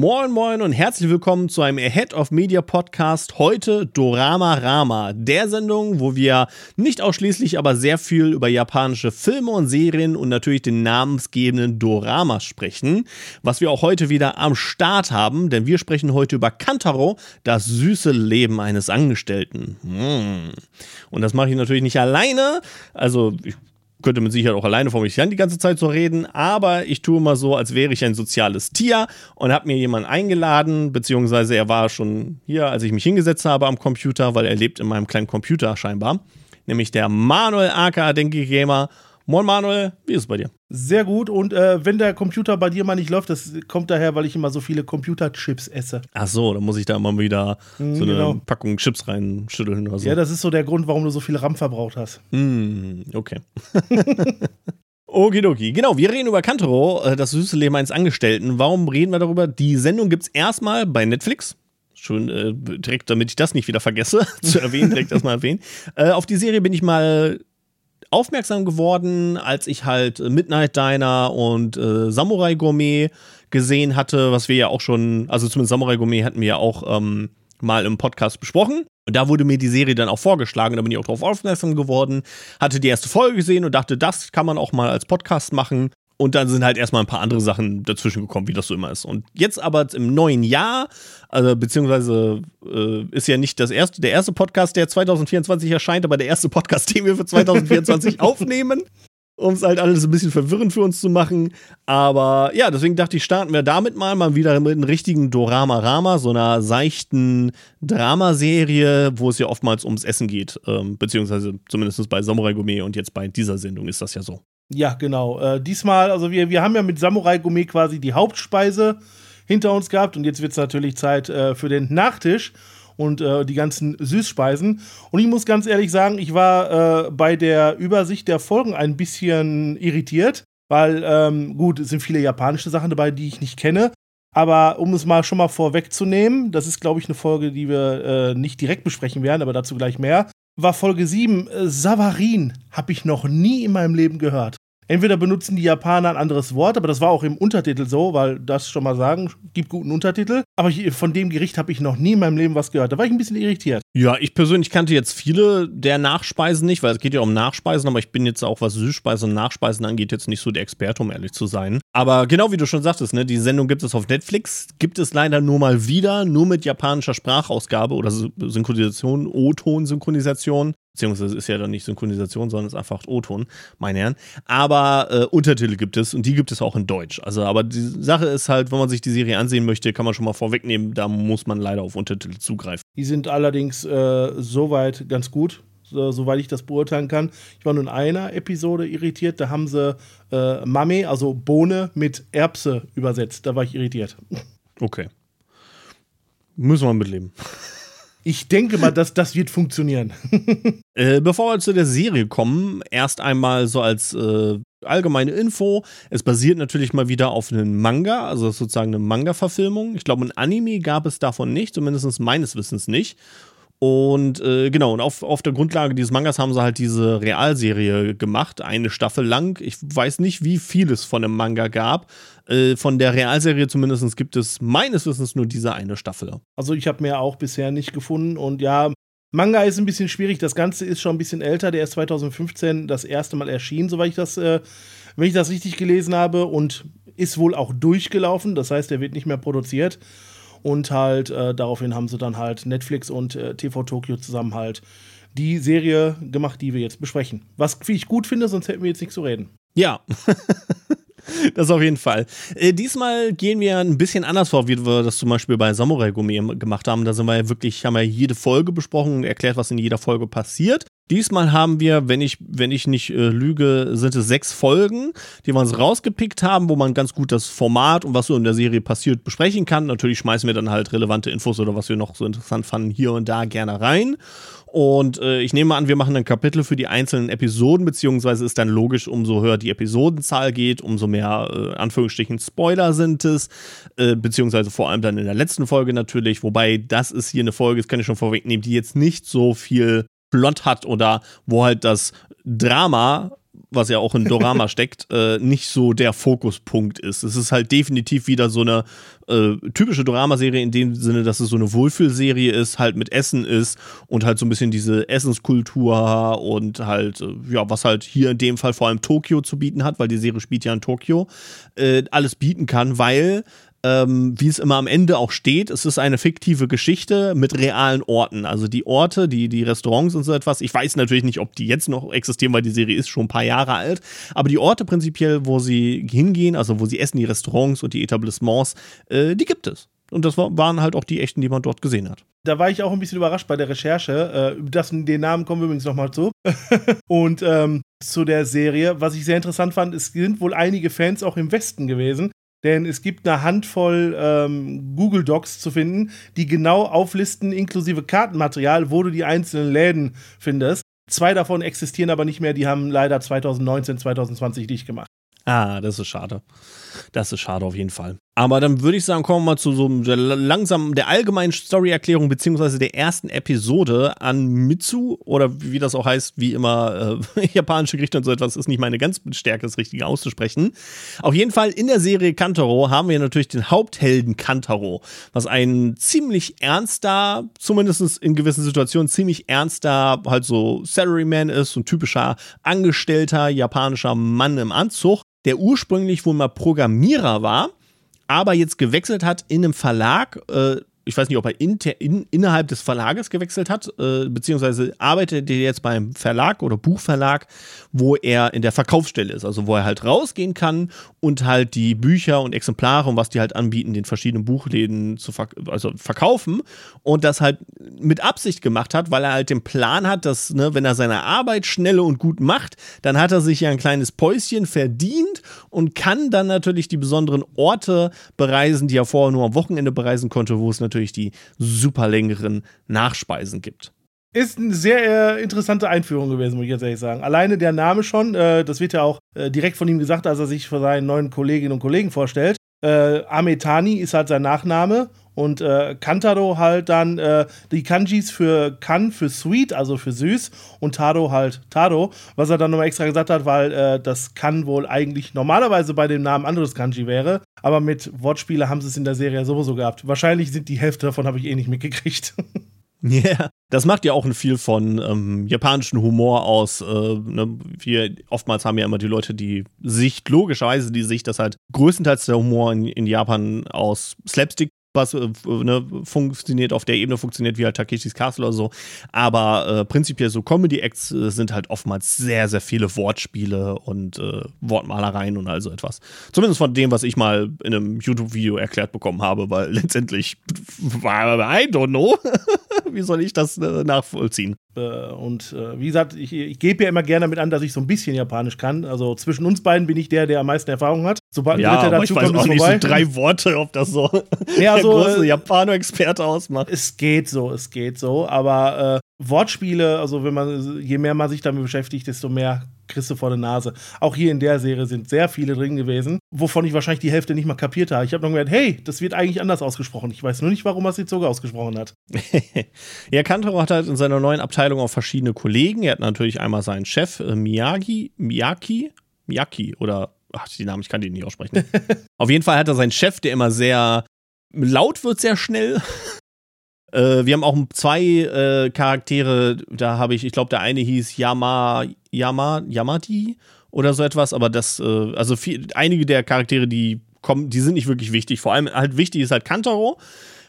Moin Moin und herzlich willkommen zu einem Ahead of Media Podcast. Heute Dorama Rama, der Sendung, wo wir nicht ausschließlich, aber sehr viel über japanische Filme und Serien und natürlich den namensgebenden Dorama sprechen. Was wir auch heute wieder am Start haben, denn wir sprechen heute über Kantaro, das süße Leben eines Angestellten. Hm. Und das mache ich natürlich nicht alleine. Also ich könnte mit Sicherheit auch alleine vor mich hin die ganze Zeit so reden, aber ich tue mal so, als wäre ich ein soziales Tier und habe mir jemanden eingeladen, beziehungsweise er war schon hier, als ich mich hingesetzt habe am Computer, weil er lebt in meinem kleinen Computer scheinbar, nämlich der Manuel aka Denki Gamer Moin Manuel, wie ist es bei dir? Sehr gut. Und äh, wenn der Computer bei dir mal nicht läuft, das kommt daher, weil ich immer so viele Computerchips esse. Ach so, dann muss ich da immer wieder mm, so eine genau. Packung Chips reinschütteln oder so. Ja, das ist so der Grund, warum du so viel RAM verbraucht hast. Mm, okay. Okidoki. Genau, wir reden über Kantoro, äh, das süße Leben eines Angestellten. Warum reden wir darüber? Die Sendung gibt es erstmal bei Netflix. Schön, äh, direkt, damit ich das nicht wieder vergesse, zu erwähnen, direkt erstmal erwähnen. Äh, auf die Serie bin ich mal aufmerksam geworden, als ich halt Midnight Diner und äh, Samurai Gourmet gesehen hatte, was wir ja auch schon, also zumindest Samurai Gourmet hatten wir ja auch ähm, mal im Podcast besprochen. Und da wurde mir die Serie dann auch vorgeschlagen, da bin ich auch darauf aufmerksam geworden, hatte die erste Folge gesehen und dachte, das kann man auch mal als Podcast machen. Und dann sind halt erstmal ein paar andere Sachen dazwischen gekommen, wie das so immer ist. Und jetzt aber im neuen Jahr, also beziehungsweise äh, ist ja nicht das erste, der erste Podcast, der 2024 erscheint, aber der erste Podcast, den wir für 2024 aufnehmen, um es halt alles ein bisschen verwirrend für uns zu machen. Aber ja, deswegen dachte ich, starten wir damit mal, mal wieder mit einem richtigen Dorama-Rama, so einer seichten Dramaserie, wo es ja oftmals ums Essen geht. Ähm, beziehungsweise zumindest bei Samurai Gourmet und jetzt bei dieser Sendung ist das ja so. Ja, genau. Äh, diesmal, also wir, wir haben ja mit Samurai Gourmet quasi die Hauptspeise hinter uns gehabt und jetzt wird es natürlich Zeit äh, für den Nachtisch und äh, die ganzen Süßspeisen. Und ich muss ganz ehrlich sagen, ich war äh, bei der Übersicht der Folgen ein bisschen irritiert, weil, ähm, gut, es sind viele japanische Sachen dabei, die ich nicht kenne. Aber um es mal schon mal vorwegzunehmen, das ist, glaube ich, eine Folge, die wir äh, nicht direkt besprechen werden, aber dazu gleich mehr war Folge 7. Äh, Savarin habe ich noch nie in meinem Leben gehört. Entweder benutzen die Japaner ein anderes Wort, aber das war auch im Untertitel so, weil das schon mal sagen, gibt guten Untertitel. Aber ich, von dem Gericht habe ich noch nie in meinem Leben was gehört. Da war ich ein bisschen irritiert. Ja, ich persönlich kannte jetzt viele der Nachspeisen nicht, weil es geht ja um Nachspeisen, aber ich bin jetzt auch, was Süßspeisen und Nachspeisen angeht, jetzt nicht so der Experte, um ehrlich zu sein. Aber genau wie du schon sagtest, ne, die Sendung gibt es auf Netflix, gibt es leider nur mal wieder, nur mit japanischer Sprachausgabe oder Synchronisation, O-Ton-Synchronisation beziehungsweise ist ja dann nicht Synchronisation, sondern ist einfach O-Ton, meine Herren. Aber äh, Untertitel gibt es und die gibt es auch in Deutsch. Also, aber die Sache ist halt, wenn man sich die Serie ansehen möchte, kann man schon mal vorwegnehmen, da muss man leider auf Untertitel zugreifen. Die sind allerdings äh, soweit ganz gut, so, soweit ich das beurteilen kann. Ich war nur in einer Episode irritiert, da haben sie äh, Mame, also Bohne, mit Erbse übersetzt. Da war ich irritiert. Okay. Müssen wir mitleben. Ich denke mal, dass das wird funktionieren. äh, bevor wir zu der Serie kommen, erst einmal so als äh, allgemeine Info. Es basiert natürlich mal wieder auf einem Manga, also sozusagen eine Manga-Verfilmung. Ich glaube, ein Anime gab es davon nicht, zumindest meines Wissens nicht. Und äh, genau, und auf, auf der Grundlage dieses Mangas haben sie halt diese Realserie gemacht, eine Staffel lang. Ich weiß nicht, wie viel es von dem Manga gab. Äh, von der Realserie zumindest gibt es meines Wissens nur diese eine Staffel. Also ich habe mir auch bisher nicht gefunden. Und ja, Manga ist ein bisschen schwierig. Das Ganze ist schon ein bisschen älter. Der ist 2015 das erste Mal erschienen, soweit ich das, äh, wenn ich das richtig gelesen habe. Und ist wohl auch durchgelaufen. Das heißt, er wird nicht mehr produziert. Und halt äh, daraufhin haben sie dann halt Netflix und äh, TV Tokyo zusammen halt die Serie gemacht, die wir jetzt besprechen. Was ich gut finde, sonst hätten wir jetzt nichts zu reden. Ja. das auf jeden Fall. Äh, diesmal gehen wir ein bisschen anders vor, wie wir das zum Beispiel bei Samurai Gourmet gemacht haben. Da sind wir ja wirklich, haben wir jede Folge besprochen und erklärt, was in jeder Folge passiert. Diesmal haben wir, wenn ich, wenn ich nicht äh, lüge, sind es sechs Folgen, die wir uns rausgepickt haben, wo man ganz gut das Format und was so in der Serie passiert besprechen kann. Natürlich schmeißen wir dann halt relevante Infos oder was wir noch so interessant fanden hier und da gerne rein. Und äh, ich nehme an, wir machen ein Kapitel für die einzelnen Episoden, beziehungsweise ist dann logisch, umso höher die Episodenzahl geht, umso mehr, äh, Anführungsstrichen, Spoiler sind es, äh, beziehungsweise vor allem dann in der letzten Folge natürlich, wobei das ist hier eine Folge, das kann ich schon vorwegnehmen, die jetzt nicht so viel Plot hat oder wo halt das Drama was ja auch in Dorama steckt, äh, nicht so der Fokuspunkt ist. Es ist halt definitiv wieder so eine äh, typische Dorama-Serie in dem Sinne, dass es so eine Wohlfühlserie ist, halt mit Essen ist und halt so ein bisschen diese Essenskultur und halt, äh, ja, was halt hier in dem Fall vor allem Tokio zu bieten hat, weil die Serie spielt ja in Tokio, äh, alles bieten kann, weil ähm, wie es immer am Ende auch steht, es ist eine fiktive Geschichte mit realen Orten. Also die Orte, die, die Restaurants und so etwas. Ich weiß natürlich nicht, ob die jetzt noch existieren, weil die Serie ist schon ein paar Jahre alt. Aber die Orte prinzipiell, wo sie hingehen, also wo sie essen, die Restaurants und die Etablissements, äh, die gibt es. Und das waren halt auch die echten, die man dort gesehen hat. Da war ich auch ein bisschen überrascht bei der Recherche. Äh, das, den Namen kommen wir übrigens nochmal zu. und ähm, zu der Serie. Was ich sehr interessant fand, es sind wohl einige Fans auch im Westen gewesen, denn es gibt eine Handvoll ähm, Google Docs zu finden, die genau auflisten, inklusive Kartenmaterial, wo du die einzelnen Läden findest. Zwei davon existieren aber nicht mehr, die haben leider 2019, 2020 dicht gemacht. Ah, das ist schade. Das ist schade auf jeden Fall. Aber dann würde ich sagen, kommen wir mal zu so der langsam der allgemeinen Story-Erklärung beziehungsweise der ersten Episode an Mitsu oder wie das auch heißt, wie immer äh, japanische Gerichte und so etwas ist nicht meine ganz Stärke, das Richtige auszusprechen. Auf jeden Fall in der Serie Kantaro haben wir natürlich den Haupthelden Kantaro, was ein ziemlich ernster, zumindest in gewissen Situationen ziemlich ernster, halt so Salaryman ist, so ein typischer Angestellter japanischer Mann im Anzug der ursprünglich wohl mal Programmierer war, aber jetzt gewechselt hat in einem Verlag, äh, ich weiß nicht, ob er inter, in, innerhalb des Verlages gewechselt hat, äh, beziehungsweise arbeitet er jetzt beim Verlag oder Buchverlag, wo er in der Verkaufsstelle ist, also wo er halt rausgehen kann und halt die Bücher und Exemplare und was die halt anbieten, den verschiedenen Buchläden zu verk also verkaufen und das halt mit Absicht gemacht hat, weil er halt den Plan hat, dass, ne, wenn er seine Arbeit schnell und gut macht, dann hat er sich ja ein kleines Päuschen verdient und kann dann natürlich die besonderen Orte bereisen, die er vorher nur am Wochenende bereisen konnte, wo es natürlich natürlich die super längeren Nachspeisen gibt. Ist eine sehr äh, interessante Einführung gewesen, muss ich jetzt ehrlich sagen. Alleine der Name schon, äh, das wird ja auch äh, direkt von ihm gesagt, als er sich für seinen neuen Kolleginnen und Kollegen vorstellt. Äh, Ametani ist halt sein Nachname und äh, Kantaro halt dann äh, die Kanjis für Kan für sweet, also für süß und Tado halt Tado, was er dann nochmal extra gesagt hat, weil äh, das Kan wohl eigentlich normalerweise bei dem Namen anderes Kanji wäre, aber mit Wortspiele haben sie es in der Serie sowieso gehabt. Wahrscheinlich sind die Hälfte davon habe ich eh nicht mitgekriegt. Ja, yeah. das macht ja auch viel von ähm, japanischen Humor aus. Äh, ne? Wir oftmals haben ja immer die Leute die Sicht, logischerweise die Sicht, dass halt größtenteils der Humor in, in Japan aus Slapstick was äh, ne, funktioniert, auf der Ebene funktioniert, wie halt Takeshis Castle oder so. Aber äh, prinzipiell so Comedy-Acts äh, sind halt oftmals sehr, sehr viele Wortspiele und äh, Wortmalereien und all so etwas. Zumindest von dem, was ich mal in einem YouTube-Video erklärt bekommen habe, weil letztendlich I don't know. wie soll ich das äh, nachvollziehen? Äh, und äh, wie gesagt, ich, ich gebe ja immer gerne damit an, dass ich so ein bisschen Japanisch kann. Also zwischen uns beiden bin ich der, der am meisten Erfahrung hat. Sobald ja, ein dazu ich weiß kommt, auch nicht vorbei. so drei Worte, ob das so ja, der so, große äh, Japano-Experte ausmacht. Es geht so, es geht so. Aber äh, Wortspiele, also wenn man, je mehr man sich damit beschäftigt, desto mehr kriegst du vor der Nase. Auch hier in der Serie sind sehr viele drin gewesen, wovon ich wahrscheinlich die Hälfte nicht mal kapiert habe. Ich habe noch gedacht, hey, das wird eigentlich anders ausgesprochen. Ich weiß nur nicht, warum er es jetzt so ausgesprochen hat. ja, Kantaro hat halt in seiner neuen Abteilung auch verschiedene Kollegen. Er hat natürlich einmal seinen Chef äh, Miyagi, Miyaki, Miyaki oder ach, die Namen, ich kann die nicht aussprechen. Auf jeden Fall hat er seinen Chef, der immer sehr laut wird, sehr schnell. Äh, wir haben auch zwei äh, Charaktere, da habe ich, ich glaube, der eine hieß Yama, Yama, Yamati oder so etwas, aber das, äh, also viel, einige der Charaktere, die kommen, die sind nicht wirklich wichtig. Vor allem halt wichtig ist halt Kantaro.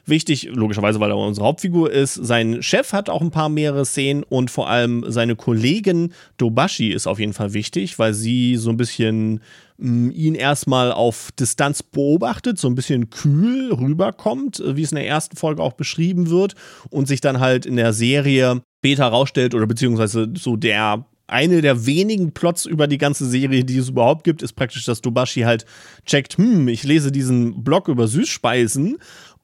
Wichtig, logischerweise, weil er unsere Hauptfigur ist. Sein Chef hat auch ein paar mehrere Szenen und vor allem seine Kollegin Dobashi ist auf jeden Fall wichtig, weil sie so ein bisschen ihn erstmal auf Distanz beobachtet, so ein bisschen kühl rüberkommt, äh, wie es in der ersten Folge auch beschrieben wird, und sich dann halt in der Serie später rausstellt oder beziehungsweise so der eine der wenigen Plots über die ganze Serie, die es überhaupt gibt, ist praktisch, dass Dobashi halt checkt, hm, ich lese diesen Blog über Süßspeisen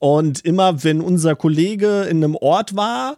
und immer wenn unser Kollege in einem Ort war,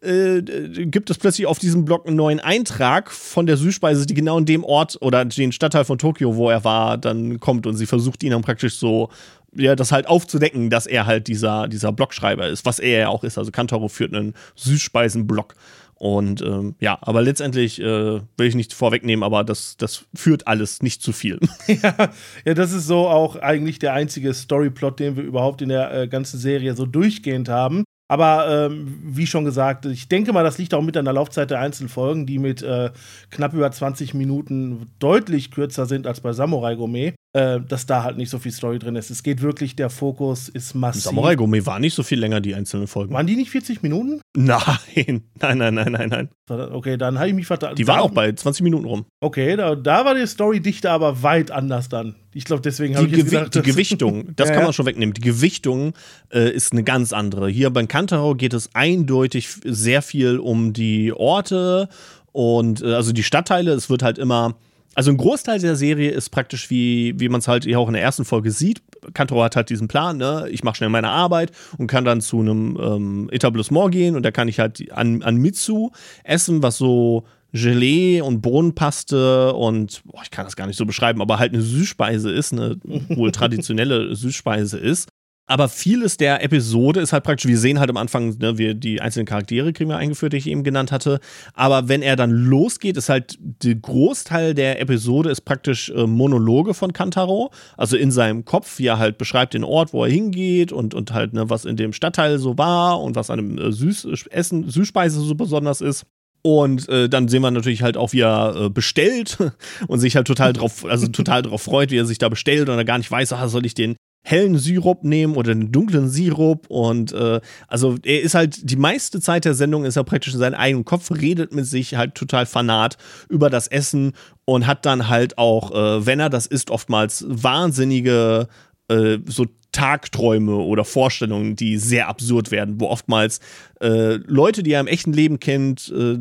äh, gibt es plötzlich auf diesem Blog einen neuen Eintrag von der Süßspeise, die genau in dem Ort oder den Stadtteil von Tokio, wo er war, dann kommt und sie versucht ihn dann praktisch so ja, das halt aufzudecken, dass er halt dieser, dieser Blogschreiber ist, was er ja auch ist. Also Kantaro führt einen Süßspeisen-Blog. Und ähm, ja, aber letztendlich äh, will ich nicht vorwegnehmen, aber das, das führt alles nicht zu viel. ja, ja, das ist so auch eigentlich der einzige Storyplot, den wir überhaupt in der äh, ganzen Serie so durchgehend haben. Aber ähm, wie schon gesagt, ich denke mal, das liegt auch mit an der Laufzeit der einzelnen Folgen, die mit äh, knapp über 20 Minuten deutlich kürzer sind als bei Samurai Gourmet, äh, dass da halt nicht so viel Story drin ist. Es geht wirklich, der Fokus ist massiv. Samurai Gourmet war nicht so viel länger, die einzelnen Folgen. Waren die nicht 40 Minuten? Nein, nein, nein, nein, nein, nein. Okay, dann habe ich mich vertan. Die waren auch bei 20 Minuten rum. Okay, da, da war die Storydichte aber weit anders dann. Ich glaube, deswegen habe ich Gewi gedacht, Die Gewichtung, das Ja, kann man schon wegnehmen. Die Gewichtung äh, ist eine ganz andere. Hier bei Kantarau geht es eindeutig sehr viel um die Orte und äh, also die Stadtteile. Es wird halt immer. Also ein Großteil der Serie ist praktisch wie, wie man es halt hier auch in der ersten Folge sieht. Kantorov hat halt diesen Plan, ne? ich mache schnell meine Arbeit und kann dann zu einem ähm, Etablissement gehen und da kann ich halt an, an Mitsu essen, was so Gelee und Bohnenpaste und boah, ich kann das gar nicht so beschreiben, aber halt eine Süßspeise ist, eine wohl traditionelle Süßspeise ist. Aber vieles der Episode ist halt praktisch, wir sehen halt am Anfang, ne, wir die einzelnen Charaktere kriegen wir eingeführt, die ich eben genannt hatte. Aber wenn er dann losgeht, ist halt der Großteil der Episode ist praktisch äh, Monologe von Kantaro. Also in seinem Kopf, wie er halt beschreibt den Ort, wo er hingeht und, und halt, ne, was in dem Stadtteil so war und was an dem äh, Süß Essen, Süßspeise so besonders ist. Und äh, dann sehen wir natürlich halt auch, wie er äh, bestellt und sich halt total drauf, also total drauf freut, wie er sich da bestellt und er gar nicht weiß, ah, soll ich den hellen Sirup nehmen oder den dunklen Sirup und äh, also er ist halt die meiste Zeit der Sendung ist er praktisch in seinem eigenen Kopf, redet mit sich halt total fanat über das Essen und hat dann halt auch, äh, wenn er das isst, oftmals wahnsinnige äh, so Tagträume oder Vorstellungen, die sehr absurd werden, wo oftmals äh, Leute, die er im echten Leben kennt, äh,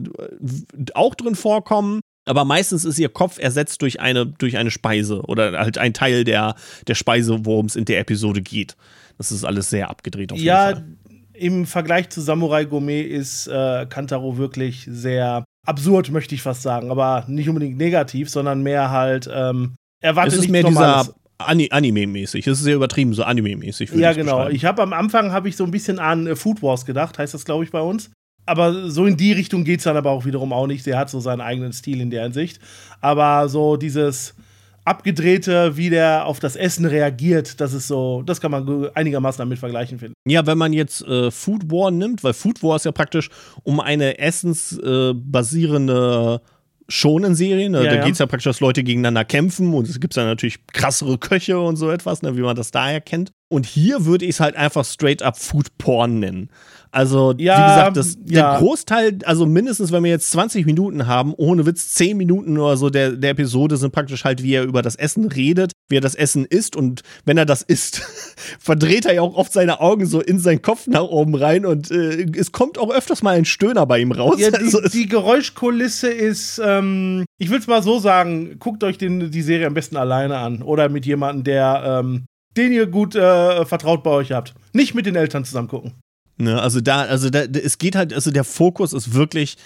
auch drin vorkommen. Aber meistens ist ihr Kopf ersetzt durch eine, durch eine Speise oder halt ein Teil der, der Speise, worum es in der Episode geht. Das ist alles sehr abgedreht auf jeden Ja, Fall. im Vergleich zu Samurai Gourmet ist äh, Kantaro wirklich sehr absurd, möchte ich fast sagen. Aber nicht unbedingt negativ, sondern mehr halt, ähm, erwartet Es ist mehr Normales. dieser Ani Anime-mäßig. Es ist sehr übertrieben, so Anime-mäßig. Ja, ich's genau. Ich habe am Anfang habe ich so ein bisschen an äh, Food Wars gedacht, heißt das, glaube ich, bei uns. Aber so in die Richtung geht es dann aber auch wiederum auch nicht. Der hat so seinen eigenen Stil in der Hinsicht. Aber so dieses abgedrehte, wie der auf das Essen reagiert, das ist so, das kann man ge- einigermaßen damit vergleichen, finden. Ja, wenn man jetzt äh, Food War nimmt, weil Food War ist ja praktisch um eine essensbasierende äh, basierende Shonen-Serie. Ne? Ja, da ja. geht es ja praktisch, dass Leute gegeneinander kämpfen und es gibt dann natürlich krassere Köche und so etwas, ne? wie man das daher kennt. Und hier würde ich es halt einfach straight up Food Porn nennen. Also, Ja, wie gesagt, das, ja. der Großteil, also mindestens, wenn wir jetzt 20 Minuten haben, ohne Witz 10 Minuten oder so der, der Episode sind praktisch halt, wie er über das Essen redet, wie er das Essen isst und wenn er das isst, verdreht er ja auch oft seine Augen so in seinen Kopf nach oben rein und äh, es kommt auch öfters mal ein Stöhner bei ihm raus. Ja, also, die, es- die Geräuschkulisse ist, ähm, ich will es mal so sagen, guckt euch den, die Serie am besten alleine an oder mit jemandem, der, ähm, den ihr gut äh, vertraut bei euch habt. Nicht mit den Eltern zusammen gucken. Ne, also da, also da, es geht halt, also der Fokus ist wirklich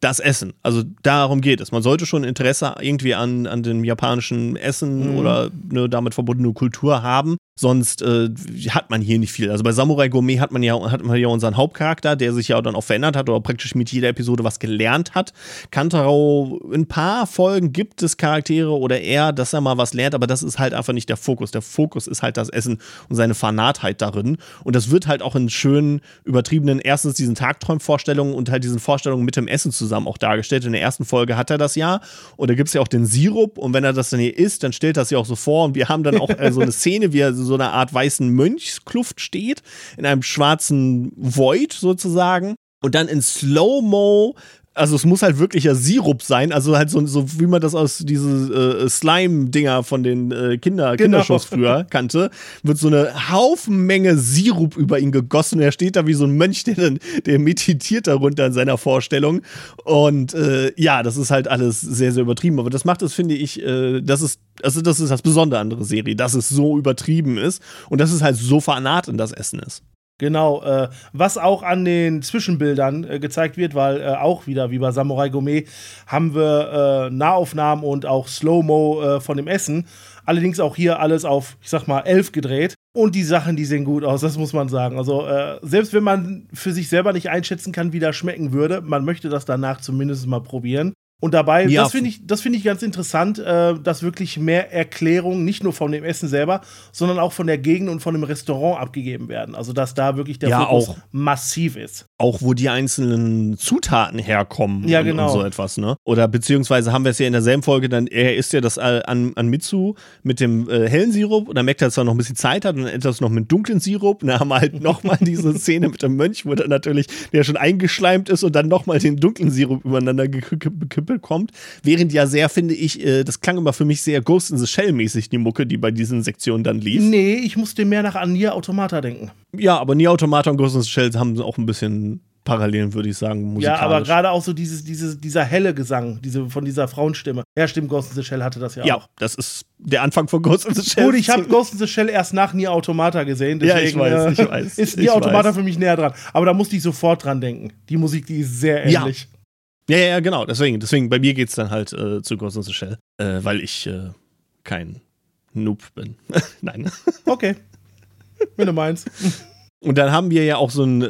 das Essen. Also darum geht es. Man sollte schon Interesse irgendwie an, an dem japanischen Essen Mhm. oder ne, damit verbundene Kultur haben. Sonst äh, hat man hier nicht viel. Also bei Samurai Gourmet hat man ja hat man ja unseren Hauptcharakter, der sich ja dann auch verändert hat oder praktisch mit jeder Episode was gelernt hat. Kantaro, in ein paar Folgen gibt es Charaktere oder er, dass er mal was lernt, aber das ist halt einfach nicht der Fokus. Der Fokus ist halt das Essen und seine Fanatheit darin. Und das wird halt auch in schönen, übertriebenen, erstens diesen Tagträumvorstellungen und halt diesen Vorstellungen mit dem Essen zusammen auch dargestellt. In der ersten Folge hat er das ja. Und da gibt es ja auch den Sirup. Und wenn er das dann hier isst, dann stellt das ja auch so vor. Und wir haben dann auch äh, so eine Szene, wie er so eine Art weißen Mönchskluft steht, in einem schwarzen Void sozusagen. Und dann in Slow-Mo also es muss halt wirklich ja Sirup sein, also halt so, so wie man das aus diese äh, Slime-Dinger von den äh, Kinder, Genau. Kindershows früher kannte, wird so eine Haufenmenge Sirup über ihn gegossen und er steht da wie so ein Mönch, der, dann, der meditiert darunter in seiner Vorstellung und äh, ja, das ist halt alles sehr, sehr übertrieben, aber das macht es, finde ich, äh, das ist, also das ist das Besondere an der Serie, dass es so übertrieben ist und dass es halt so fanat in das Essen ist. Genau, äh, was auch an den Zwischenbildern äh, gezeigt wird, weil äh, auch wieder wie bei Samurai Gourmet haben wir äh, Nahaufnahmen und auch Slow-Mo äh, von dem Essen. Allerdings auch hier alles auf, ich sag mal, 11 gedreht. Und die Sachen, die sehen gut aus, das muss man sagen. Also, äh, selbst wenn man für sich selber nicht einschätzen kann, wie das schmecken würde, man möchte das danach zumindest mal probieren. Und dabei, ja. das finde ich, das ich ganz interessant, äh, dass wirklich mehr Erklärungen nicht nur von dem Essen selber, sondern auch von der Gegend und von dem Restaurant abgegeben werden. Also dass da wirklich der ja, Fokus auch, massiv ist. Auch wo die einzelnen Zutaten herkommen ja, und, genau. und so etwas, ne? Oder beziehungsweise haben wir es ja in derselben Folge, dann er isst ja das an, an Mitsu mit dem äh, hellen Sirup und dann merkt er, dass er noch ein bisschen Zeit hat und dann etwas noch mit dunklen Sirup. Und dann haben wir halt nochmal diese Szene mit dem Mönch, wo dann natürlich der schon eingeschleimt ist und dann nochmal den dunklen Sirup übereinander gekippt kommt. Während ja sehr, finde ich, äh, das klang immer für mich sehr Ghost in the Shell mäßig, die Mucke, die bei diesen Sektionen dann lief. Nee, ich musste mehr nach Nier Automata denken. Ja, aber Nier Automata und Ghost in the Shell haben auch ein bisschen Parallelen, würde ich sagen, musikalisch. Ja, aber gerade auch so dieses, dieses, dieser helle Gesang, diese, von dieser Frauenstimme. Ja, stimmt, Ghost in the Shell hatte das ja, ja auch. Ja, das ist der Anfang von Ghost in the Shell. Gut, ich habe Ghost in the Shell erst nach Nier Automata gesehen. Deswegen, ja, ich weiß, ich weiß. Ist Nier Automata weiß. für mich näher dran. Aber da musste ich sofort dran denken. Die Musik, die ist sehr ähnlich. Ja. Ja, ja, genau. Deswegen, deswegen bei mir geht es dann halt äh, zu Ghost in the Shell, äh, weil ich äh, kein Noob bin. Nein. Okay. Wenn du meinst. Und dann haben wir ja auch so einen äh,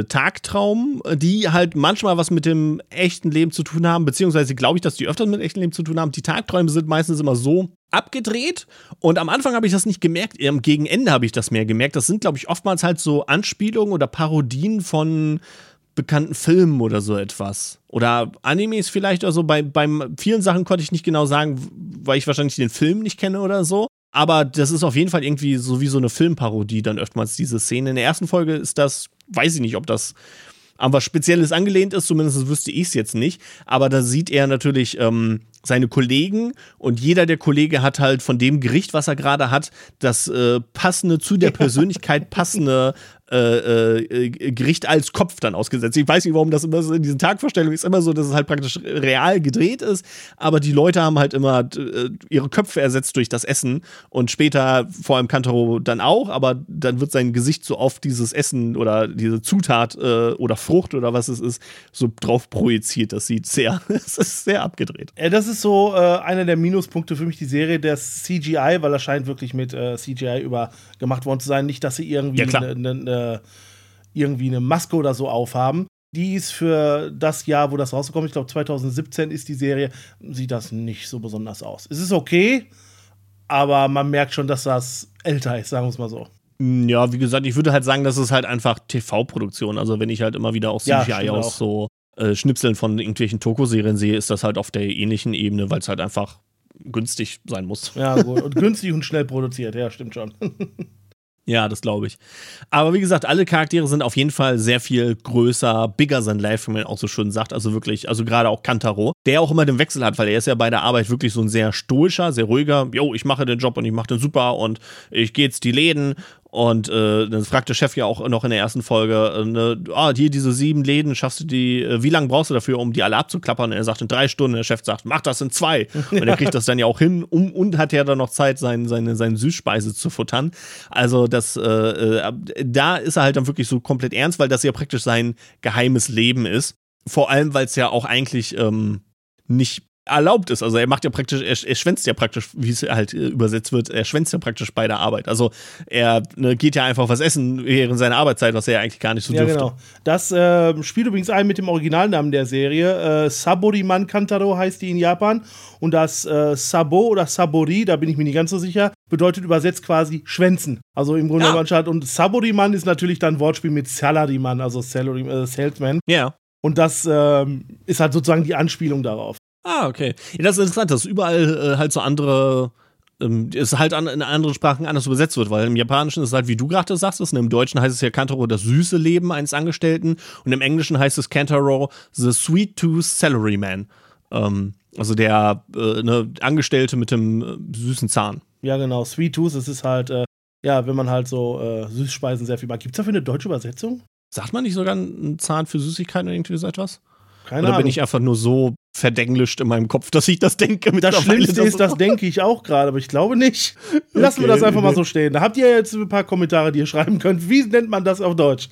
äh, Tagtraum, die halt manchmal was mit dem echten Leben zu tun haben, beziehungsweise glaube ich, dass die öfter mit dem echten Leben zu tun haben. Die Tagträume sind meistens immer so abgedreht und am Anfang habe ich das nicht gemerkt, gegen Ende habe ich das mehr gemerkt. Das sind, glaube ich, oftmals halt so Anspielungen oder Parodien von bekannten Filmen oder so etwas. Oder Animes vielleicht oder so. Bei, bei vielen Sachen konnte ich nicht genau sagen, weil ich wahrscheinlich den Film nicht kenne oder so. Aber das ist auf jeden Fall irgendwie so wie so eine Filmparodie dann öfters diese Szene. In der ersten Folge ist das, weiß ich nicht, ob das an was Spezielles angelehnt ist, zumindest wüsste ich es jetzt nicht. Aber da sieht er natürlich ähm, seine Kollegen und jeder der Kollege hat halt von dem Gericht, was er gerade hat, das äh, passende zu der Persönlichkeit passende äh, äh, Gericht als Kopf dann ausgesetzt. Ich weiß nicht, warum das immer so in diesen Tagvorstellungen ist immer so, dass es halt praktisch real gedreht ist, aber die Leute haben halt immer äh, ihre Köpfe ersetzt durch das Essen und später, vor allem Kantaro dann auch, aber dann wird sein Gesicht so auf dieses Essen oder diese Zutat äh, oder Frucht oder was es ist, so drauf projiziert. Das sieht sehr, es ist sehr abgedreht. Ja, das ist so äh, einer der Minuspunkte für mich, die Serie, der CGI, weil er scheint wirklich mit äh, CGI übergemacht worden zu sein. Nicht, dass sie irgendwie ja, eine ne, ne äh, irgendwie eine Maske oder so aufhaben. Die ist für das Jahr, wo das rauskommt, ich glaube 2017 ist die Serie, sieht das nicht so besonders aus. Es ist okay, aber man merkt schon, dass das älter ist, sagen wir es mal so. Mm, ja, wie gesagt, ich würde halt sagen, das ist halt einfach TV-Produktion. Also wenn ich halt immer wieder auch CGI ja, aus auch. so äh, Schnipseln von irgendwelchen Toko-Serien sehe, ist das halt auf der ähnlichen Ebene, weil es halt einfach günstig sein muss. Ja, gut. Und günstig und schnell produziert, ja, stimmt schon. Ja, das glaube ich. Aber wie gesagt, alle Charaktere sind auf jeden Fall sehr viel größer, bigger than life, wie man auch so schön sagt. Also wirklich, also gerade auch Kantaro, der auch immer den Wechsel hat, weil er ist ja bei der Arbeit wirklich so ein sehr stoischer, sehr ruhiger, jo, ich mache den Job und ich mache den super und ich gehe jetzt die Läden und äh, dann fragt der Chef ja auch noch in der ersten Folge, äh, ne, ah, hier diese sieben Läden, schaffst du die, äh, wie lange brauchst du dafür, um die alle abzuklappern? Und er sagt in drei Stunden, der Chef sagt, mach das in zwei. Und er kriegt das dann ja auch hin um, und hat ja dann noch Zeit, sein, seine, seine Süßspeise zu futtern. Also das, äh, äh, da ist er halt dann wirklich so komplett ernst, weil das ja praktisch sein geheimes Leben ist. Vor allem, weil es ja auch eigentlich ähm, nicht erlaubt ist. Also er macht ja praktisch, er, er schwänzt ja praktisch, wie es halt äh, übersetzt wird, er schwänzt ja praktisch bei der Arbeit. Also er ne, geht ja einfach was essen während seiner Arbeitszeit, was er ja eigentlich gar nicht so ja, dürfte. Genau. Das äh, spielt übrigens ein mit dem Originalnamen der Serie. Äh, Saboriman Kantaro heißt die in Japan. Und das äh, Sabo oder Sabori, da bin ich mir nicht ganz so sicher, bedeutet übersetzt quasi schwänzen. Also im Grunde ja. genommen. Und Saboriman ist natürlich dann Wortspiel mit Salariman, also Salary, äh, Salesman. Ja. Und das ähm, ist halt sozusagen die Anspielung darauf. Ah, okay. Ja, das ist interessant, dass überall äh, halt so andere ähm, es halt an, in anderen Sprachen anders übersetzt wird, weil im Japanischen ist es halt, wie du gerade sagst, und im Deutschen heißt es ja Kantaro das süße Leben eines Angestellten und im Englischen heißt es Kantaro the sweet tooth salaryman. Ähm, also der äh, ne, Angestellte mit dem äh, süßen Zahn. Ja, genau. Sweet Tooth, es ist halt, äh, ja, wenn man halt so äh, Süßspeisen sehr viel mag. Gibt es dafür eine deutsche Übersetzung? Sagt man nicht sogar einen Zahn für Süßigkeiten oder irgendwie so etwas? Keine Oder Ahnung. bin ich einfach nur so verdenglischt in meinem Kopf, dass ich das denke. Das Schlimmste ist, das denke ich auch gerade, aber ich glaube nicht. Lassen okay. wir das einfach mal so stehen. Da habt ihr jetzt ein paar Kommentare, die ihr schreiben könnt. Wie nennt man das auf Deutsch?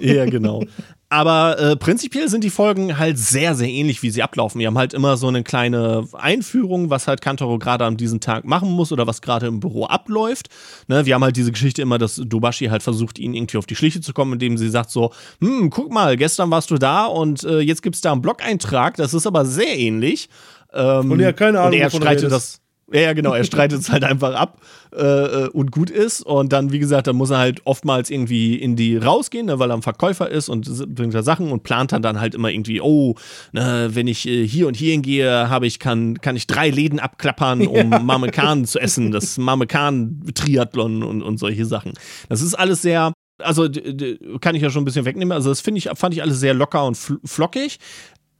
ja, genau. Aber äh, prinzipiell sind die Folgen halt sehr, sehr ähnlich, wie sie ablaufen. Wir haben halt immer so eine kleine Einführung, was halt Kantaro gerade an diesem Tag machen muss oder was gerade im Büro abläuft. Ne, wir haben halt diese Geschichte immer, dass Dobashi halt versucht, ihnen irgendwie auf die Schliche zu kommen, indem sie sagt so, hm, guck mal, gestern warst du da und äh, jetzt gibt's da einen Blog-Eintrag, das ist aber sehr ähnlich. Ähm, und er keine Ahnung, und er streitet das ja, ja, genau. Er streitet es halt einfach ab äh, äh, und gut ist. Und dann, wie gesagt, dann muss er halt oftmals irgendwie in die rausgehen, ne, weil er ein Verkäufer ist und bringt da Sachen und plant dann, dann halt immer irgendwie, oh, ne, wenn ich äh, hier und hier hingehe, habe ich, kann, kann ich drei Läden abklappern, um ja. Marmekan zu essen. Das Marmekan-Triathlon und, und solche Sachen. Das ist alles sehr also kann ich ja schon ein bisschen wegnehmen. Also das finde ich, fand ich alles sehr locker und flockig.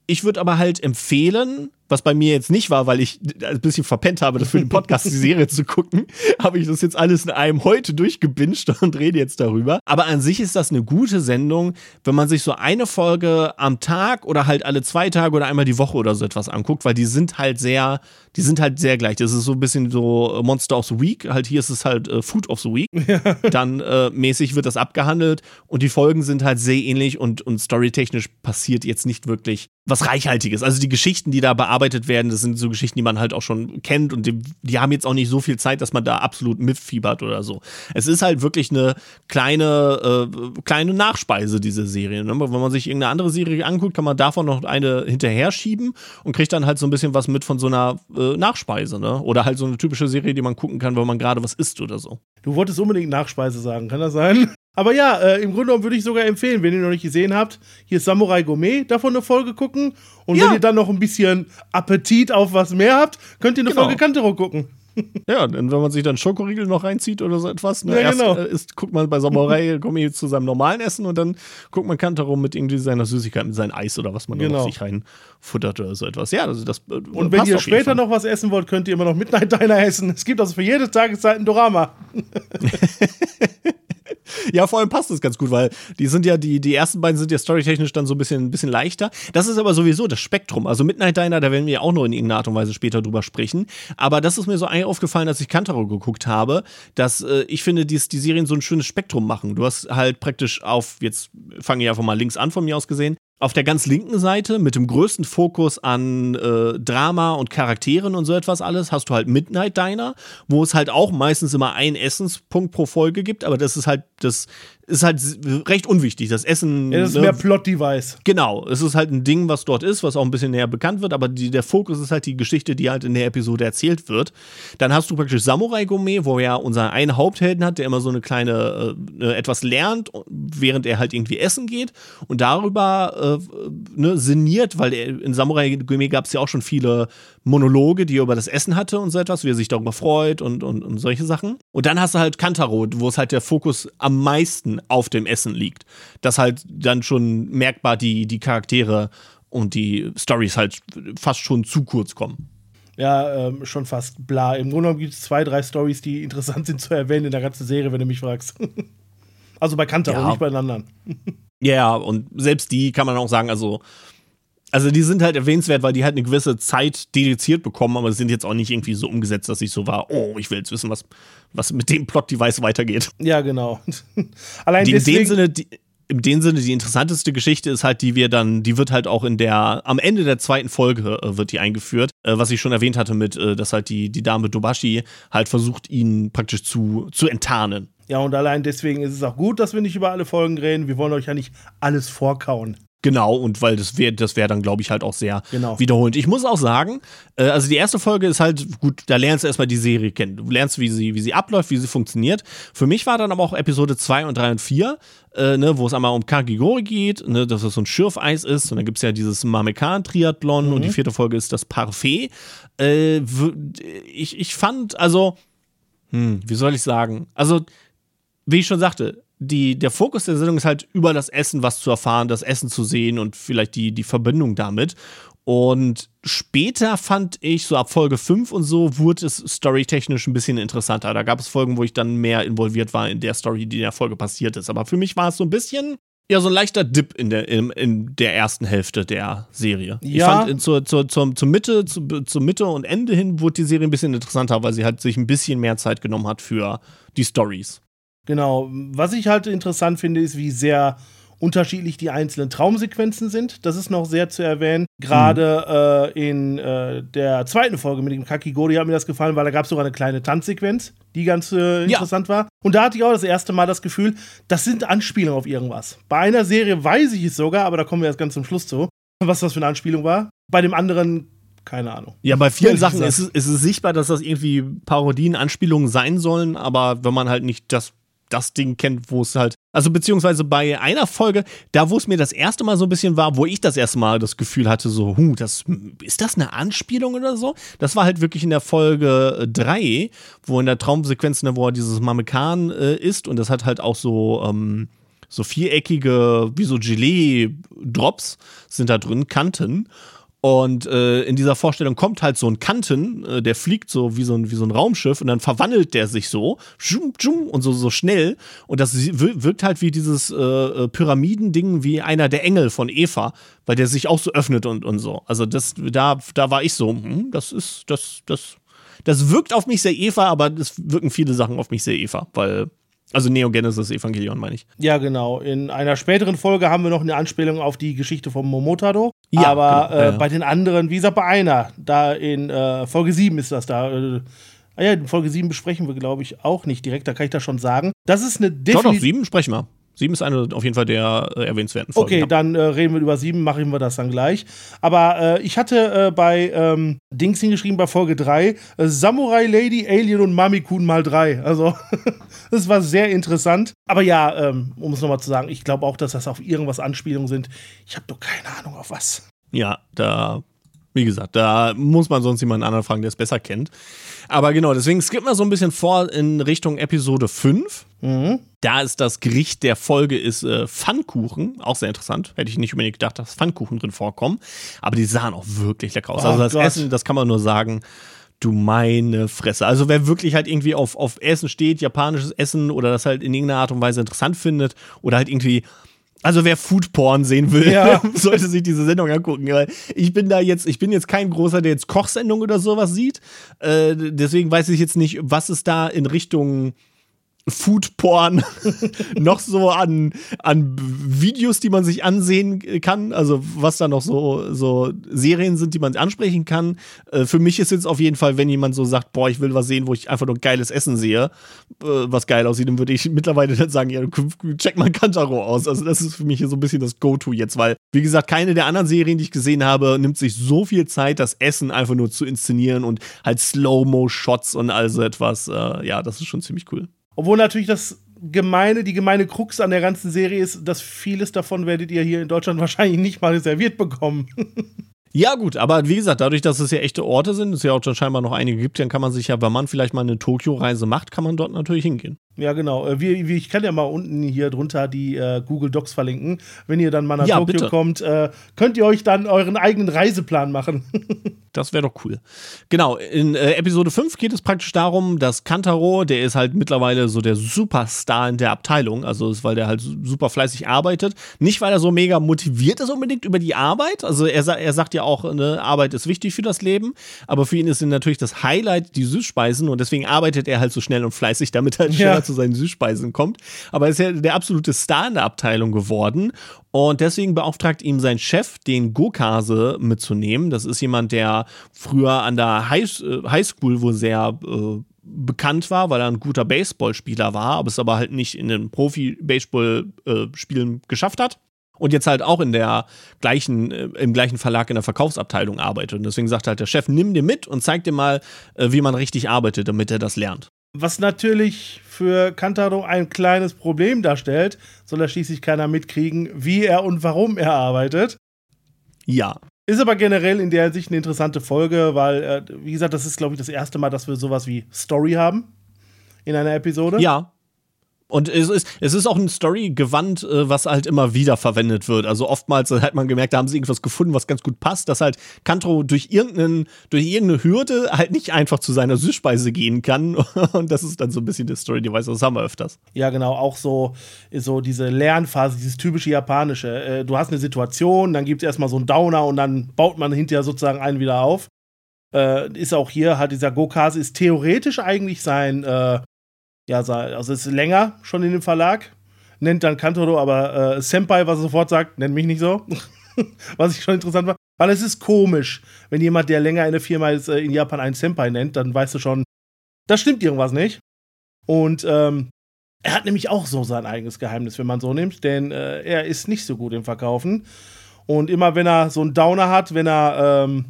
Ich würde aber halt empfehlen, was bei mir jetzt nicht war, weil ich ein bisschen verpennt habe, das für den Podcast die Serie zu gucken, habe ich das jetzt alles in einem heute durchgebinged und rede jetzt darüber. Aber an sich ist das eine gute Sendung, wenn man sich so eine Folge am Tag oder halt alle zwei Tage oder einmal die Woche oder so etwas anguckt, weil die sind halt sehr, die sind halt sehr gleich. Das ist so ein bisschen so Monster of the Week, halt hier ist es halt äh, Food of the Week. Ja. Dann äh, mäßig wird das abgehandelt und die Folgen sind halt sehr ähnlich und, und storytechnisch passiert jetzt nicht wirklich was Reichhaltiges. Also die Geschichten, die da bearbeitet werden, das sind so Geschichten, die man halt auch schon kennt und die, die, haben jetzt auch nicht so viel Zeit, dass man da absolut mitfiebert oder so. Es ist halt wirklich eine kleine, äh, kleine Nachspeise, diese Serie. Ne? Wenn man sich irgendeine andere Serie anguckt, kann man davon noch eine hinterher schieben und kriegt dann halt so ein bisschen was mit von so einer äh, Nachspeise. Ne? Oder halt so eine typische Serie, die man gucken kann, wenn man gerade was isst oder so. Du wolltest unbedingt Nachspeise sagen, kann das sein? Aber ja, äh, im Grunde genommen würde ich sogar empfehlen, wenn ihr noch nicht gesehen habt, hier ist Samurai Gourmet, davon eine Folge gucken. Und ja. wenn ihr dann noch ein bisschen Appetit auf was mehr habt, könnt ihr eine genau. Folge Kantero gucken. Ja, und wenn man sich dann Schokoriegel noch reinzieht oder so etwas, ne, ja, genau. erst äh, ist, guckt man bei Samurai Gourmet zu seinem normalen Essen und dann guckt man Kantaro mit irgendwie seiner Süßigkeit, mit seinem Eis oder was man genau. noch sich reinfuttert oder so etwas. Ja, also das äh, Und wenn ihr später noch was essen wollt, könnt ihr immer noch Midnight Diner essen. Es gibt also für jede Tageszeit ein Dorama. ja, vor allem passt das ganz gut, weil die sind ja, die, die ersten beiden sind ja storytechnisch dann so ein bisschen, ein bisschen leichter. Das ist aber sowieso das Spektrum. Also Midnight Diner, da werden wir auch noch in irgendeiner Art und Weise später drüber sprechen. Aber das ist mir so aufgefallen, als ich Kantaro geguckt habe, dass äh, ich finde, die, die Serien so ein schönes Spektrum machen. Du hast halt praktisch auf, jetzt fange ich einfach mal links an von mir aus gesehen, auf der ganz linken Seite mit dem größten Fokus an äh, Drama und Charakteren und so etwas alles hast du halt Midnight Diner, wo es halt auch meistens immer einen Essenspunkt pro Folge gibt, aber das ist halt das ist halt recht unwichtig. Das Essen. Ja, das ist ne, mehr Plot-Device. Genau. Es ist halt ein Ding, was dort ist, was auch ein bisschen näher bekannt wird, aber die, der Fokus ist halt die Geschichte, die halt in der Episode erzählt wird. Dann hast du praktisch Samurai Gourmet, wo er unser einen Haupthelden hat, der immer so eine kleine, äh, äh etwas lernt, während er halt irgendwie essen geht und darüber äh, ne, sinniert, weil er, in Samurai Gourmet gab es ja auch schon viele Monologe, die er über das Essen hatte und so etwas, wie er sich darüber freut und, und, und solche Sachen. Und dann hast du halt Kantaro, wo es halt der Fokus am meisten auf dem Essen liegt. Dass halt dann schon merkbar die, die Charaktere und die Stories halt fast schon zu kurz kommen. Ja, ähm, schon fast bla. Im Grunde genommen gibt es zwei, drei Stories, die interessant sind zu erwähnen in der ganzen Serie, wenn du mich fragst. also bei Kantaro, ja. nicht bei den anderen. Ja, und selbst die kann man auch sagen, also also die sind halt erwähnenswert, weil die halt eine gewisse Zeit dediziert bekommen, aber sind jetzt auch nicht irgendwie so umgesetzt, dass ich so war, oh, ich will jetzt wissen, was, was mit dem Plot-Device weitergeht. Ja, genau. Allein die, deswegen in dem Sinne, die, in dem Sinne, die interessanteste Geschichte ist halt, die wir dann, die wird halt auch in der, am Ende der zweiten Folge äh, wird die eingeführt, äh, was ich schon erwähnt hatte mit, äh, dass halt die, die Dame Dobashi halt versucht, ihn praktisch zu, zu enttarnen. Ja, und allein deswegen ist es auch gut, dass wir nicht über alle Folgen reden. Wir wollen euch ja nicht alles vorkauen. Genau, und weil das wäre das wär dann, glaube ich, halt auch sehr genau. wiederholend. Ich muss auch sagen, äh, also die erste Folge ist halt, gut, da lernst du erstmal die Serie kennen. Du lernst, wie sie, wie sie abläuft, wie sie funktioniert. Für mich war dann aber auch Episode 2 und 3 und 4, äh, ne, wo es einmal um Kagigori geht, ne, dass es so ein Schürfeis ist. Und dann gibt es ja dieses Mamekan-Triathlon mhm. und die vierte Folge ist das Parfait. Äh, ich, ich fand, also, hm, wie soll ich sagen? Also, wie ich schon sagte, die, der Fokus der Sendung ist halt über das Essen was zu erfahren, das Essen zu sehen und vielleicht die, die Verbindung damit. Und später fand ich, so ab Folge 5 und so, wurde es storytechnisch ein bisschen interessanter. Da gab es Folgen, wo ich dann mehr involviert war in der Story, die in der Folge passiert ist. Aber für mich war es so ein bisschen, ja, so ein leichter Dip in der, in, in der ersten Hälfte der Serie. Ja. Ich fand, zur, zur, zur, zur, Mitte, zur, zur Mitte und Ende hin wurde die Serie ein bisschen interessanter, weil sie halt sich ein bisschen mehr Zeit genommen hat für die Stories. Genau. Was ich halt interessant finde, ist, wie sehr unterschiedlich die einzelnen Traumsequenzen sind. Das ist noch sehr zu erwähnen. Gerade mhm. äh, in äh, der zweiten Folge mit dem Kakigori hat mir das gefallen, weil da gab es sogar eine kleine Tanzsequenz, die ganz äh, interessant ja. war. Und da hatte ich auch das erste Mal das Gefühl, das sind Anspielungen auf irgendwas. Bei einer Serie weiß ich es sogar, aber da kommen wir erst ganz zum Schluss zu, was das für eine Anspielung war. Bei dem anderen keine Ahnung. Ja, bei vielen Sachen ist es, ist es sichtbar, dass das irgendwie Parodien, Anspielungen sein sollen, aber wenn man halt nicht das das Ding kennt, wo es halt, also beziehungsweise bei einer Folge, da wo es mir das erste Mal so ein bisschen war, wo ich das erste Mal das Gefühl hatte, so, hu, das, ist das eine Anspielung oder so? Das war halt wirklich in der Folge 3, wo in der Traumsequenz, ne, wo er dieses Mamekan äh, ist und das hat halt auch so, ähm, so viereckige, wie so Gelee-Drops sind da drin, Kanten. Und äh, in dieser Vorstellung kommt halt so ein Kanten, äh, der fliegt so wie so, ein, wie so ein Raumschiff und dann verwandelt der sich so schum, schum, und so, so schnell. Und das wirkt halt wie dieses äh, äh, Pyramidending wie einer der Engel von Eva, weil der sich auch so öffnet und, und so. Also das, da, da war ich so, hm, das ist, das, das, das wirkt auf mich sehr Eva, aber es wirken viele Sachen auf mich sehr Eva, weil also Neo Genesis Evangelion meine ich. Ja, genau. In einer späteren Folge haben wir noch eine Anspielung auf die Geschichte von Momotaro. Ja, aber genau. äh, ja, ja. bei den anderen, wie gesagt, bei einer, da in äh, Folge 7 ist das da. Äh, ah ja, in Folge 7 besprechen wir, glaube ich, auch nicht direkt, da kann ich das schon sagen. Das ist eine Definition. Doch, doch, 7 sprechen wir. Sieben ist eine auf jeden Fall der äh, erwähnenswerten Folgen. Okay, ja. dann äh, reden wir über sieben, machen wir das dann gleich. Aber äh, ich hatte äh, bei ähm, Dings hingeschrieben bei Folge 3 äh, Samurai Lady, Alien und Mamikun mal drei. Also, das war sehr interessant. Aber ja, ähm, um es nochmal zu sagen, ich glaube auch, dass das auf irgendwas Anspielungen sind. Ich habe doch keine Ahnung auf was. Ja, da wie gesagt, da muss man sonst jemanden anderen fragen, der es besser kennt. Aber genau, deswegen skippen wir so ein bisschen vor in Richtung Episode 5. Mhm. Da ist das Gericht der Folge ist äh, Pfannkuchen. Auch sehr interessant. Hätte ich nicht unbedingt gedacht, dass Pfannkuchen drin vorkommen. Aber die sahen auch wirklich lecker aus. Oh, also das Gott. Essen, das kann man nur sagen. Du meine Fresse. Also wer wirklich halt irgendwie auf, auf Essen steht, japanisches Essen oder das halt in irgendeiner Art und Weise interessant findet oder halt irgendwie also wer Foodporn sehen will, ja. sollte sich diese Sendung angucken. Ich bin da jetzt, ich bin jetzt kein großer, der jetzt Kochsendung oder sowas sieht. Äh, deswegen weiß ich jetzt nicht, was es da in Richtung Foodporn noch so an, an Videos, die man sich ansehen kann. Also was da noch so, so Serien sind, die man ansprechen kann. Äh, für mich ist jetzt auf jeden Fall, wenn jemand so sagt, boah, ich will was sehen, wo ich einfach nur geiles Essen sehe, äh, was geil aussieht, dann würde ich mittlerweile dann sagen, ja, check mal Kantaro aus. Also das ist für mich so ein bisschen das Go-To jetzt, weil, wie gesagt, keine der anderen Serien, die ich gesehen habe, nimmt sich so viel Zeit, das Essen einfach nur zu inszenieren und halt Slow-Mo-Shots und also etwas. Äh, ja, das ist schon ziemlich cool. Obwohl natürlich das gemeine, die gemeine Krux an der ganzen Serie ist, dass vieles davon werdet ihr hier in Deutschland wahrscheinlich nicht mal reserviert bekommen. Ja, gut, aber wie gesagt, dadurch, dass es ja echte Orte sind, es ja auch schon scheinbar noch einige gibt, dann kann man sich ja, wenn man vielleicht mal eine Tokio-Reise macht, kann man dort natürlich hingehen. Ja, genau. Äh, wie, wie, ich kann ja mal unten hier drunter die äh, Google Docs verlinken. Wenn ihr dann mal nach ja, Tokio bitte. kommt, äh, könnt ihr euch dann euren eigenen Reiseplan machen. das wäre doch cool. Genau, in äh, Episode 5 geht es praktisch darum, dass Kantaro, der ist halt mittlerweile so der Superstar in der Abteilung, also ist, weil der halt super fleißig arbeitet. Nicht, weil er so mega motiviert ist unbedingt über die Arbeit. Also er, er sagt ja auch, ne, Arbeit ist wichtig für das Leben, aber für ihn ist natürlich das Highlight die Süßspeisen und deswegen arbeitet er halt so schnell und fleißig, damit halt schneller zu seinen Süßspeisen kommt. Aber er ist ja der absolute Star in der Abteilung geworden. Und deswegen beauftragt ihm sein Chef, den Gokase mitzunehmen. Das ist jemand, der früher an der High äh, Highschool wohl sehr äh, bekannt war, weil er ein guter Baseballspieler war, aber es aber halt nicht in den Profi-Baseball-Spielen äh, geschafft hat und jetzt halt auch in der gleichen, äh, im gleichen Verlag in der Verkaufsabteilung arbeitet. Und deswegen sagt halt der Chef, nimm dir mit und zeig dir mal, äh, wie man richtig arbeitet, damit er das lernt. Was natürlich für Kantaro ein kleines Problem darstellt, soll er schließlich keiner mitkriegen, wie er und warum er arbeitet. Ja. Ist aber generell in der Hinsicht eine interessante Folge, weil, äh, wie gesagt, das ist, glaube ich, das erste Mal, dass wir sowas wie Story haben in einer Episode. Ja. Und es ist, es ist auch ein Story-Gewand, äh, was halt immer wieder verwendet wird. Also oftmals hat man gemerkt, da haben sie irgendwas gefunden, was ganz gut passt, dass halt Kantro durch, irgendeinen, durch irgendeine Hürde halt nicht einfach zu seiner Süßspeise gehen kann. Und das ist dann so ein bisschen das Story-Device, das haben wir öfters. Ja, genau. Auch so, so diese Lernphase, dieses typische Japanische. Äh, du hast eine Situation, dann gibt es erstmal so einen Downer und dann baut man hinterher sozusagen einen wieder auf. Äh, ist auch hier, hat dieser Gokase ist theoretisch eigentlich sein ja, also ist länger schon in dem Verlag. nennt dann Kantoro aber äh, Senpai, was er sofort sagt, nenn mich nicht so. was ich schon interessant war. Weil es ist komisch, wenn jemand, der länger in der Firma ist, äh, in Japan einen Senpai nennt, dann weißt du schon, da stimmt irgendwas nicht. Und ähm, er hat nämlich auch so sein eigenes Geheimnis, wenn man so nimmt, denn äh, er ist nicht so gut im Verkaufen. Und immer wenn er so einen Downer hat, wenn er ähm,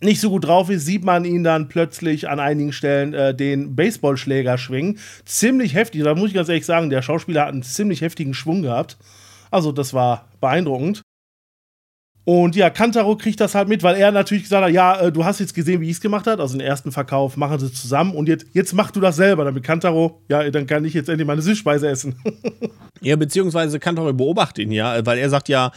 nicht so gut drauf ist, sieht man ihn dann plötzlich an einigen Stellen äh, den Baseballschläger schwingen. Ziemlich heftig, da muss ich ganz ehrlich sagen, der Schauspieler hat einen ziemlich heftigen Schwung gehabt. Also das war beeindruckend. Und ja, Kantaro kriegt das halt mit, weil er natürlich gesagt hat, ja, äh, du hast jetzt gesehen, wie ich es gemacht habe. Also den ersten Verkauf machen sie zusammen und jetzt, jetzt mach du das selber. Damit Kantaro, ja, dann kann ich jetzt endlich meine Süßspeise essen. ja, beziehungsweise Kantaro beobachtet ihn ja, weil er sagt ja,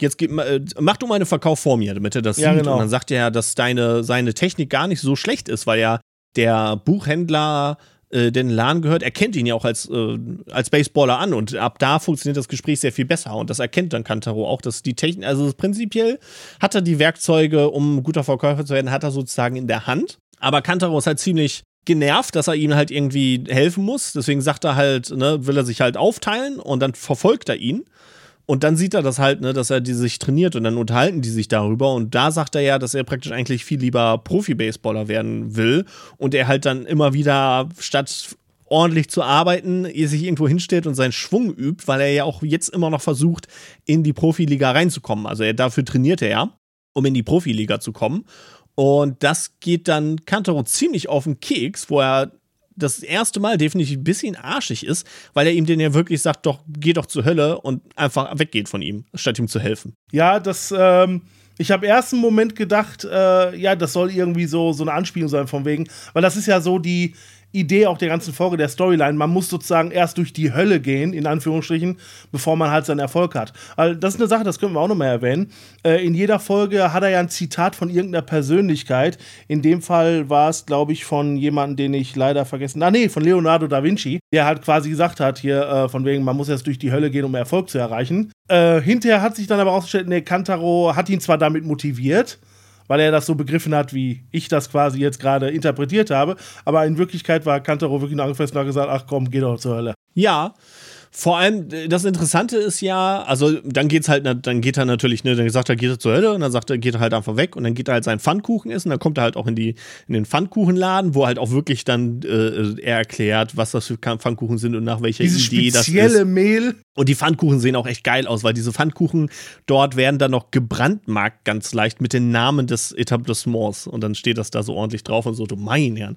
jetzt gib, äh, mach du mal einen Verkauf vor mir, damit er das ja, sieht. Genau. Und dann sagt er ja, dass deine, seine Technik gar nicht so schlecht ist, weil ja der Buchhändler äh, den Laden gehört, erkennt ihn ja auch als, äh, als Baseballer an und ab da funktioniert das Gespräch sehr viel besser und das erkennt dann Kantaro auch, dass die Technik, also prinzipiell hat er die Werkzeuge, um guter Verkäufer zu werden, hat er sozusagen in der Hand, aber Kantaro ist halt ziemlich genervt, dass er ihm halt irgendwie helfen muss, deswegen sagt er halt, ne, will er sich halt aufteilen und dann verfolgt er ihn und dann sieht er das halt, ne, dass er die sich trainiert und dann unterhalten die sich darüber. Und da sagt er ja, dass er praktisch eigentlich viel lieber Profi-Baseballer werden will. Und er halt dann immer wieder statt ordentlich zu arbeiten, sich irgendwo hinstellt und seinen Schwung übt, weil er ja auch jetzt immer noch versucht, in die Profiliga reinzukommen. Also er, dafür trainiert er ja, um in die Profiliga zu kommen. Und das geht dann Kantaro ziemlich auf den Keks, wo er das erste Mal definitiv ein bisschen arschig ist, weil er ihm den ja wirklich sagt, doch, geh doch zur Hölle und einfach weggeht von ihm, statt ihm zu helfen. Ja, das, ähm, ich habe erst einen Moment gedacht, äh, ja, das soll irgendwie so, so eine Anspielung sein, von wegen, weil das ist ja so die, Idee auch der ganzen Folge, der Storyline. Man muss sozusagen erst durch die Hölle gehen, in Anführungsstrichen, bevor man halt seinen Erfolg hat. Also das ist eine Sache, das können wir auch noch mal erwähnen. Äh, in jeder Folge hat er ja ein Zitat von irgendeiner Persönlichkeit. In dem Fall war es, glaube ich, von jemandem, den ich leider vergessen Ah, nee, von Leonardo da Vinci, der halt quasi gesagt hat, hier, äh, von wegen, man muss erst durch die Hölle gehen, um Erfolg zu erreichen. Äh, hinterher hat sich dann aber ausgestellt, nee, Kantaro hat ihn zwar damit motiviert, weil er das so begriffen hat, wie ich das quasi jetzt gerade interpretiert habe. Aber in Wirklichkeit war Kantaro wirklich nur angefasst und hat gesagt, ach komm, geh doch zur Hölle. Ja, vor allem, das Interessante ist ja, also dann geht's halt, dann geht er natürlich, ne, dann sagt er, geht er zur Hölle und dann sagt er, geht er halt einfach weg und dann geht er halt seinen Pfannkuchen essen, dann kommt er halt auch in die, in den Pfannkuchenladen, wo halt auch wirklich dann äh, er erklärt, was das für Pfannkuchen sind und nach welcher Dieses Idee das ist. spezielle Mehl. Und die Pfannkuchen sehen auch echt geil aus, weil diese Pfannkuchen dort werden dann noch gebrandmarkt ganz leicht mit den Namen des Etablissements. Und dann steht das da so ordentlich drauf und so, du mein Herrn.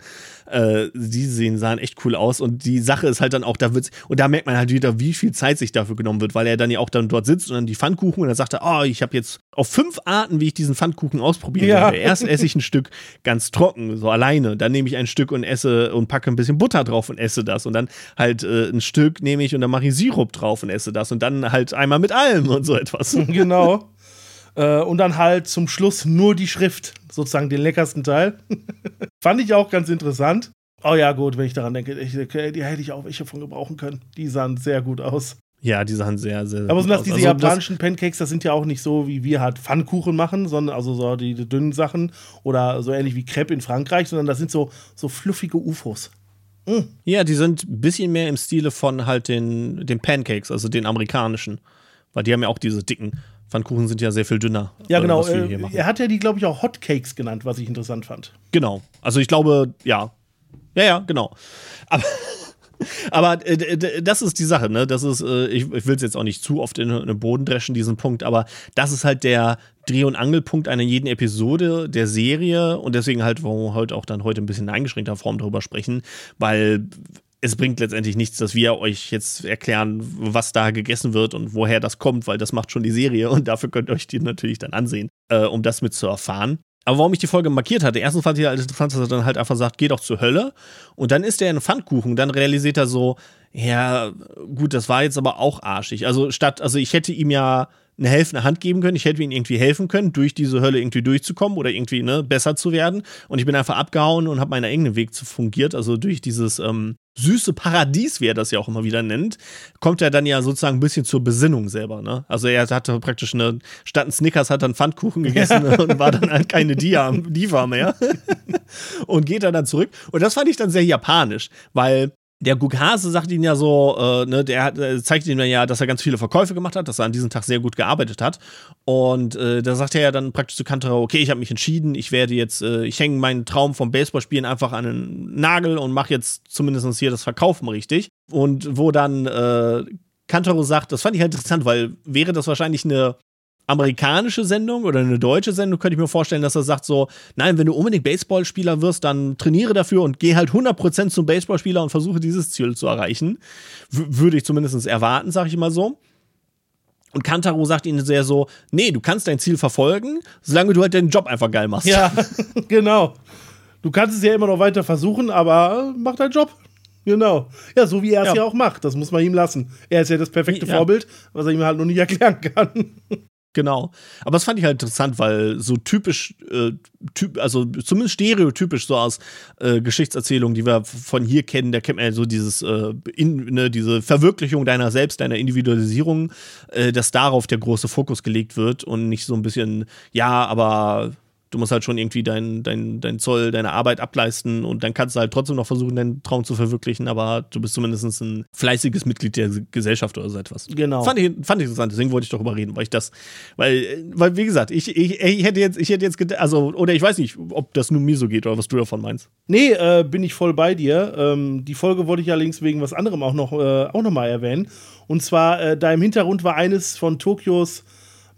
Äh, die sehen, sahen echt cool aus. Und die Sache ist halt dann auch, da wird's, und da merkt man halt wieder, wie viel Zeit sich dafür genommen wird, weil er dann ja auch dann dort sitzt und dann die Pfannkuchen und dann sagt er, oh, ich habe jetzt auf fünf Arten, wie ich diesen Pfannkuchen ausprobieren ja. Erst esse ich ein Stück ganz trocken, so alleine. Dann nehme ich ein Stück und esse und packe ein bisschen Butter drauf und esse das. Und dann halt äh, ein Stück nehme ich und dann mache ich Sirup drauf und esse das. Und dann halt einmal mit allem und so etwas. Genau. Äh, und dann halt zum Schluss nur die Schrift, sozusagen den leckersten Teil. Fand ich auch ganz interessant. Oh ja, gut, wenn ich daran denke, ich, die hätte ich auch welche von gebrauchen können. Die sahen sehr gut aus. Ja, die sahen sehr, sehr. Aber sind das diese also, japanischen das Pancakes, das sind ja auch nicht so, wie wir halt Pfannkuchen machen, sondern also so die, die, dünnen Sachen oder so ähnlich wie Crepe in Frankreich, sondern das sind so, so fluffige UFOs. Mm. Ja, die sind ein bisschen mehr im Stile von halt den, den Pancakes, also den amerikanischen. Weil die haben ja auch diese dicken. Pfannkuchen sind ja sehr viel dünner. Ja, genau. Äh, er hat ja die, glaube ich, auch Hotcakes genannt, was ich interessant fand. Genau. Also ich glaube, ja. Ja, ja, genau. Aber aber äh, das ist die Sache, ne? Das ist, äh, ich, ich will es jetzt auch nicht zu oft in, in den Boden dreschen, diesen Punkt, aber das ist halt der Dreh- und Angelpunkt einer jeden Episode der Serie und deswegen halt, wo wir heute auch dann heute ein bisschen in eingeschränkter Form darüber sprechen, weil es bringt letztendlich nichts, dass wir euch jetzt erklären, was da gegessen wird und woher das kommt, weil das macht schon die Serie und dafür könnt ihr euch die natürlich dann ansehen, äh, um das mit zu erfahren. Aber warum ich die Folge markiert hatte, erstens fand ich halt interessant, dass er dann halt einfach sagt, geh doch zur Hölle. Und dann ist er in Pfannkuchen. Dann realisiert er so, ja, gut, das war jetzt aber auch arschig. Also statt, also ich hätte ihm ja eine helfende Hand geben können. Ich hätte ihm irgendwie helfen können, durch diese Hölle irgendwie durchzukommen oder irgendwie ne, besser zu werden. Und ich bin einfach abgehauen und habe meinen eigenen Weg zu fungiert. Also durch dieses ähm, süße Paradies, wie er das ja auch immer wieder nennt, kommt er dann ja sozusagen ein bisschen zur Besinnung selber. Ne? Also er hatte praktisch eine, statt ein Snickers hat er einen Pfannkuchen gegessen ja. und war dann halt keine Dia, Diva mehr. und geht dann, dann zurück. Und das fand ich dann sehr japanisch, weil der Gugase sagt ihnen ja so, äh, ne, der, hat, der zeigt ihnen ja, dass er ganz viele Verkäufe gemacht hat, dass er an diesem Tag sehr gut gearbeitet hat. Und äh, da sagt er ja dann praktisch zu Kantarau, okay, ich habe mich entschieden, ich werde jetzt, äh, ich hänge meinen Traum vom Baseballspielen einfach an einen Nagel und mache jetzt zumindest hier das Verkaufen richtig. Und wo dann äh, Kantaro sagt, das fand ich halt interessant, weil wäre das wahrscheinlich eine amerikanische Sendung oder eine deutsche Sendung, könnte ich mir vorstellen, dass er sagt so, nein, wenn du unbedingt Baseballspieler wirst, dann trainiere dafür und geh halt 100% zum Baseballspieler und versuche dieses Ziel zu erreichen. W würde ich zumindest erwarten, sag ich mal so. Und Kantaro sagt ihnen sehr so, nee, du kannst dein Ziel verfolgen, solange du halt deinen Job einfach geil machst. Ja, genau. Du kannst es ja immer noch weiter versuchen, aber mach deinen Job. Genau. Ja, so wie er es ja. ja. auch macht. Das muss man ihm lassen. Er ist ja das perfekte ja. Vorbild, was er ihm halt noch nicht erklären kann. Genau. Aber das fand ich halt interessant, weil so typisch, äh, typ, also zumindest stereotypisch so aus äh, Geschichtserzählungen, die wir von hier kennen, da kennt man ja so dieses, äh, in, ne, diese Verwirklichung deiner selbst, deiner Individualisierung, äh, dass darauf der große Fokus gelegt wird und nicht so ein bisschen, ja, aber du musst halt schon irgendwie deinen dein, dein Zoll, deine Arbeit ableisten und dann kannst du halt trotzdem noch versuchen, deinen Traum zu verwirklichen, aber du bist zumindest ein fleißiges Mitglied der Gesellschaft oder so etwas. Genau. Fand ich, fand ich interessant, deswegen wollte ich darüber reden, weil ich das, weil, weil wie gesagt, ich, ich, ich hätte jetzt, ich hätte jetzt, also, oder ich weiß nicht, ob das nur mir so geht oder was du davon meinst. Nee, äh, bin ich voll bei dir. Ähm, die Folge wollte ich allerdings wegen was anderem auch noch, äh, auch noch mal erwähnen. Und zwar, äh, da im Hintergrund war eines von Tokios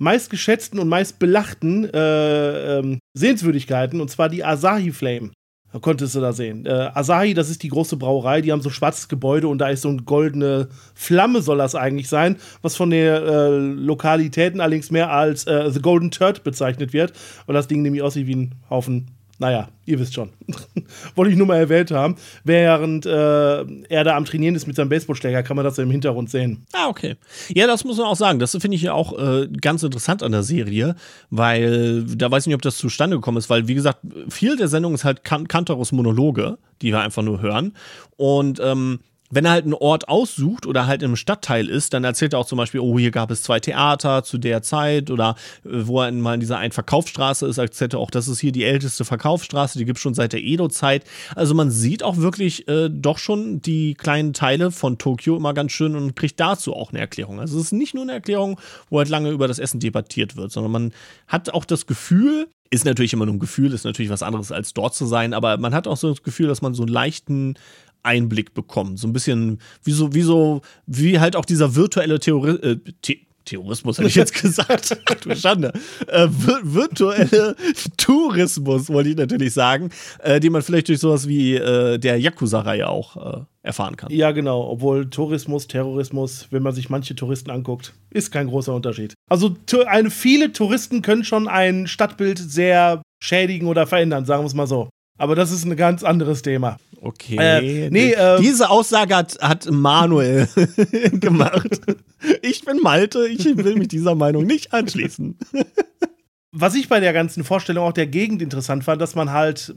meistgeschätzten und meistbelachten äh, ähm, Sehenswürdigkeiten, und zwar die Asahi Flame. Da konntest du da sehen. Äh, Asahi, das ist die große Brauerei, die haben so ein schwarzes Gebäude und da ist so eine goldene Flamme, soll das eigentlich sein, was von den äh, Lokalitäten allerdings mehr als äh, The Golden Turd bezeichnet wird, weil das Ding nämlich aussieht wie ein Haufen naja, ihr wisst schon. Wollte ich nur mal erwähnt haben. Während äh, er da am Trainieren ist mit seinem Baseballschläger, kann man das im Hintergrund sehen. Ah, okay. Ja, das muss man auch sagen. Das finde ich ja auch äh, ganz interessant an der Serie, weil da weiß ich nicht, ob das zustande gekommen ist, weil, wie gesagt, viel der Sendung ist halt kan Kantaros Monologe, die wir einfach nur hören. Und ähm, wenn er halt einen Ort aussucht oder halt im Stadtteil ist, dann erzählt er auch zum Beispiel, oh, hier gab es zwei Theater zu der Zeit oder äh, wo er mal in dieser einen Verkaufsstraße ist, erzählt er auch, das ist hier die älteste Verkaufsstraße, die gibt es schon seit der Edo-Zeit. Also man sieht auch wirklich äh, doch schon die kleinen Teile von Tokio immer ganz schön und kriegt dazu auch eine Erklärung. Also es ist nicht nur eine Erklärung, wo halt lange über das Essen debattiert wird, sondern man hat auch das Gefühl, ist natürlich immer nur ein Gefühl, ist natürlich was anderes als dort zu sein, aber man hat auch so das Gefühl, dass man so einen leichten Einblick bekommen. So ein bisschen wie so, wie so, wie halt auch dieser virtuelle Theorie. Äh, The Terrorismus hätte ich jetzt gesagt. du Schande. Äh, virtuelle Tourismus, wollte ich natürlich sagen, äh, den man vielleicht durch sowas wie äh, der Yakuza-Reihe auch äh, erfahren kann. Ja, genau. Obwohl Tourismus, Terrorismus, wenn man sich manche Touristen anguckt, ist kein großer Unterschied. Also eine, viele Touristen können schon ein Stadtbild sehr schädigen oder verändern, sagen wir es mal so. Aber das ist ein ganz anderes Thema. Okay. Äh, nee, äh, Diese Aussage hat, hat Manuel gemacht. Ich bin Malte, ich will mich dieser Meinung nicht anschließen. Was ich bei der ganzen Vorstellung auch der Gegend interessant fand, dass man halt,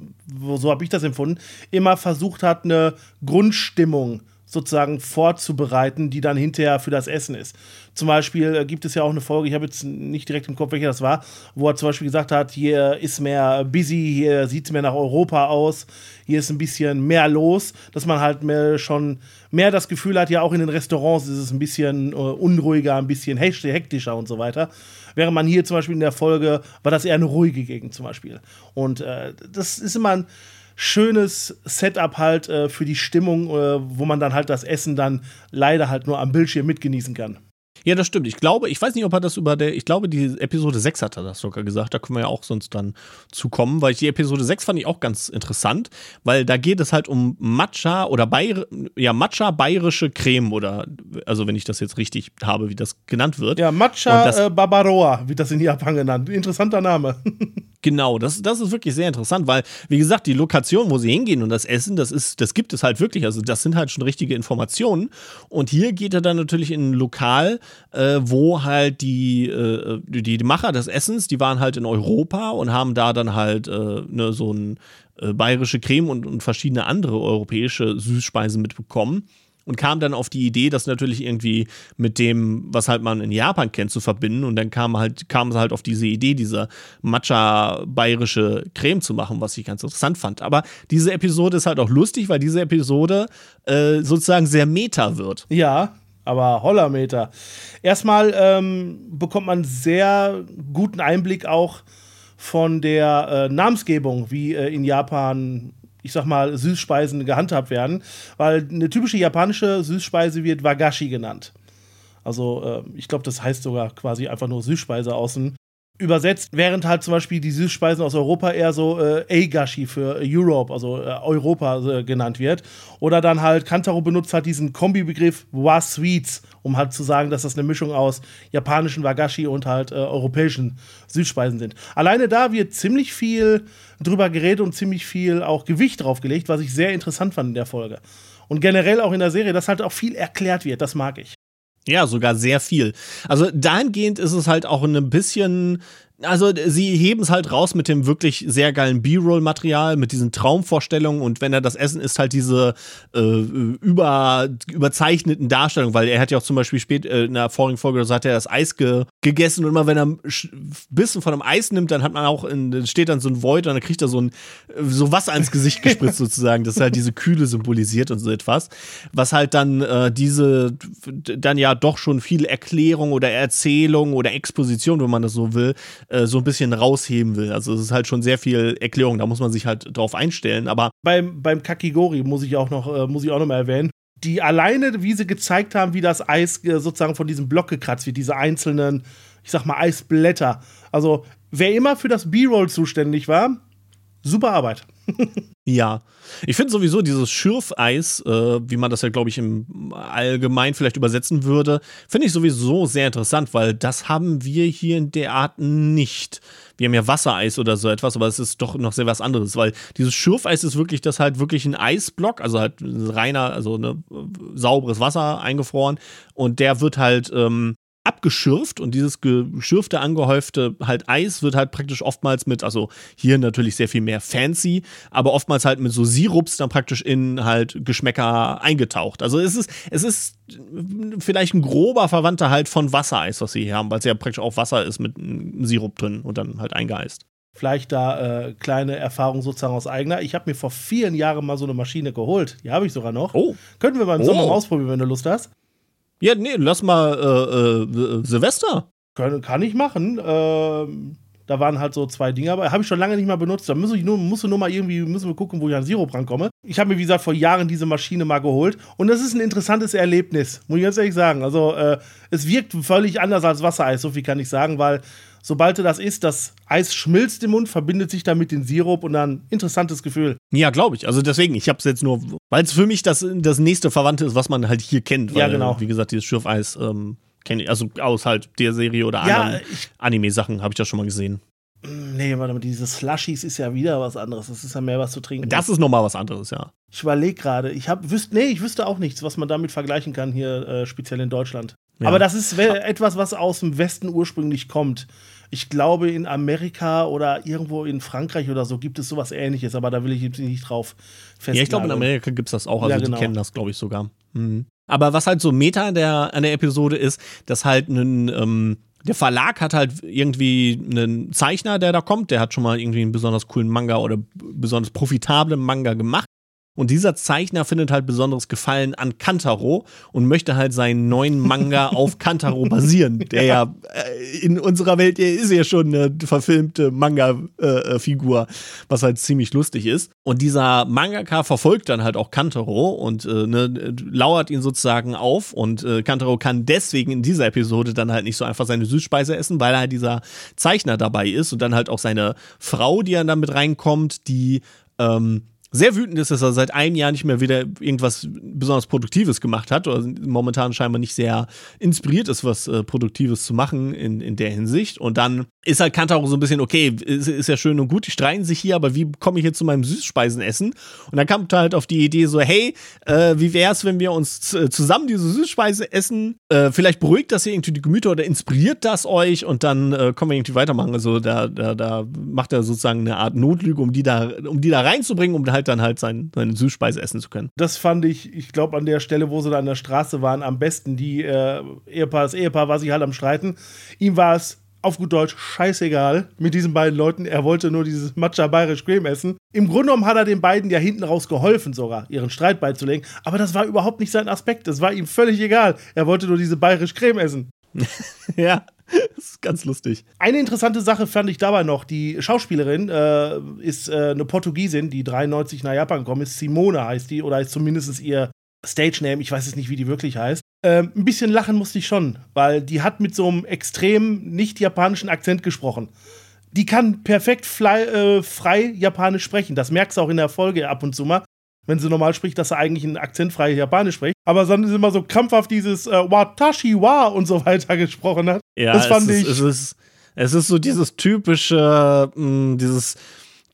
so habe ich das empfunden, immer versucht hat, eine Grundstimmung sozusagen vorzubereiten, die dann hinterher für das Essen ist. Zum Beispiel äh, gibt es ja auch eine Folge, ich habe jetzt nicht direkt im Kopf, welche das war, wo er zum Beispiel gesagt hat, hier ist mehr busy, hier sieht es mehr nach Europa aus, hier ist ein bisschen mehr los, dass man halt mehr schon mehr das Gefühl hat, ja auch in den Restaurants ist es ein bisschen äh, unruhiger, ein bisschen hektischer und so weiter. Während man hier zum Beispiel in der Folge war das eher eine ruhige Gegend zum Beispiel. Und äh, das ist immer ein schönes Setup halt äh, für die Stimmung, äh, wo man dann halt das Essen dann leider halt nur am Bildschirm mitgenießen kann. Ja, das stimmt. Ich glaube, ich weiß nicht, ob er das über der, ich glaube, die Episode 6 hat er das sogar gesagt. Da können wir ja auch sonst dann zukommen, weil ich die Episode 6 fand ich auch ganz interessant, weil da geht es halt um Matcha oder Bayer, ja, Matcha bayerische Creme oder, also wenn ich das jetzt richtig habe, wie das genannt wird. Ja, Matcha das, äh, Barbaroa wird das in Japan genannt. Interessanter Name. genau, das, das ist wirklich sehr interessant, weil, wie gesagt, die Lokation, wo sie hingehen und das Essen, das ist, das gibt es halt wirklich. Also, das sind halt schon richtige Informationen. Und hier geht er dann natürlich in ein Lokal, äh, wo halt die, äh, die, die, Macher des Essens, die waren halt in Europa und haben da dann halt äh, ne, so ein äh, bayerische Creme und, und verschiedene andere europäische Süßspeisen mitbekommen. und kam dann auf die Idee, das natürlich irgendwie mit dem, was halt man in Japan kennt, zu verbinden. Und dann kam halt, kam sie halt auf diese Idee, diese Matcha-bayerische Creme zu machen, was ich ganz interessant fand. Aber diese Episode ist halt auch lustig, weil diese Episode äh, sozusagen sehr meta wird. Ja, aber Hollermeter. Erstmal ähm, bekommt man sehr guten Einblick auch von der äh, Namensgebung, wie äh, in Japan ich sag mal, Süßspeisen gehandhabt werden, weil eine typische japanische Süßspeise wird Wagashi genannt. Also äh, ich glaube, das heißt sogar quasi einfach nur Süßspeise außen übersetzt, während halt zum Beispiel die Süßspeisen aus Europa eher so äh, Eigashi für Europe, also äh, Europa äh, genannt wird. Oder dann halt Kantaro benutzt halt diesen Kombibegriff Wa Sweets, um halt zu sagen, dass das eine Mischung aus japanischen Wagashi und halt äh, europäischen Süßspeisen sind. Alleine da wird ziemlich viel drüber geredet und ziemlich viel auch Gewicht draufgelegt, was ich sehr interessant fand in der Folge. Und generell auch in der Serie, dass halt auch viel erklärt wird, das mag ich. Ja, sogar sehr viel. Also dahingehend ist es halt auch ein bisschen also sie heben es halt raus mit dem wirklich sehr geilen B-Roll-Material, mit diesen Traumvorstellungen. Und wenn er das Essen ist, halt diese äh, über, überzeichneten Darstellungen, weil er hat ja auch zum Beispiel spät äh, in der vorigen Folge, so hat er das Eis ge gegessen. Und immer wenn er ein bisschen von einem Eis nimmt, dann hat man auch, in, steht dann so ein Void und dann kriegt er so ein so Wasser ins Gesicht gespritzt sozusagen, das halt diese Kühle symbolisiert und so etwas, was halt dann äh, diese dann ja doch schon viel Erklärung oder Erzählung oder Exposition, wenn man das so will, äh, so ein bisschen rausheben will. Also es ist halt schon sehr viel Erklärung, da muss man sich halt drauf einstellen. Aber beim, beim Kakigori muss ich auch noch, äh, muss ich auch noch mal erwähnen, die alleine, wie sie gezeigt haben, wie das Eis äh, sozusagen von diesem Block gekratzt wird, diese einzelnen, ich sag mal, Eisblätter. Also, wer immer für das B-Roll zuständig war, super Arbeit. Ja. Ich finde sowieso dieses Schürfeis, äh, wie man das ja, glaube ich, im Allgemein vielleicht übersetzen würde, finde ich sowieso sehr interessant, weil das haben wir hier in der Art nicht. Wir haben ja Wassereis oder so etwas, aber es ist doch noch sehr was anderes, weil dieses Schürfeis ist wirklich das halt wirklich ein Eisblock, also halt reiner, also ne, sauberes Wasser eingefroren und der wird halt ähm, abgeschürft und dieses geschürfte, angehäufte halt Eis wird halt praktisch oftmals mit, also hier natürlich sehr viel mehr fancy, aber oftmals halt mit so Sirups dann praktisch in halt Geschmäcker eingetaucht. Also es ist, es ist vielleicht ein grober Verwandter halt von Wassereis, was sie hier haben, weil es ja praktisch auch Wasser ist mit einem Sirup drin und dann halt eingeeist. Vielleicht da äh, kleine Erfahrung sozusagen aus eigener. Ich habe mir vor vielen Jahren mal so eine Maschine geholt. Die habe ich sogar noch. Oh. Können wir beim oh. Sommer mal ausprobieren, wenn du Lust hast. Ja, nee, lass mal äh, äh, Silvester. Kann, kann ich machen. Ähm, da waren halt so zwei Dinge, aber habe ich schon lange nicht mehr benutzt. Da muss ich nur, musst du nur mal irgendwie, müssen wir gucken, wo ich an Sirup rankomme. Ich habe mir, wie gesagt, vor Jahren diese Maschine mal geholt und das ist ein interessantes Erlebnis, muss ich ganz ehrlich sagen. Also, äh, es wirkt völlig anders als Wassereis, so viel kann ich sagen, weil sobald du das isst, das Eis schmilzt im Mund, verbindet sich dann mit dem Sirup und dann interessantes Gefühl. Ja, glaube ich. Also deswegen, ich habe es jetzt nur, weil es für mich das, das nächste Verwandte ist, was man halt hier kennt. Weil, ja, genau. Wie gesagt, dieses Schürfeis ähm, kenne ich, also aus halt der Serie oder ja, anderen Anime-Sachen habe ich das schon mal gesehen. Nee, warte mal, diese Slushies ist ja wieder was anderes. Das ist ja mehr was zu trinken. Das ist nochmal was anderes, ja. Ich überlege gerade. Ich hab, wüsst, nee, ich wüsste auch nichts, was man damit vergleichen kann, hier äh, speziell in Deutschland. Ja. Aber das ist etwas, was aus dem Westen ursprünglich kommt. Ich glaube, in Amerika oder irgendwo in Frankreich oder so gibt es sowas ähnliches, aber da will ich jetzt nicht drauf festhalten. Ja, ich glaube, in Amerika gibt es das auch. Also, ja, genau. die kennen das, glaube ich, sogar. Mhm. Aber was halt so Meta an der, an der Episode ist, dass halt ein. Ähm, der Verlag hat halt irgendwie einen Zeichner, der da kommt, der hat schon mal irgendwie einen besonders coolen Manga oder besonders profitablen Manga gemacht. Und dieser Zeichner findet halt besonderes Gefallen an Kantaro und möchte halt seinen neuen Manga auf Kantaro basieren, der ja äh, in unserer Welt der ist ja schon eine verfilmte Manga-Figur, äh, was halt ziemlich lustig ist. Und dieser Mangaka verfolgt dann halt auch Kantaro und äh, ne, lauert ihn sozusagen auf und äh, Kantaro kann deswegen in dieser Episode dann halt nicht so einfach seine Süßspeise essen, weil halt dieser Zeichner dabei ist und dann halt auch seine Frau, die dann damit reinkommt, die ähm, sehr wütend ist, dass er seit einem Jahr nicht mehr wieder irgendwas besonders Produktives gemacht hat oder momentan scheinbar nicht sehr inspiriert ist, was äh, Produktives zu machen in, in der Hinsicht. Und dann ist halt Kantaro so ein bisschen, okay, ist, ist ja schön und gut, die streiten sich hier, aber wie komme ich jetzt zu meinem Süßspeisenessen? Und dann kam er halt auf die Idee so, hey, äh, wie es, wenn wir uns zusammen diese Süßspeise essen? Äh, vielleicht beruhigt das hier irgendwie die Gemüter oder inspiriert das euch und dann äh, können wir irgendwie weitermachen. Also da, da, da macht er sozusagen eine Art Notlüge, um die da, um die da reinzubringen, um halt Zeit dann halt sein, seine Süßspeise essen zu können. Das fand ich, ich glaube, an der Stelle, wo sie da an der Straße waren, am besten. Die äh, Ehepaar, das Ehepaar war sich halt am Streiten. Ihm war es auf gut Deutsch scheißegal mit diesen beiden Leuten. Er wollte nur dieses Matcha Bayerisch Creme essen. Im Grunde genommen hat er den beiden ja hinten raus geholfen, sogar ihren Streit beizulegen. Aber das war überhaupt nicht sein Aspekt. Das war ihm völlig egal. Er wollte nur diese Bayerisch Creme essen. ja. Das ist ganz lustig. Eine interessante Sache fand ich dabei noch. Die Schauspielerin äh, ist äh, eine Portugiesin, die 93 nach Japan gekommen ist. Simone heißt die, oder ist zumindest ihr Stage Name. Ich weiß es nicht, wie die wirklich heißt. Ähm, ein bisschen lachen musste ich schon, weil die hat mit so einem extrem nicht japanischen Akzent gesprochen. Die kann perfekt fly, äh, frei Japanisch sprechen. Das merkst du auch in der Folge ab und zu mal. Wenn sie normal spricht, dass sie eigentlich ein akzentfrei Japanisch spricht. Aber dann ist immer so krampfhaft dieses äh, Watashi wa und so weiter gesprochen hat. Ja, das fand es ich. Ist, es, ist, es ist so dieses typische, mh, mm, dieses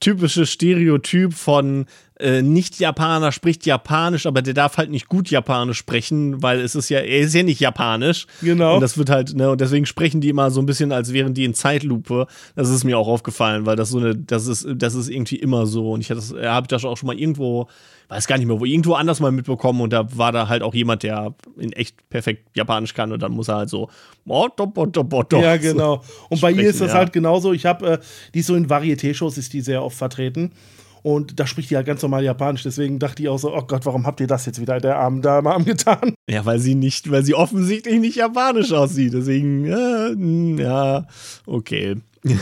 typische Stereotyp von äh, Nicht-Japaner spricht Japanisch, aber der darf halt nicht gut Japanisch sprechen, weil es ist ja, er ist ja nicht Japanisch. Genau. Und das wird halt, ne, und deswegen sprechen die immer so ein bisschen, als wären die in Zeitlupe. Das ist mir auch aufgefallen, weil das so eine, das ist, das ist irgendwie immer so. Und ich hatte das, habe das auch schon mal irgendwo, weiß gar nicht mehr, wo irgendwo anders mal mitbekommen und da war da halt auch jemand, der in echt perfekt Japanisch kann und dann muss er halt so, oh, dop, dop, dop, ja, genau. Und bei ihr ist das ja. halt genauso. Ich habe, äh, die ist so in Varieté-Shows ist die sehr oft vertreten. Und da spricht die halt ganz normal Japanisch. Deswegen dachte ich auch so, oh Gott, warum habt ihr das jetzt wieder der armen Dame getan? Ja, weil sie nicht, weil sie offensichtlich nicht japanisch aussieht. Deswegen, äh, ja, okay.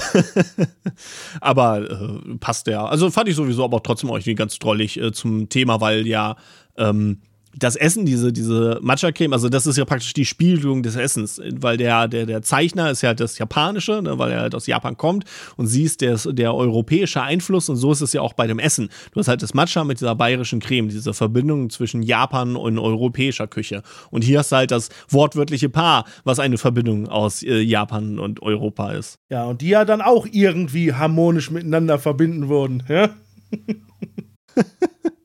aber äh, passt ja. Also fand ich sowieso aber trotzdem auch ganz drollig äh, zum Thema, weil ja ähm, das Essen, diese, diese Matcha-Creme, also das ist ja praktisch die Spiegelung des Essens, weil der, der, der Zeichner ist ja das Japanische, ne, weil er halt aus Japan kommt und sie ist der, der europäische Einfluss und so ist es ja auch bei dem Essen. Du hast halt das Matcha mit dieser bayerischen Creme, diese Verbindung zwischen Japan und europäischer Küche. Und hier hast du halt das wortwörtliche Paar, was eine Verbindung aus äh, Japan und Europa ist. Ja, und die ja dann auch irgendwie harmonisch miteinander verbinden wurden, ja?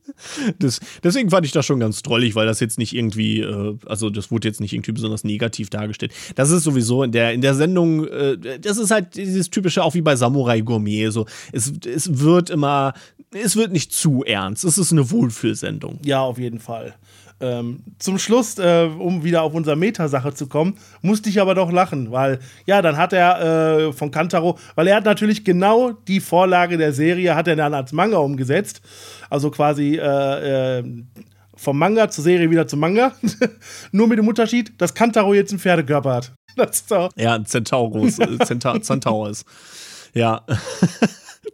Das, deswegen fand ich das schon ganz drollig, weil das jetzt nicht irgendwie, äh, also das wurde jetzt nicht irgendwie besonders negativ dargestellt. Das ist sowieso in der, in der Sendung, äh, das ist halt dieses typische, auch wie bei Samurai Gourmet. So, es, es wird immer, es wird nicht zu ernst. Es ist eine Wohlfühlsendung. Ja, auf jeden Fall. Ähm, zum Schluss, äh, um wieder auf unsere Metasache zu kommen, musste ich aber doch lachen, weil, ja, dann hat er äh, von Kantaro, weil er hat natürlich genau die Vorlage der Serie, hat er dann als Manga umgesetzt. Also quasi äh, äh vom Manga zur Serie wieder zum Manga. Nur mit dem Unterschied, dass Kantaro jetzt einen Pferdekörper hat. Das ist doch ja, ein Centaurus, äh, Centaurus. Ja.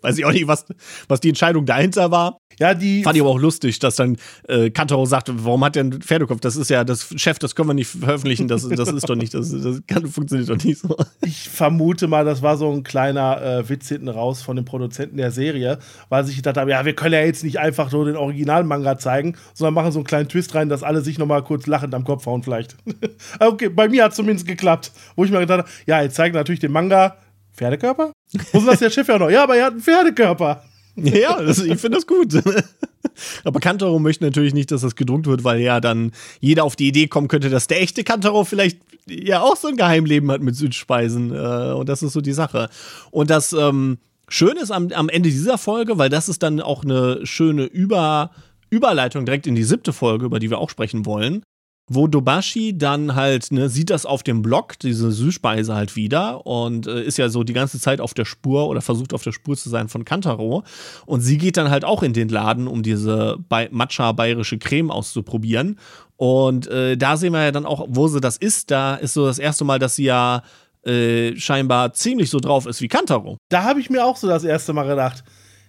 Weiß ich auch nicht, was, was die Entscheidung dahinter war. Ja, die. Fand ich aber auch lustig, dass dann äh, Kantaro sagt, warum hat der einen Pferdekopf? Das ist ja das Chef, das können wir nicht veröffentlichen, das, das ist doch nicht, das, das kann, funktioniert doch nicht so. Ich vermute mal, das war so ein kleiner äh, Witz hinten raus von den Produzenten der Serie, weil sich gedacht haben, ja, wir können ja jetzt nicht einfach nur den Originalmanga zeigen, sondern machen so einen kleinen Twist rein, dass alle sich nochmal kurz lachend am Kopf hauen, vielleicht. okay, bei mir hat es zumindest geklappt, wo ich mir gedacht habe, ja, jetzt zeigen natürlich den Manga, Pferdekörper? Wo ist das der Chef ja noch? Ja, aber er hat einen Pferdekörper. Ja, das, ich finde das gut. Aber Kantaro möchte natürlich nicht, dass das gedruckt wird, weil ja dann jeder auf die Idee kommen könnte, dass der echte Kantaro vielleicht ja auch so ein Geheimleben hat mit Südspeisen. Äh, und das ist so die Sache. Und das ähm, Schöne ist am, am Ende dieser Folge, weil das ist dann auch eine schöne Über, Überleitung direkt in die siebte Folge, über die wir auch sprechen wollen wo Dobashi dann halt, ne, sieht das auf dem Blog, diese Süßspeise halt wieder und äh, ist ja so die ganze Zeit auf der Spur oder versucht auf der Spur zu sein von Kantaro. Und sie geht dann halt auch in den Laden, um diese Matcha bayerische Creme auszuprobieren. Und äh, da sehen wir ja dann auch, wo sie das ist. Da ist so das erste Mal, dass sie ja äh, scheinbar ziemlich so drauf ist wie Kantaro. Da habe ich mir auch so das erste Mal gedacht.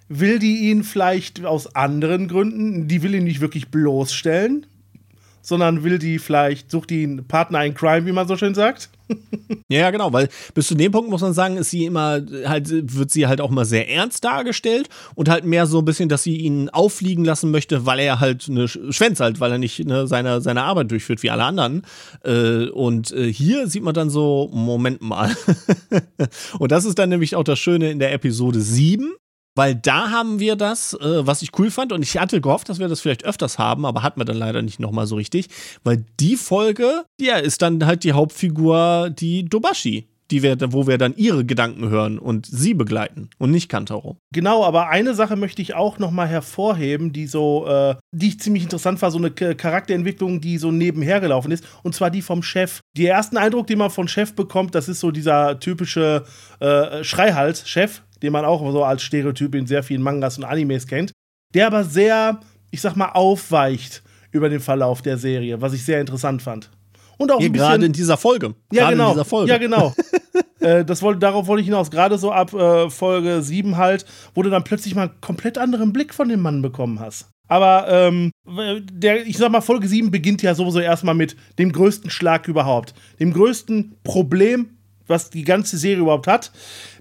Will die ihn vielleicht aus anderen Gründen, die will ihn nicht wirklich bloßstellen, sondern will die vielleicht, sucht die einen Partner in Crime, wie man so schön sagt. ja, genau, weil bis zu dem Punkt muss man sagen, ist sie immer, halt, wird sie halt auch immer sehr ernst dargestellt und halt mehr so ein bisschen, dass sie ihn auffliegen lassen möchte, weil er halt eine Schwänz halt, weil er nicht ne, seine, seine Arbeit durchführt wie alle anderen. Äh, und äh, hier sieht man dann so, Moment mal. und das ist dann nämlich auch das Schöne in der Episode 7 weil da haben wir das, äh, was ich cool fand und ich hatte gehofft, dass wir das vielleicht öfters haben, aber hatten wir dann leider nicht nochmal so richtig, weil die Folge, ja, ist dann halt die Hauptfigur, die Dobashi. die wir, wo wir dann ihre Gedanken hören und sie begleiten und nicht Kantaro. Genau, aber eine Sache möchte ich auch noch mal hervorheben, die so, äh, die ich ziemlich interessant war, so eine Charakterentwicklung, die so nebenher gelaufen ist, und zwar die vom Chef. Der ersten Eindruck, den man von Chef bekommt, das ist so dieser typische äh, Schreihals-Chef, den man auch so als Stereotyp in sehr vielen Mangas und Animes kennt, der aber sehr, ich sag mal, aufweicht über den Verlauf der Serie, was ich sehr interessant fand. Und auch Hier gerade in dieser Folge. Ja, gerade genau. In dieser Folge. Ja, genau. äh, das wollte, darauf wollte ich hinaus. Gerade so ab äh, Folge 7 halt, wo du dann plötzlich mal einen komplett anderen Blick von dem Mann bekommen hast. Aber ähm, der, ich sag mal, Folge 7 beginnt ja sowieso erstmal mit dem größten Schlag überhaupt. Dem größten Problem, was die ganze Serie überhaupt hat.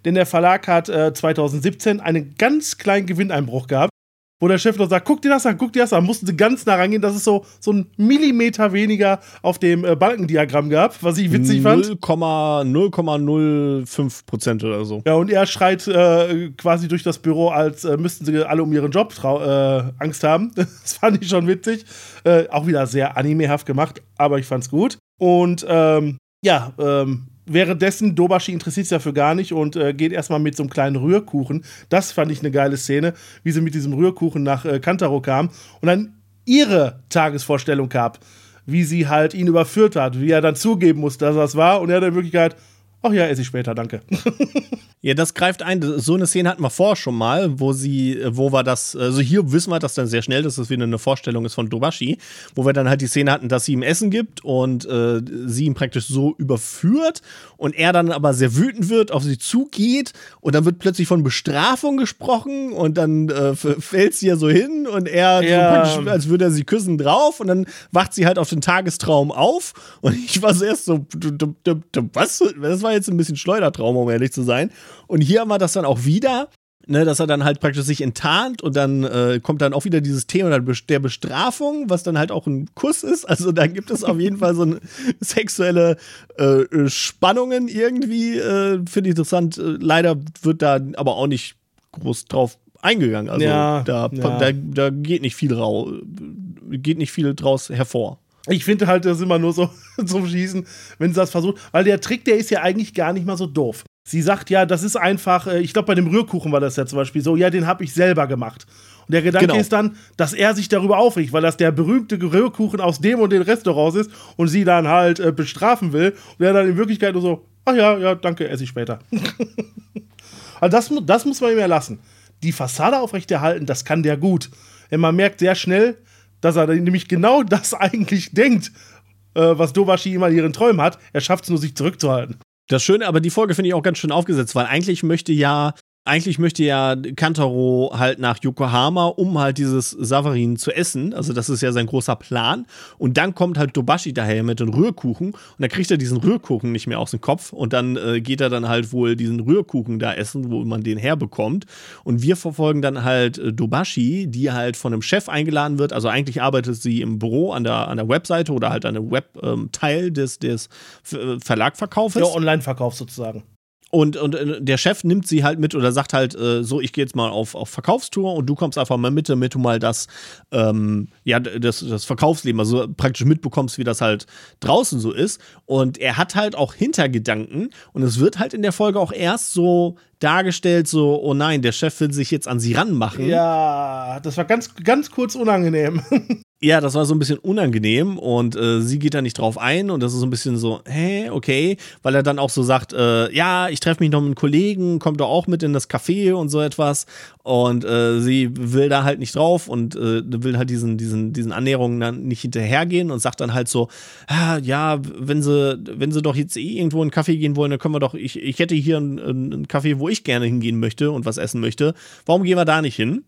Denn der Verlag hat äh, 2017 einen ganz kleinen Gewinneinbruch gehabt wo der Chef noch sagt, guck dir das an, guck dir das an, mussten sie ganz nah rangehen, dass es so, so ein Millimeter weniger auf dem äh, Balkendiagramm gab, was ich witzig 0, fand. 0,05 Prozent oder so. Ja, und er schreit äh, quasi durch das Büro, als äh, müssten sie alle um ihren Job äh, Angst haben. das fand ich schon witzig. Äh, auch wieder sehr animehaft gemacht, aber ich fand's gut. Und ähm, ja, ähm, währenddessen, Dobashi interessiert sich dafür gar nicht und äh, geht erstmal mit so einem kleinen Rührkuchen. Das fand ich eine geile Szene, wie sie mit diesem Rührkuchen nach äh, Kantaro kam und dann ihre Tagesvorstellung gab, wie sie halt ihn überführt hat, wie er dann zugeben muss, dass das war und er hat in Wirklichkeit Ach ja, esse ich später, danke. ja, das greift ein. So eine Szene hatten wir vorher schon mal, wo sie, wo war das, also hier wissen wir das dann sehr schnell, dass das wieder eine Vorstellung ist von Dobashi, wo wir dann halt die Szene hatten, dass sie ihm Essen gibt und äh, sie ihn praktisch so überführt und er dann aber sehr wütend wird, auf sie zugeht und dann wird plötzlich von Bestrafung gesprochen und dann äh, fällt sie ja so hin und er ja. so praktisch, als würde er sie küssen drauf und dann wacht sie halt auf den Tagestraum auf und ich war so erst so, was? Das war war jetzt ein bisschen Schleudertraum, um ehrlich zu sein. Und hier haben wir das dann auch wieder. Ne, dass er dann halt praktisch sich enttarnt und dann äh, kommt dann auch wieder dieses Thema der Bestrafung, was dann halt auch ein Kuss ist. Also da gibt es auf jeden Fall so eine sexuelle äh, Spannungen irgendwie. Äh, Finde ich interessant. Äh, leider wird da aber auch nicht groß drauf eingegangen. Also ja, da, ja. da, da geht nicht viel rau, geht nicht viel draus hervor. Ich finde halt, das ist immer nur so zum Schießen, wenn sie das versucht. Weil der Trick, der ist ja eigentlich gar nicht mal so doof. Sie sagt ja, das ist einfach, äh, ich glaube, bei dem Rührkuchen war das ja zum Beispiel so, ja, den habe ich selber gemacht. Und der Gedanke genau. ist dann, dass er sich darüber aufregt, weil das der berühmte Rührkuchen aus dem und den Restaurants ist und sie dann halt äh, bestrafen will. Und er dann in Wirklichkeit nur so, ach ja, ja, danke, esse ich später. also das, das muss man ihm ja lassen. Die Fassade aufrechterhalten, das kann der gut. Denn man merkt sehr schnell, dass er nämlich genau das eigentlich denkt, äh, was Dobashi immer in ihren Träumen hat. Er schafft es nur, sich zurückzuhalten. Das Schöne, aber die Folge finde ich auch ganz schön aufgesetzt, weil eigentlich möchte ja eigentlich möchte ja Kantaro halt nach Yokohama, um halt dieses Savarin zu essen. Also, das ist ja sein großer Plan. Und dann kommt halt Dobashi daher mit dem Rührkuchen und dann kriegt er diesen Rührkuchen nicht mehr aus dem Kopf und dann äh, geht er dann halt wohl diesen Rührkuchen da essen, wo man den herbekommt. Und wir verfolgen dann halt äh, Dobashi, die halt von einem Chef eingeladen wird. Also, eigentlich arbeitet sie im Büro an der, an der Webseite oder halt an einem Webteil ähm, des, des äh, Verlagverkaufes. Ja, Online-Verkauf sozusagen. Und, und äh, der Chef nimmt sie halt mit oder sagt halt, äh, so, ich gehe jetzt mal auf, auf Verkaufstour und du kommst einfach mal mit, damit du mal das, ähm, ja, das, das Verkaufsleben, also praktisch mitbekommst, wie das halt draußen so ist. Und er hat halt auch Hintergedanken und es wird halt in der Folge auch erst so dargestellt, so, oh nein, der Chef will sich jetzt an sie ranmachen. Ja, das war ganz, ganz kurz unangenehm. Ja, das war so ein bisschen unangenehm und äh, sie geht da nicht drauf ein und das ist so ein bisschen so, hä, okay, weil er dann auch so sagt, äh, ja, ich treffe mich noch mit einem Kollegen, kommt doch auch mit in das Café und so etwas und äh, sie will da halt nicht drauf und äh, will halt diesen, diesen, diesen Annäherungen dann nicht hinterhergehen und sagt dann halt so, ah, ja, wenn sie, wenn sie doch jetzt eh irgendwo in einen Café gehen wollen, dann können wir doch, ich, ich hätte hier einen, einen Café, wo ich gerne hingehen möchte und was essen möchte, warum gehen wir da nicht hin?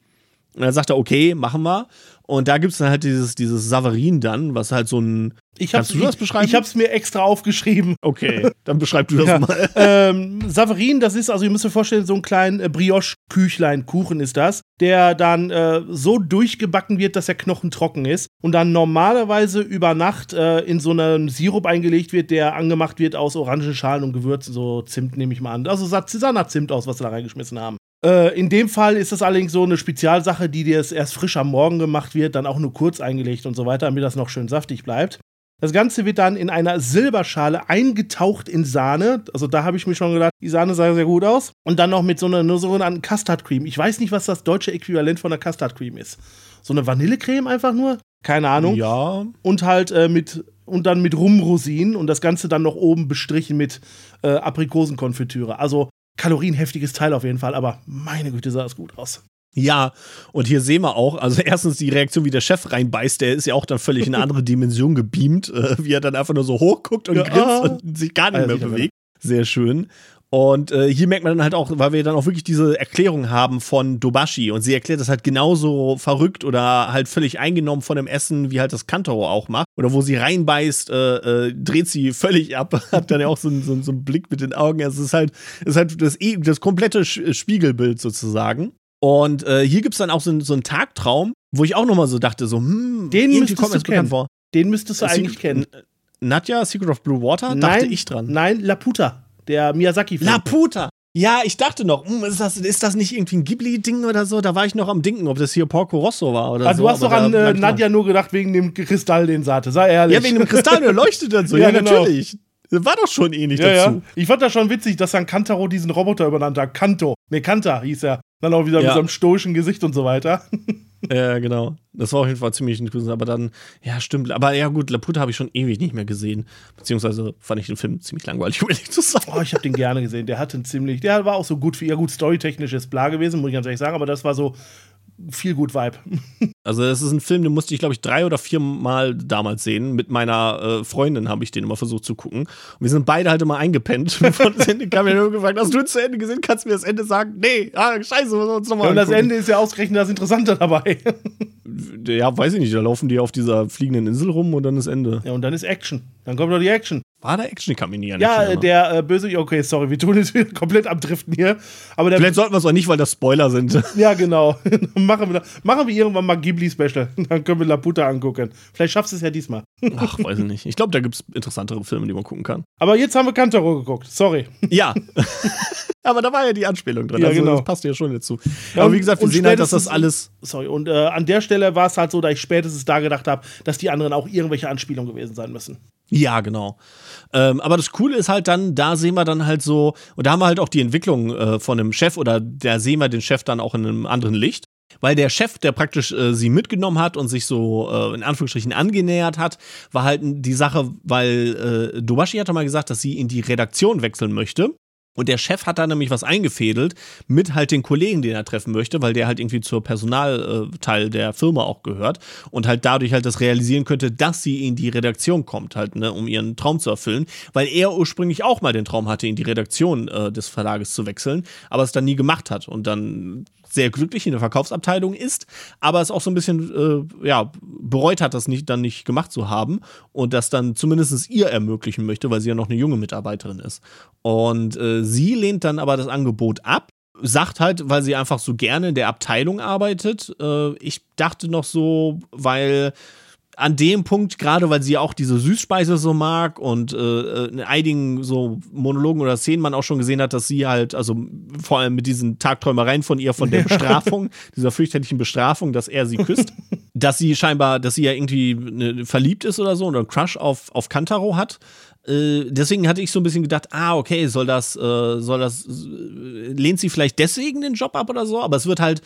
Und dann sagt er, okay, machen wir. Und da gibt es dann halt dieses, dieses Savarin dann, was halt so ein. Ich Kannst du das beschreiben? Ich habe es mir extra aufgeschrieben. Okay, dann beschreib du das ja. mal. Ähm, Savarin, das ist, also ihr müsst euch vorstellen, so ein kleiner äh, Brioche-Küchlein, Kuchen ist das, der dann äh, so durchgebacken wird, dass der Knochen trocken ist und dann normalerweise über Nacht äh, in so einen Sirup eingelegt wird, der angemacht wird aus Orangenschalen und Gewürzen, so Zimt nehme ich mal an. Also sah nach Zimt aus, was sie da reingeschmissen haben. Äh, in dem Fall ist das allerdings so eine Spezialsache, die dir erst frisch am Morgen gemacht wird, dann auch nur kurz eingelegt und so weiter, damit das noch schön saftig bleibt. Das Ganze wird dann in einer Silberschale eingetaucht in Sahne. Also da habe ich mir schon gedacht, die Sahne sah sehr gut aus. Und dann noch mit so einer sogenannten Custard Cream. Ich weiß nicht, was das deutsche Äquivalent von der Custard Cream ist. So eine Vanillecreme einfach nur? Keine Ahnung. Ja. Und halt äh, mit und dann mit Rumrosinen und das Ganze dann noch oben bestrichen mit äh, Aprikosenkonfitüre. Also kalorienheftiges Teil auf jeden Fall, aber meine Güte, sah das gut aus. Ja, und hier sehen wir auch, also erstens die Reaktion, wie der Chef reinbeißt, der ist ja auch dann völlig in eine andere Dimension gebeamt, äh, wie er dann einfach nur so hochguckt und ja, grinst und sich gar nicht mehr bewegt. Sehr schön. Und äh, hier merkt man dann halt auch, weil wir dann auch wirklich diese Erklärung haben von Dobashi und sie erklärt das halt genauso verrückt oder halt völlig eingenommen von dem Essen, wie halt das Kantaro auch macht. Oder wo sie reinbeißt, äh, äh, dreht sie völlig ab, hat dann ja auch so, so, so einen Blick mit den Augen. Also es ist halt, es ist halt das, das komplette Spiegelbild sozusagen. Und äh, hier gibt es dann auch so, so einen Tagtraum, wo ich auch nochmal so dachte, so, hm, den müsstest du kennen. Vor. Den müsstest du eigentlich kennen. Nadja, Secret of Blue Water? Nein, dachte ich dran. Nein, Laputa, der Miyazaki-Film. Laputa! Ja, ich dachte noch, hm, ist, das, ist das nicht irgendwie ein Ghibli-Ding oder so? Da war ich noch am Denken, ob das hier Porco Rosso war oder also so. Du hast doch an äh, Nadja nur gedacht wegen dem Kristall, den sie hatte. Sei ehrlich. Ja, wegen dem Kristall, der leuchtet dann so. ja, ja genau. natürlich. War doch schon ähnlich ja, dazu. Ja. Ich fand das schon witzig, dass dann Kantaro diesen Roboter übernannt hat. Kanto. Ne, Kanta hieß er. Dann auch wieder ja. mit so einem stoischen Gesicht und so weiter. Ja, genau. Das war auf jeden Fall ziemlich interessant. Aber dann, ja, stimmt. Aber ja, gut, Laputa habe ich schon ewig nicht mehr gesehen. Beziehungsweise fand ich den Film ziemlich langweilig, um ehrlich zu sein. Oh, ich habe den gerne gesehen. Der hatte ziemlich, der war auch so gut ja, gut, storytechnisch ist bla gewesen, muss ich ganz ehrlich sagen. Aber das war so viel gut Vibe. Also es ist ein Film, den musste ich, glaube ich, drei oder vier Mal damals sehen. Mit meiner äh, Freundin habe ich den immer versucht zu gucken. Und wir sind beide halt immer eingepennt. Von das Ende kam mir nur gefragt, hast du zu Ende gesehen? Kannst du mir das Ende sagen? Nee, ah, scheiße, wir uns nochmal ja, Und das Ende ist ja ausgerechnet das Interessante dabei. ja, weiß ich nicht. Da laufen die auf dieser fliegenden Insel rum und dann ist Ende. Ja, und dann ist Action. Dann kommt doch die Action. War da Action? Ich kann mich nicht Ja, ja der äh, böse. Okay, sorry, wir tun jetzt wieder komplett abdriften hier. Aber Vielleicht sollten wir es auch nicht, weil das Spoiler sind. Ja, genau. machen, wir, machen wir irgendwann mal Ghibli-Special. Dann können wir Laputa angucken. Vielleicht schaffst du es ja diesmal. Ach, weiß ich nicht. Ich glaube, da gibt es interessantere Filme, die man gucken kann. Aber jetzt haben wir Kantaro geguckt. Sorry. Ja. Aber da war ja die Anspielung drin. Ja, also, genau. Das passt ja schon dazu. Ja, Aber wie gesagt, wir sehen halt, dass das alles. Sorry, und äh, an der Stelle war es halt so, dass ich spätestens da gedacht habe, dass die anderen auch irgendwelche Anspielungen gewesen sein müssen. Ja, genau. Ähm, aber das Coole ist halt dann, da sehen wir dann halt so, und da haben wir halt auch die Entwicklung äh, von einem Chef oder da sehen wir den Chef dann auch in einem anderen Licht. Weil der Chef, der praktisch äh, sie mitgenommen hat und sich so äh, in Anführungsstrichen angenähert hat, war halt die Sache, weil äh, Dobashi hatte mal gesagt, dass sie in die Redaktion wechseln möchte. Und der Chef hat da nämlich was eingefädelt mit halt den Kollegen, den er treffen möchte, weil der halt irgendwie zur Personalteil der Firma auch gehört und halt dadurch halt das realisieren könnte, dass sie in die Redaktion kommt, halt, ne, um ihren Traum zu erfüllen, weil er ursprünglich auch mal den Traum hatte, in die Redaktion äh, des Verlages zu wechseln, aber es dann nie gemacht hat und dann sehr glücklich in der Verkaufsabteilung ist, aber es auch so ein bisschen äh, ja, bereut hat, das nicht, dann nicht gemacht zu haben und das dann zumindest ihr ermöglichen möchte, weil sie ja noch eine junge Mitarbeiterin ist. Und äh, sie lehnt dann aber das Angebot ab sagt halt, weil sie einfach so gerne in der Abteilung arbeitet. Äh, ich dachte noch so, weil an dem Punkt, gerade weil sie auch diese Süßspeise so mag und äh, in einigen so Monologen oder Szenen man auch schon gesehen hat, dass sie halt, also vor allem mit diesen Tagträumereien von ihr, von der Bestrafung, dieser fürchterlichen Bestrafung, dass er sie küsst, dass sie scheinbar, dass sie ja irgendwie ne, verliebt ist oder so oder einen Crush auf, auf Kantaro hat. Äh, deswegen hatte ich so ein bisschen gedacht, ah, okay, soll das, äh, soll das, äh, lehnt sie vielleicht deswegen den Job ab oder so, aber es wird halt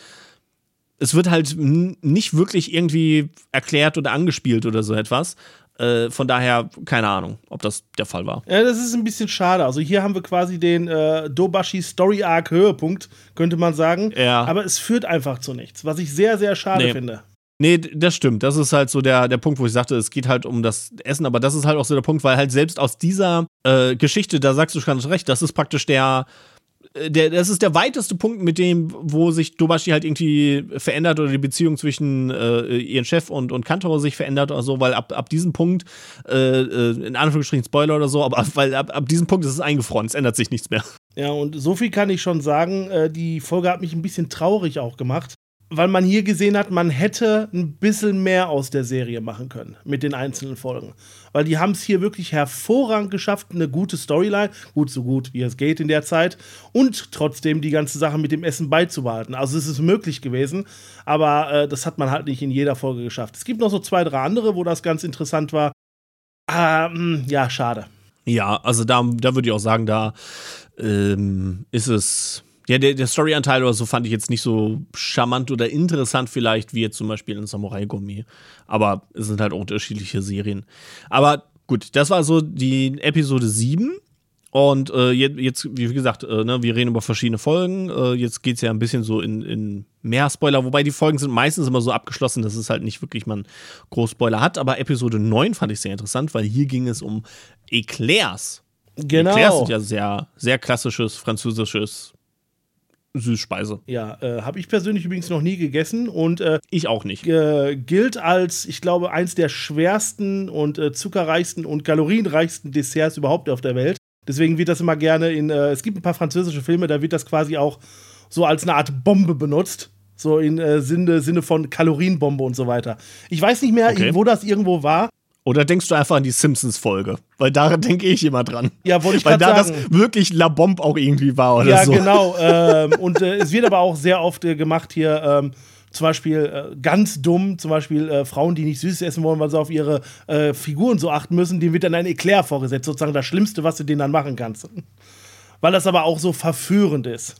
es wird halt nicht wirklich irgendwie erklärt oder angespielt oder so etwas. Äh, von daher, keine Ahnung, ob das der Fall war. Ja, das ist ein bisschen schade. Also hier haben wir quasi den äh, Dobashi Story Arc Höhepunkt, könnte man sagen. Ja. Aber es führt einfach zu nichts, was ich sehr, sehr schade nee. finde. Nee, das stimmt. Das ist halt so der, der Punkt, wo ich sagte, es geht halt um das Essen, aber das ist halt auch so der Punkt, weil halt selbst aus dieser äh, Geschichte, da sagst du schon recht, das ist praktisch der, der, das ist der weiteste Punkt mit dem, wo sich Dobashi halt irgendwie verändert oder die Beziehung zwischen äh, ihren Chef und, und Kantoro sich verändert oder so, weil ab, ab diesem Punkt, äh, äh in Anführungsstrichen Spoiler oder so, aber weil ab, ab diesem Punkt ist es eingefroren, es ändert sich nichts mehr. Ja, und so viel kann ich schon sagen, äh, die Folge hat mich ein bisschen traurig auch gemacht, weil man hier gesehen hat, man hätte ein bisschen mehr aus der Serie machen können mit den einzelnen Folgen. Weil die haben es hier wirklich hervorragend geschafft, eine gute Storyline, gut so gut wie es geht in der Zeit, und trotzdem die ganze Sache mit dem Essen beizubehalten. Also es ist möglich gewesen, aber äh, das hat man halt nicht in jeder Folge geschafft. Es gibt noch so zwei, drei andere, wo das ganz interessant war. Ähm, ja, schade. Ja, also da, da würde ich auch sagen, da ähm, ist es. Ja, der, der Storyanteil oder so fand ich jetzt nicht so charmant oder interessant, vielleicht, wie jetzt zum Beispiel in Samurai Gourmet. Aber es sind halt auch unterschiedliche Serien. Aber gut, das war so die Episode 7. Und äh, jetzt, wie gesagt, äh, ne, wir reden über verschiedene Folgen. Äh, jetzt geht es ja ein bisschen so in, in mehr Spoiler, wobei die Folgen sind meistens immer so abgeschlossen, dass es halt nicht wirklich man Großspoiler hat. Aber Episode 9 fand ich sehr interessant, weil hier ging es um Eclairs. Genau. Eclairs sind ja sehr, sehr klassisches französisches Süßspeise. Ja, äh, habe ich persönlich übrigens noch nie gegessen und äh, ich auch nicht. Äh, gilt als, ich glaube, eins der schwersten und äh, zuckerreichsten und kalorienreichsten Desserts überhaupt auf der Welt. Deswegen wird das immer gerne in, äh, es gibt ein paar französische Filme, da wird das quasi auch so als eine Art Bombe benutzt. So im äh, Sinne, Sinne von Kalorienbombe und so weiter. Ich weiß nicht mehr, Okay. wo das irgendwo war. Oder denkst du einfach an die Simpsons-Folge? Weil daran denke ich immer dran. Ja, wollte ich Weil da sagen. das wirklich La Bombe auch irgendwie war oder ja, so. genau. ähm, und äh, es wird aber auch sehr oft äh, gemacht hier, ähm, zum Beispiel äh, ganz dumm, zum Beispiel äh, Frauen, die nicht süß essen wollen, weil sie auf ihre äh, Figuren so achten müssen, denen wird dann ein Eclair vorgesetzt, sozusagen das Schlimmste, was du denen dann machen kannst. Weil das aber auch so verführend ist.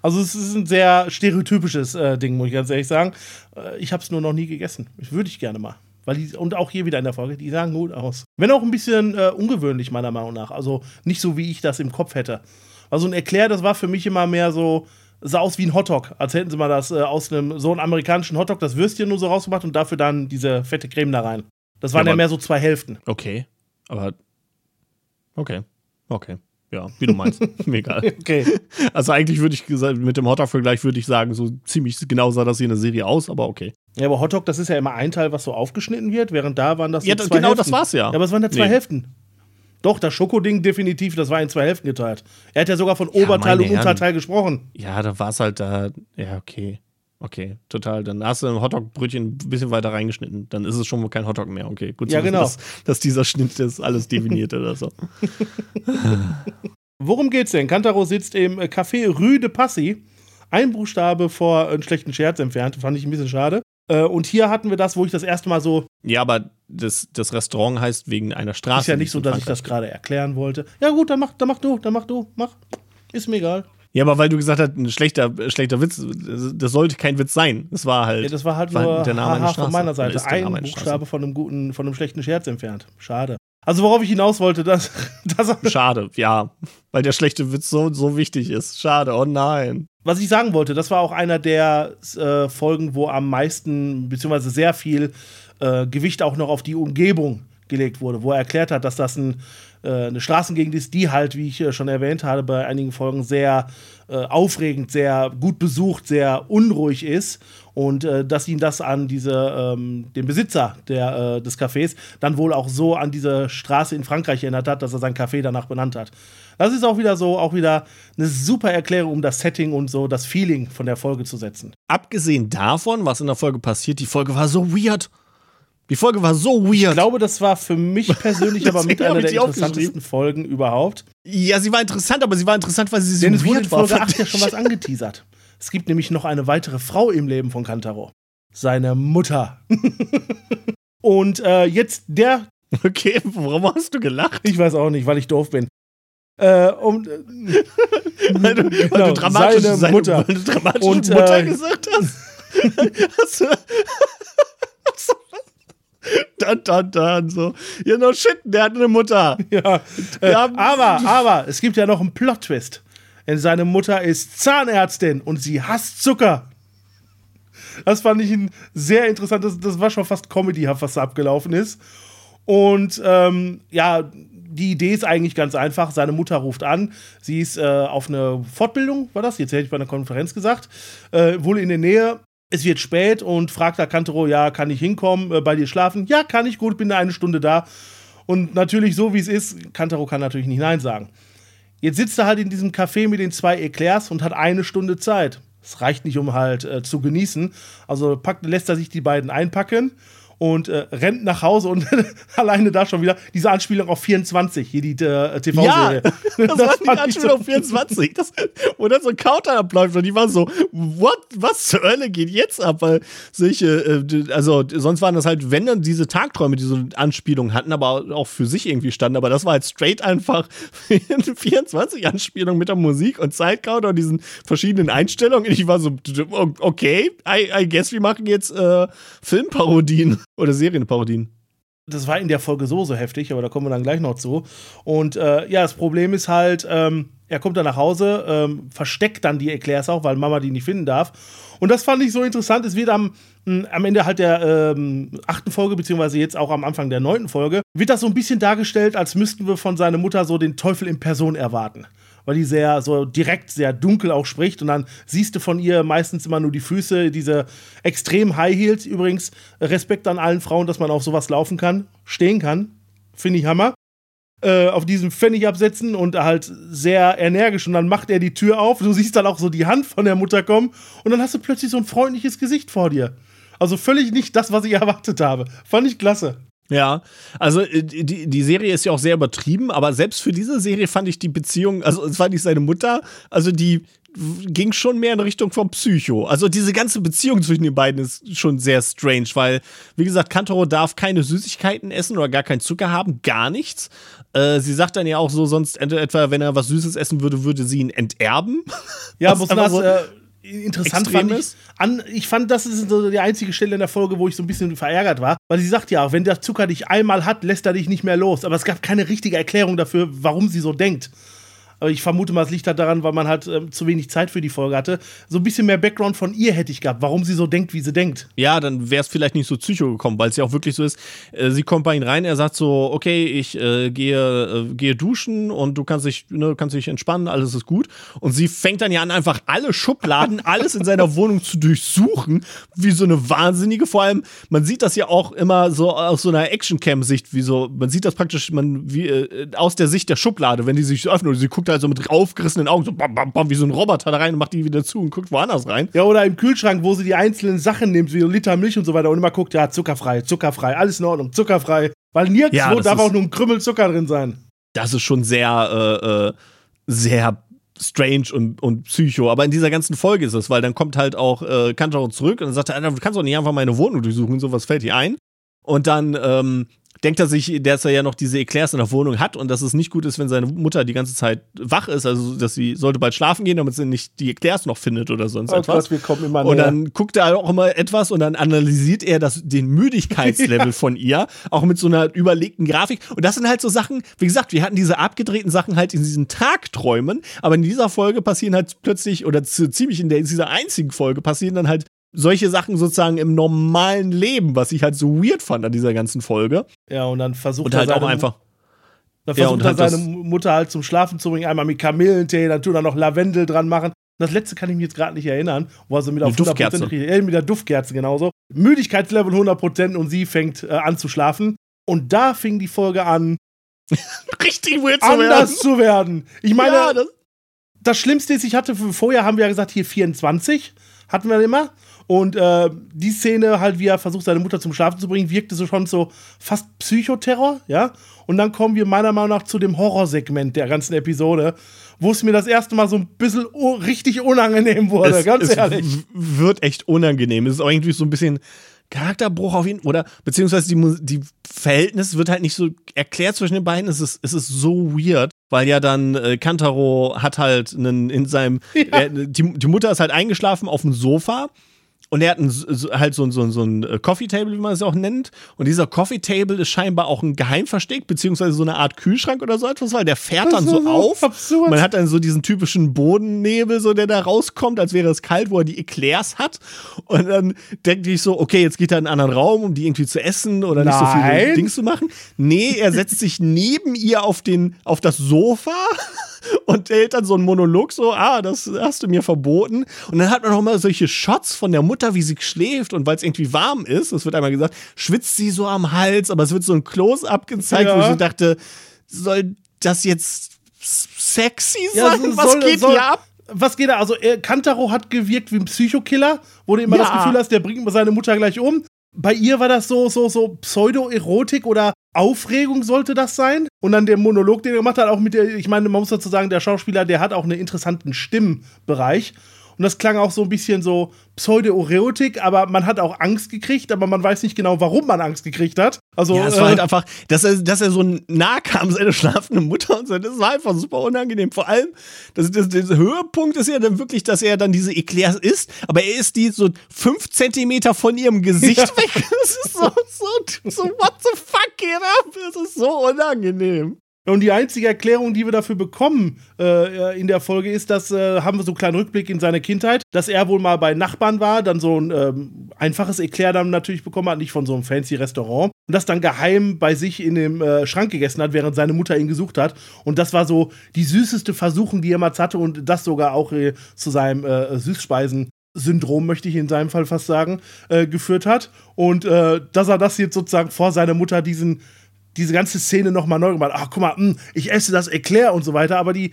Also es ist ein sehr stereotypisches äh, Ding, muss ich ganz ehrlich sagen. Äh, ich habe es nur noch nie gegessen. Ich würde ich gerne mal. Weil die, und auch hier wieder in der Folge, die sahen gut aus. Wenn auch ein bisschen äh, ungewöhnlich, meiner Meinung nach. Also nicht so, wie ich das im Kopf hätte. Also ein Eclair, das war für mich immer mehr so, sah aus wie ein Hotdog. Als hätten sie mal das äh, aus einem so einem amerikanischen Hotdog, das Würstchen nur so rausgemacht und dafür dann diese fette Creme da rein. Das waren Ja, ja, mehr so zwei Hälften. Okay. Aber. Okay. Okay. Ja, wie du meinst. Mir egal. Okay. Also eigentlich würde ich gesagt, mit dem Hotdog-Vergleich würde ich sagen, so ziemlich genau sah das hier in der Serie aus, aber okay. Ja, aber Hotdog, das ist ja immer ein Teil, was so aufgeschnitten wird, während da waren das so Ja, zwei genau Hälften. das war's ja. Ja, aber es waren ja zwei Nee. Hälften. Doch, das Schokoding definitiv, das war in zwei Hälften geteilt. Er hat ja sogar von Oberteil meine und. Unterteil gesprochen. Ja, da war es halt da. Ja, okay. Okay, total. Dann hast du ein Hotdog-Brötchen ein bisschen weiter reingeschnitten. Dann ist es schon kein Hotdog mehr. Okay, gut Ja, genau. dass, dass dieser Schnitt das alles definiert oder so. Worum geht's denn? Kantaro sitzt im äh, Café Rue de Passy. Ein Buchstabe vor einen schlechten Scherz entfernt. Fand ich ein bisschen schade. Äh, und hier hatten wir das, wo ich das erste Mal so. Ja, aber das, das Restaurant heißt wegen einer Straße. Ist ja nicht so, dass ich das gerade erklären wollte. Ja, gut, dann mach, dann mach du, dann mach du, mach. Ist mir egal. Ja, aber weil du gesagt hast, ein schlechter, schlechter Witz, das sollte kein Witz sein. Das war halt. Ja, das war halt war nur der Name einer von meiner Seite. Ein Buchstabe von einem guten, von einem schlechten Scherz entfernt. Schade. Also worauf ich hinaus wollte, dass, dass Schade, ja. Weil der schlechte Witz so, so wichtig ist. Schade, oh nein. Was ich sagen wollte, das war auch einer der äh, Folgen, wo am meisten, beziehungsweise sehr viel äh, Gewicht auch noch auf die Umgebung gelegt wurde, wo er erklärt hat, dass das ein, äh, eine Straßengegend ist, die halt, wie ich äh, schon erwähnt habe, bei einigen Folgen sehr äh, aufregend, sehr gut besucht, sehr unruhig ist und äh, dass ihn das an diese, ähm, den Besitzer der, äh, des Cafés dann wohl auch so an diese Straße in Frankreich erinnert hat, dass er sein Café danach benannt hat. Das ist auch wieder so, auch wieder eine super Erklärung, um das Setting und so das Feeling von der Folge zu setzen. Abgesehen davon, was in der Folge passiert, die Folge war so weird. Die Folge war so weird. Ich glaube, das war für mich persönlich aber mit einer der interessantesten Folgen überhaupt. ja, sie war interessant, aber sie war interessant, weil sie so Denn es wurde in weird war. Folge fand 8 ja schon was angeteasert. Es gibt nämlich noch eine weitere Frau im Leben von Kantaro. Seine Mutter. und äh, jetzt der, Okay, warum hast du gelacht? ich weiß auch nicht, weil ich doof bin. Äh, um, äh, Weil du, weil Genau, du dramatisch seine seine Mutter. Weil du dramatisch Und, Mutter äh, gesagt hast. hast du, hast du, dann, dann, dann, so. Ja, no shit, der hat eine Mutter. ja, äh, aber, aber, es gibt ja noch einen Plot-Twist. Denn seine Mutter ist Zahnärztin und sie hasst Zucker. Das fand ich ein sehr interessant. Das, war schon fast comedyhaft, was da abgelaufen ist. Und ähm, ja, die Idee ist eigentlich ganz einfach. Seine Mutter ruft an. Sie ist äh, auf eine Fortbildung, war das? Jetzt hätte ich bei einer Konferenz gesagt. Äh, wohl in der Nähe. Es wird spät und fragt da Kantero, ja, kann ich hinkommen, äh, bei dir schlafen? Ja, kann ich, gut, bin eine Stunde da. Und natürlich, so wie es ist, Kantero kann natürlich nicht Nein sagen. Jetzt sitzt er halt in diesem Café mit den zwei Eclairs und hat eine Stunde Zeit. Es reicht nicht, um halt äh, zu genießen. Also packt, lässt er sich die beiden einpacken und äh, rennt nach Hause und alleine da schon wieder diese Anspielung auf 24, hier die äh, TV-Serie. Ja, das, das war die Anspielung so auf 24, das, wo dann so ein Counter abläuft und die waren so, what, was zur Hölle geht jetzt ab? Weil solche, äh, also sonst waren das halt, wenn dann diese Tagträume, die so Anspielungen hatten, aber auch für sich irgendwie standen, aber das war halt straight einfach 24 Anspielungen mit der Musik und Zeitcounter und diesen verschiedenen Einstellungen. Und ich war so, okay, I, I guess wir machen jetzt äh, Filmparodien. Oder Serienparodien. Das war in der Folge so, so heftig, aber da kommen wir dann gleich noch zu. Und äh, ja, das Problem ist halt, ähm, er kommt dann nach Hause, ähm, versteckt dann die Eclairs auch, weil Mama die nicht finden darf. Und das fand ich so interessant. Es wird am, mh, am Ende halt der ähm, achten Folge, beziehungsweise jetzt auch am Anfang der neunten Folge, wird das so ein bisschen dargestellt, als müssten wir von seiner Mutter so den Teufel in Person erwarten weil die sehr so direkt, sehr dunkel auch spricht. Und dann siehst du von ihr meistens immer nur die Füße, diese extrem High Heels. Übrigens, Respekt an allen Frauen, dass man auf sowas laufen kann, stehen kann. Finde ich Hammer. Äh, auf diesem Pfennig absetzen und halt sehr energisch. Und dann macht er die Tür auf. Du siehst dann auch so die Hand von der Mutter kommen. Und dann hast du plötzlich so ein freundliches Gesicht vor dir. Also völlig nicht das, was ich erwartet habe. Fand ich klasse. Ja, also äh, die, die Serie ist ja auch sehr übertrieben, aber selbst für diese Serie fand ich die Beziehung, also es war nicht seine Mutter, also die ging schon mehr in Richtung vom Psycho. Also diese ganze Beziehung zwischen den beiden ist schon sehr strange, weil, wie gesagt, Kantoro darf keine Süßigkeiten essen oder gar keinen Zucker haben, gar nichts. Äh, sie sagt dann ja auch so, sonst etwa, wenn er was Süßes essen würde, würde sie ihn enterben. Ja, muss man so, äh, interessant fand ich, an, ich fand, das ist so die einzige Stelle in der Folge, wo ich so ein bisschen verärgert war, weil sie sagt ja, wenn der Zucker dich einmal hat, lässt er dich nicht mehr los. Aber es gab keine richtige Erklärung dafür, warum sie so denkt. Aber ich vermute mal, es liegt halt daran, weil man halt äh, zu wenig Zeit für die Folge hatte. So ein bisschen mehr Background von ihr hätte ich gehabt, warum sie so denkt, wie sie denkt. Ja, dann wäre es vielleicht nicht so psycho gekommen, weil es ja auch wirklich so ist. Äh, sie kommt bei ihm rein, er sagt so, okay, ich äh, gehe, äh, gehe duschen und du kannst dich, ne, kannst dich entspannen, alles ist gut. Und sie fängt dann ja an, einfach alle Schubladen, alles in seiner Wohnung zu durchsuchen, wie so eine Wahnsinnige. Vor allem, man sieht das ja auch immer so aus so einer Action-Cam-Sicht, wie so, man sieht das praktisch man, wie, äh, aus der Sicht der Schublade, wenn die sich öffnet und sie guckt guckt halt so mit aufgerissenen Augen, so bam, bam, bam, wie so ein Roboter da rein und macht die wieder zu und guckt woanders rein. Ja, oder im Kühlschrank, wo sie die einzelnen Sachen nimmt, wie Liter Milch und so weiter und immer guckt, ja, zuckerfrei, zuckerfrei, alles in Ordnung, zuckerfrei. Weil nirgendwo ja, darf auch nur ein Krümmel Zucker drin sein. Das ist schon sehr, äh, äh, sehr strange und, und psycho. Aber in dieser ganzen Folge ist es, weil dann kommt halt auch äh, Kantaro zurück und dann sagt er, du kannst doch nicht einfach meine Wohnung durchsuchen, sowas fällt dir ein. Und dann ähm, denkt er sich, dass er ja noch diese Eclairs in der Wohnung hat und dass es nicht gut ist, wenn seine Mutter die ganze Zeit wach ist, also dass sie sollte bald schlafen gehen, damit sie nicht die Eclairs noch findet oder sonst oh etwas. Gott, wir kommen immer näher. Und dann guckt er auch immer etwas und dann analysiert er das, den Müdigkeitslevel ja. von ihr, auch mit so einer überlegten Grafik. Und das sind halt so Sachen, wie gesagt, wir hatten diese abgedrehten Sachen halt in diesen Tagträumen, aber in dieser Folge passieren halt plötzlich oder ziemlich in, der, in dieser einzigen Folge passieren dann halt solche Sachen sozusagen im normalen Leben, was ich halt so weird fand an dieser ganzen Folge. Ja, und dann versucht und halt er auch einfach. Dann versucht ja, er halt seine Mutter halt zum Schlafen zu bringen, einmal mit Kamillentee, dann tut er noch Lavendel dran machen. Das letzte kann ich mich jetzt gerade nicht erinnern, wo er so mit auf Duftkerze. Äh, mit der Duftkerze genauso. Müdigkeitslevel 100% und sie fängt äh, an zu schlafen. Und da fing die Folge an, richtig weird zu anders werden. zu werden. Ich meine, ja, das, das Schlimmste ist, ich hatte vorher, haben wir ja gesagt, hier 24 hatten wir immer. Und äh, die Szene, halt, wie er versucht, seine Mutter zum Schlafen zu bringen, wirkte so schon so fast Psychoterror, ja. Und dann kommen wir meiner Meinung nach zu dem Horrorsegment der ganzen Episode, wo es mir das erste Mal so ein bisschen richtig unangenehm wurde, es, ganz es ehrlich. Wird echt unangenehm. Es ist auch irgendwie so ein bisschen Charakterbruch auf ihn, oder beziehungsweise die, die Verhältnis wird halt nicht so erklärt zwischen den beiden. Es ist, es ist so weird, weil ja dann äh, Kantaro hat halt einen in seinem, ja. er, die, die Mutter ist halt eingeschlafen auf dem Sofa und er hat ein, halt so, so, so ein äh, Coffee Table, wie man es auch nennt. Und dieser Coffee Table ist scheinbar auch ein Geheimversteck, beziehungsweise so eine Art Kühlschrank oder so etwas, weil der fährt dann so, so auf. Absurd. Man hat dann so diesen typischen Bodennebel, so der da rauskommt, als wäre es kalt, wo er die Eclairs hat. Und dann denke ich so, okay, jetzt geht er in einen anderen Raum, um die irgendwie zu essen oder Nein. nicht so viel Dings zu machen. Nee, er setzt sich neben ihr auf, den, auf das Sofa und hält dann so einen Monolog so, ah, das hast du mir verboten. Und dann hat man noch mal solche Shots von der Mutter, wie sie schläft und weil es irgendwie warm ist, das wird einmal gesagt, schwitzt sie so am Hals, aber es wird so ein Close-up gezeigt, ja. wo ich so dachte, soll das jetzt sexy sein? Ja, was soll, geht soll, hier ab? Was geht da? Also, er, Kantaro hat gewirkt wie ein Psychokiller, wo du immer ja. das Gefühl hast, der bringt seine Mutter gleich um. bei ihr war das so, so, so Pseudo-Erotik oder Aufregung sollte das sein. Und dann der Monolog, den er gemacht hat, auch mit der, ich meine, man muss dazu sagen, der Schauspieler, der hat auch einen interessanten Stimmbereich. Und das klang auch so ein bisschen so Pseudo-Erotik, aber man hat auch Angst gekriegt, aber man weiß nicht genau, warum man Angst gekriegt hat. Also, ja, es war halt einfach, dass er, dass er so nah kam, seine schlafende Mutter und so, das war einfach super unangenehm. Vor allem, das, das, der Höhepunkt ist ja dann wirklich, dass er dann diese Eclairs isst, aber er ist die so fünf Zentimeter von ihrem Gesicht ja. weg. Das ist so, so, so, what the fuck geht ab? Das ist so unangenehm. Und die einzige Erklärung, die wir dafür bekommen äh, in der Folge, ist, dass äh, haben wir so einen kleinen Rückblick in seine Kindheit, dass er wohl mal bei Nachbarn war, dann so ein ähm, einfaches Eclair dann natürlich bekommen hat, nicht von so einem fancy Restaurant, und das dann geheim bei sich in dem äh, Schrank gegessen hat, während seine Mutter ihn gesucht hat. Und das war so die süßeste Versuchung, die er jemals hatte, und das sogar auch äh, zu seinem äh, Süßspeisen Syndrom, möchte ich in seinem Fall fast sagen, äh, geführt hat. Und äh, dass er das jetzt sozusagen vor seiner Mutter diesen diese ganze Szene nochmal neu gemacht. Ach, guck mal, mh, hm, ich esse das Eclair und so weiter, aber die,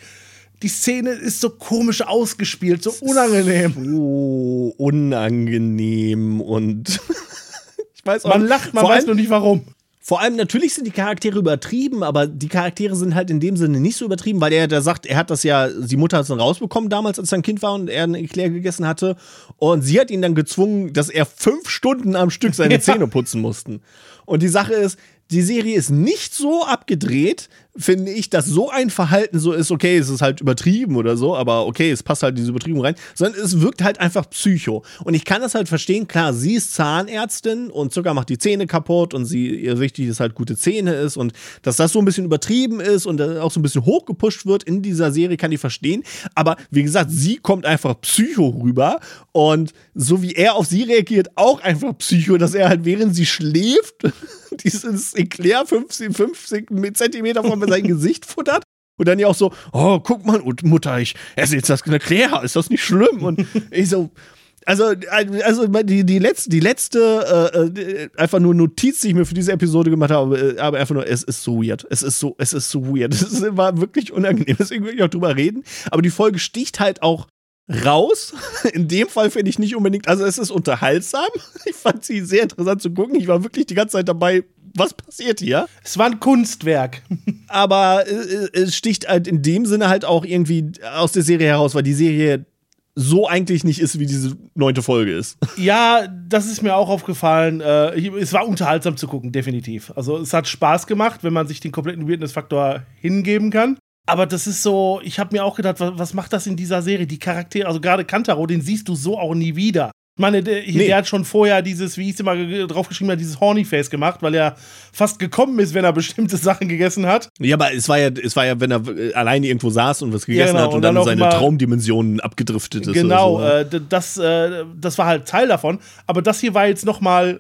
die Szene ist so komisch ausgespielt, so unangenehm. So unangenehm und ich weiß auch Man lacht, man weiß nur nicht warum. Vor allem natürlich sind die Charaktere übertrieben, aber die Charaktere sind halt in dem Sinne nicht so übertrieben, weil er da sagt, er hat das ja, die Mutter hat es dann rausbekommen damals, als er ein Kind war und er einen Eclair gegessen hatte. Und sie hat ihn dann gezwungen, dass er fünf Stunden am Stück seine ja. Zähne putzen mussten. Und die Sache ist, die Serie ist nicht so abgedreht, finde ich, dass so ein Verhalten so ist, okay, es ist halt übertrieben oder so, aber okay, es passt halt diese Übertriebung rein, sondern es wirkt halt einfach psycho. Und ich kann das halt verstehen, klar, sie ist Zahnärztin und Zucker macht die Zähne kaputt und sie, ihr wichtig ist halt gute Zähne ist und dass das so ein bisschen übertrieben ist und auch so ein bisschen hochgepusht wird in dieser Serie, kann ich verstehen. Aber wie gesagt, sie kommt einfach psycho rüber und so wie er auf sie reagiert, auch einfach psycho, dass er halt während sie schläft, dieses Eclair 50, 50 Zentimeter von sein Gesicht futtert. Und dann ja auch so, oh, guck mal, Mutter, ich esse jetzt das Eclair, ist das nicht schlimm? Und ich so, also, also die, die letzte, die letzte äh, äh, einfach nur Notiz, die ich mir für diese Episode gemacht habe, äh, aber einfach nur, es ist so weird. Es ist so, es ist so weird. Es war wirklich unangenehm, deswegen will ich auch drüber reden. Aber die Folge sticht halt auch raus. In dem Fall finde ich nicht unbedingt, also es ist unterhaltsam. Ich fand sie sehr interessant zu gucken. Ich war wirklich die ganze Zeit dabei, was passiert hier? Es war ein Kunstwerk. Aber es sticht halt in dem Sinne halt auch irgendwie aus der Serie heraus, weil die Serie so eigentlich nicht ist, wie diese neunte Folge ist. Ja, das ist mir auch aufgefallen. Äh, es war unterhaltsam zu gucken, definitiv. Also es hat Spaß gemacht, wenn man sich den kompletten Weirdness-Faktor hingeben kann. Aber das ist so, ich habe mir auch gedacht, was, was, macht das in dieser Serie? Die Charaktere, also gerade Kantaro, den siehst du so auch nie wieder. Ich meine, der, nee. der, hat schon vorher dieses, wie ich es immer draufgeschrieben habe, dieses Horny-Face gemacht, weil er fast gekommen ist, wenn er bestimmte Sachen gegessen hat. Ja, aber es war ja, es war ja, wenn er äh, alleine irgendwo saß und was gegessen ja, genau. hat und, und dann, dann seine Traumdimensionen abgedriftet ist. Genau, so. äh, das, äh, das war halt Teil davon. Aber das hier war jetzt noch mal,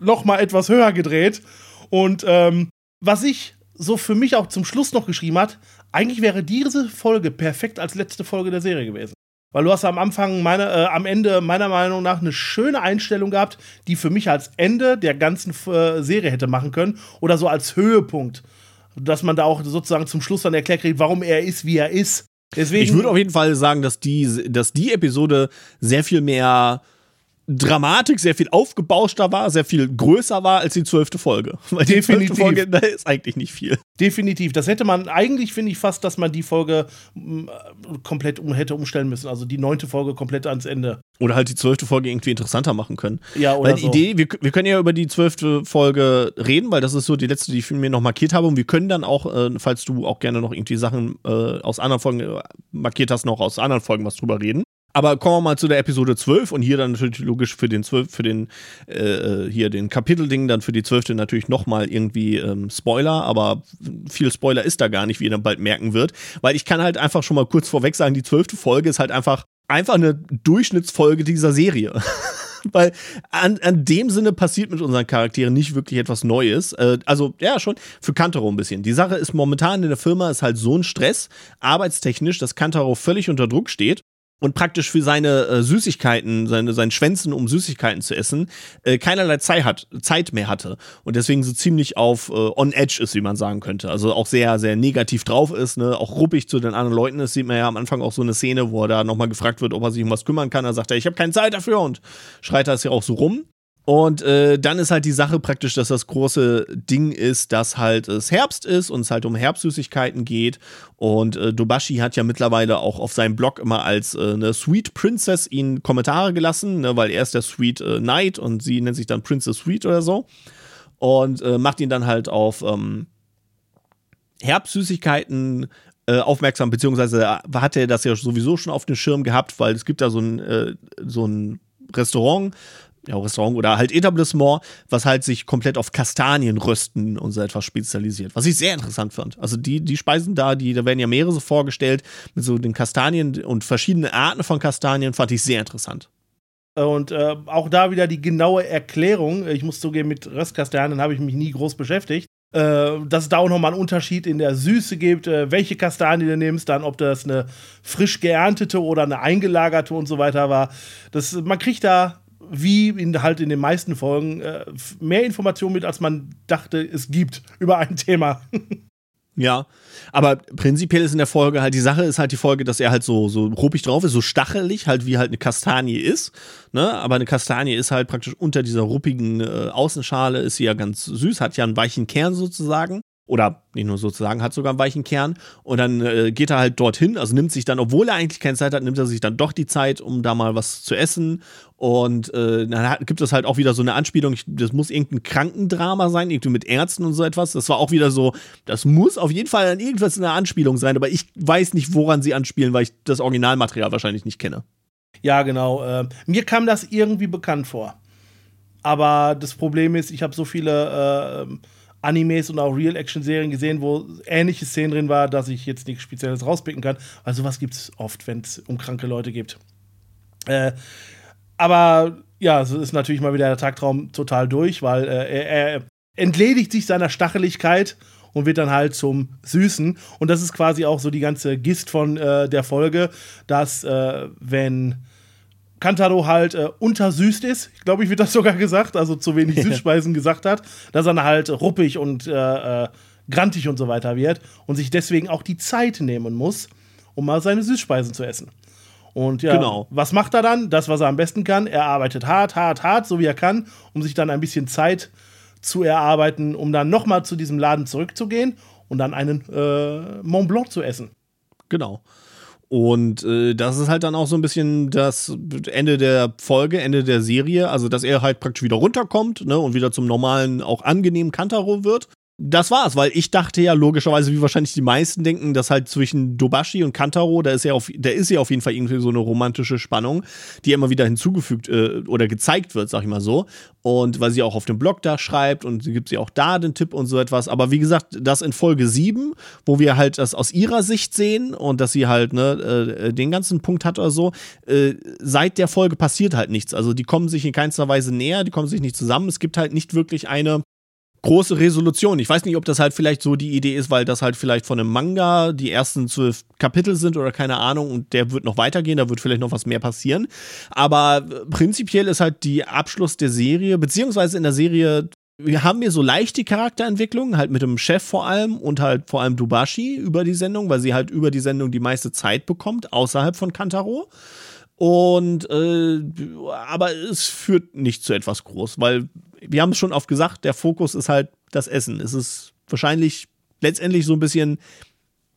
noch mal etwas höher gedreht. Und ähm, was ich so für mich auch zum Schluss noch geschrieben hat, eigentlich wäre diese Folge perfekt als letzte Folge der Serie gewesen. Weil du hast am Anfang, meine, äh, am Ende meiner Meinung nach eine schöne Einstellung gehabt, die für mich als Ende der ganzen äh, Serie hätte machen können. Oder so als Höhepunkt. Dass man da auch sozusagen zum Schluss dann erklärt kriegt, warum er ist, wie er ist. Deswegen, ich würde auf jeden Fall sagen, dass die, dass die Episode sehr viel mehr Dramatik sehr viel aufgebauschter war, sehr viel größer war als die zwölfte Folge. Weil die Definitiv. Folge, da ist eigentlich nicht viel. Definitiv. Das hätte man, eigentlich finde ich fast, dass man die Folge mm, komplett um, hätte umstellen müssen. Also die neunte Folge komplett ans Ende. Oder halt die zwölfte Folge irgendwie interessanter machen können. Ja, oder Weil die so. Idee, wir, wir können ja über die zwölfte Folge reden, weil das ist so die letzte, die ich mir noch markiert habe. Und wir können dann auch, äh, falls du auch gerne noch irgendwie Sachen äh, aus anderen Folgen äh, markiert hast, noch aus anderen Folgen was drüber reden. Aber kommen wir mal zu der Episode 12 und hier dann natürlich logisch für den 12, für den äh, äh, hier den Kapitelding, dann für die 12. natürlich nochmal irgendwie ähm, Spoiler, aber viel Spoiler ist da gar nicht, wie ihr dann bald merken wird, weil ich kann halt einfach schon mal kurz vorweg sagen, die 12. Folge ist halt einfach einfach eine Durchschnittsfolge dieser Serie. weil an, an dem Sinne passiert mit unseren Charakteren nicht wirklich etwas Neues. Äh, also, ja, schon für Kantaro ein bisschen. Die Sache ist momentan in der Firma ist halt so ein Stress, arbeitstechnisch, dass Kantaro völlig unter Druck steht und praktisch für seine äh, Süßigkeiten, seine, seinen Schwänzen, um Süßigkeiten zu essen, äh, keinerlei Zeit, hat, Zeit mehr hatte. Und deswegen so ziemlich auf äh, on edge ist, wie man sagen könnte. Also auch sehr, sehr negativ drauf ist, ne? auch ruppig zu den anderen Leuten. Das sieht man ja am Anfang auch so eine Szene, wo er da nochmal gefragt wird, ob er sich um was kümmern kann. Da sagt er, ich habe keine Zeit dafür und schreit das ja auch so rum. Und äh, dann ist halt die Sache praktisch, dass das große Ding ist, dass halt es Herbst ist und es halt um Herbstsüßigkeiten geht. Und äh, Dobashi hat ja mittlerweile auch auf seinem Blog immer als äh, eine Sweet Princess ihn Kommentare gelassen, ne, weil er ist der Sweet äh, Knight und sie nennt sich dann Princess Sweet oder so. Und äh, macht ihn dann halt auf ähm, Herbstsüßigkeiten äh, aufmerksam, beziehungsweise hat er das ja sowieso schon auf dem Schirm gehabt, weil es gibt da so ein, so ein Restaurant, ja, Restaurant oder halt Etablissement, was halt sich komplett auf Kastanienrösten und so etwas spezialisiert. Was ich sehr interessant fand. Also die, die Speisen da, die, da werden ja mehrere so vorgestellt, mit so den Kastanien und verschiedene Arten von Kastanien, fand ich sehr interessant. Und äh, auch da wieder die genaue Erklärung. Ich muss zugeben, mit Röstkastanien habe ich mich nie groß beschäftigt. Äh, dass es da auch nochmal einen Unterschied in der Süße gibt, äh, welche Kastanie du nimmst, dann ob das eine frisch geerntete oder eine eingelagerte und so weiter war. Das, man kriegt da wie in, halt in den meisten Folgen äh, mehr Informationen mit, als man dachte, es gibt über ein Thema. Ja, aber prinzipiell ist in der Folge halt, die Sache ist halt die Folge, dass er halt so, so ruppig drauf ist, so stachelig, halt wie halt eine Kastanie ist. Ne? Aber eine Kastanie ist halt praktisch unter dieser ruppigen äh, Außenschale, ist sie ja ganz süß, hat ja einen weichen Kern sozusagen oder nicht nur sozusagen, hat sogar einen weichen Kern. Und dann äh, geht er halt dorthin, also nimmt sich dann, obwohl er eigentlich keine Zeit hat, nimmt er sich dann doch die Zeit, um da mal was zu essen. Und äh, dann hat, gibt es halt auch wieder so eine Anspielung, ich, das muss irgendein Krankendrama sein, irgendwie mit Ärzten und so etwas, das war auch wieder so, das muss auf jeden Fall an irgendwas in der Anspielung sein, aber ich weiß nicht, woran sie anspielen, weil ich das Originalmaterial wahrscheinlich nicht kenne. Ja, genau, äh, mir kam das irgendwie bekannt vor, aber das Problem ist, ich habe so viele äh, Animes und auch Real-Action-Serien gesehen, wo ähnliche Szenen drin war, dass ich jetzt nichts Spezielles rauspicken kann. Also sowas gibt es oft, wenn es um kranke Leute geht. Äh, aber ja, es ist natürlich mal wieder der Tagtraum total durch, weil äh, er, er, entledigt sich seiner Stacheligkeit und wird dann halt zum Süßen. Und das ist quasi auch so die ganze Gist von äh, der Folge, dass äh, wenn Kantaro halt äh, untersüßt ist, glaube ich, wird das sogar gesagt, also zu wenig Süßspeisen gesagt hat, dass er halt ruppig und äh, äh, grantig und so weiter wird und sich deswegen auch die Zeit nehmen muss, um mal seine Süßspeisen zu essen. Und ja, genau. was macht er dann? Das, was er am besten kann. Er arbeitet hart, hart, hart, so wie er kann, um sich dann ein bisschen Zeit zu erarbeiten, um dann nochmal zu diesem Laden zurückzugehen und dann einen äh, Mont Blanc zu essen. Genau. Und äh, das ist halt dann auch so ein bisschen das Ende der Folge, Ende der Serie, also dass er halt praktisch wieder runterkommt ne, und wieder zum normalen, auch angenehmen Kantaro wird das war's, weil ich dachte ja logischerweise, wie wahrscheinlich die meisten denken, dass halt zwischen Dobashi und Kantaro, da ist ja auf, da ist ja auf jeden Fall irgendwie so eine romantische Spannung, die immer wieder hinzugefügt äh, oder gezeigt wird, sag ich mal so. Und weil sie auch auf dem Blog da schreibt und sie gibt sie auch da den Tipp und so etwas. Aber wie gesagt, das in Folge 7, wo wir halt das aus ihrer Sicht sehen und dass sie halt ne, äh, den ganzen Punkt hat oder so, äh, seit der Folge passiert halt nichts. Also die kommen sich in keinster Weise näher, die kommen sich nicht zusammen. Es gibt halt nicht wirklich eine große Resolution. Ich weiß nicht, ob das halt vielleicht so die Idee ist, weil das halt vielleicht von einem Manga die ersten zwölf Kapitel sind oder keine Ahnung und der wird noch weitergehen, da wird vielleicht noch was mehr passieren. Aber prinzipiell ist halt die Abschluss der Serie, beziehungsweise in der Serie wir haben hier so leichte Charakterentwicklung, halt mit dem Chef vor allem und halt vor allem Dubashi über die Sendung, weil sie halt über die Sendung die meiste Zeit bekommt, außerhalb von Kantaro. Und äh, aber es führt nicht zu etwas groß, weil wir haben es schon oft gesagt, der Fokus ist halt das Essen. Es ist wahrscheinlich letztendlich so ein bisschen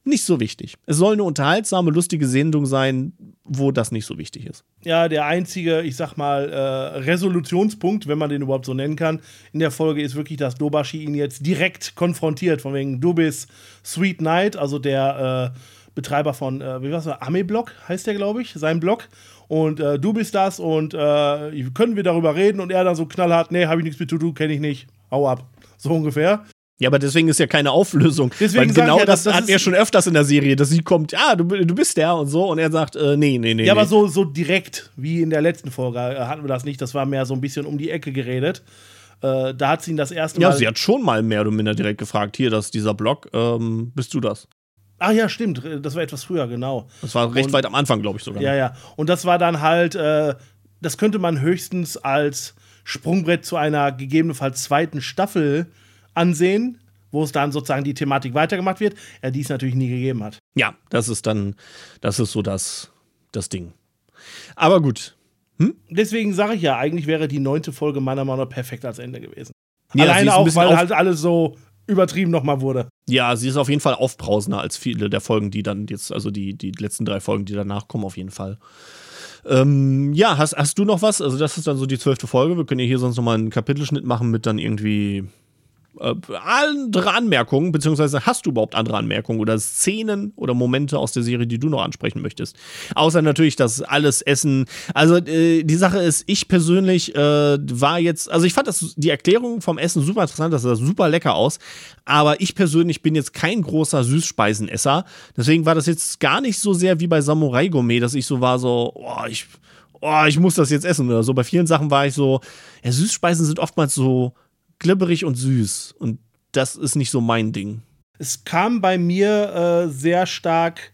nicht so wichtig. Es soll eine unterhaltsame, lustige Sendung sein, wo das nicht so wichtig ist. Ja, der einzige, ich sag mal, äh, Resolutionspunkt, wenn man den überhaupt so nennen kann, in der Folge ist wirklich, dass Dobashi ihn jetzt direkt konfrontiert, von wegen, du bist Sweet Knight, also der äh, Betreiber von, äh, wie war's, Ame-Blog heißt der, glaube ich, sein Blog und äh, du bist das und äh, können wir darüber reden und er dann so knallhart, nee, habe ich nichts mit zu tun, kenne ich nicht, hau ab. So ungefähr. Ja, aber deswegen ist ja keine Auflösung. Deswegen Weil genau ja, das, das hatten wir schon öfters in der Serie, dass sie kommt, ja, du, du bist der und so und er sagt, äh, nee, nee, nee. Ja, nee. aber so, so direkt wie in der letzten Folge äh, hatten wir das nicht. Das war mehr so ein bisschen um die Ecke geredet. Äh, da hat sie ihn das erste Mal. Ja, sie hat schon mal mehr oder minder direkt gefragt, hier, das ist dieser Blog, ähm, bist du das? Ah ja, stimmt. Das war etwas früher, genau. Das war recht und, weit am Anfang, glaube ich sogar. Ja, ja. Und das war dann halt, äh, das könnte man höchstens als Sprungbrett zu einer gegebenenfalls zweiten Staffel ansehen, wo es dann sozusagen die Thematik weitergemacht wird, ja, die es natürlich nie gegeben hat. Ja, das ist dann, das ist so das, das Ding. Aber gut, Hm? Deswegen sage ich ja, eigentlich wäre die neunte Folge meiner Meinung nach perfekt als Ende gewesen. Ja, Alleine auch, weil halt alles so übertrieben nochmal wurde. Ja, sie ist auf jeden Fall aufbrausender als viele der Folgen, die dann jetzt, also die, die letzten drei Folgen, die danach kommen, auf jeden Fall. Ähm, ja, hast, hast du noch was? Also, das ist dann so die zwölfte Folge. Wir können ja hier sonst nochmal einen Kapitelschnitt machen mit dann irgendwie äh, andere Anmerkungen, beziehungsweise hast du überhaupt andere Anmerkungen oder Szenen oder Momente aus der Serie, die du noch ansprechen möchtest? Außer natürlich das alles Essen. Also äh, die Sache ist, ich persönlich äh, war jetzt, also ich fand das, die Erklärung vom Essen super interessant, das sah super lecker aus, aber ich persönlich bin jetzt kein großer Süßspeisenesser. Deswegen war das jetzt gar nicht so sehr wie bei Samurai Gourmet, dass ich so war, so, oh, ich, oh, ich muss das jetzt essen oder so. Bei vielen Sachen war ich so, ja, Süßspeisen sind oftmals so glibberig und süß. Und das ist nicht so mein Ding. Es kam bei mir äh, sehr stark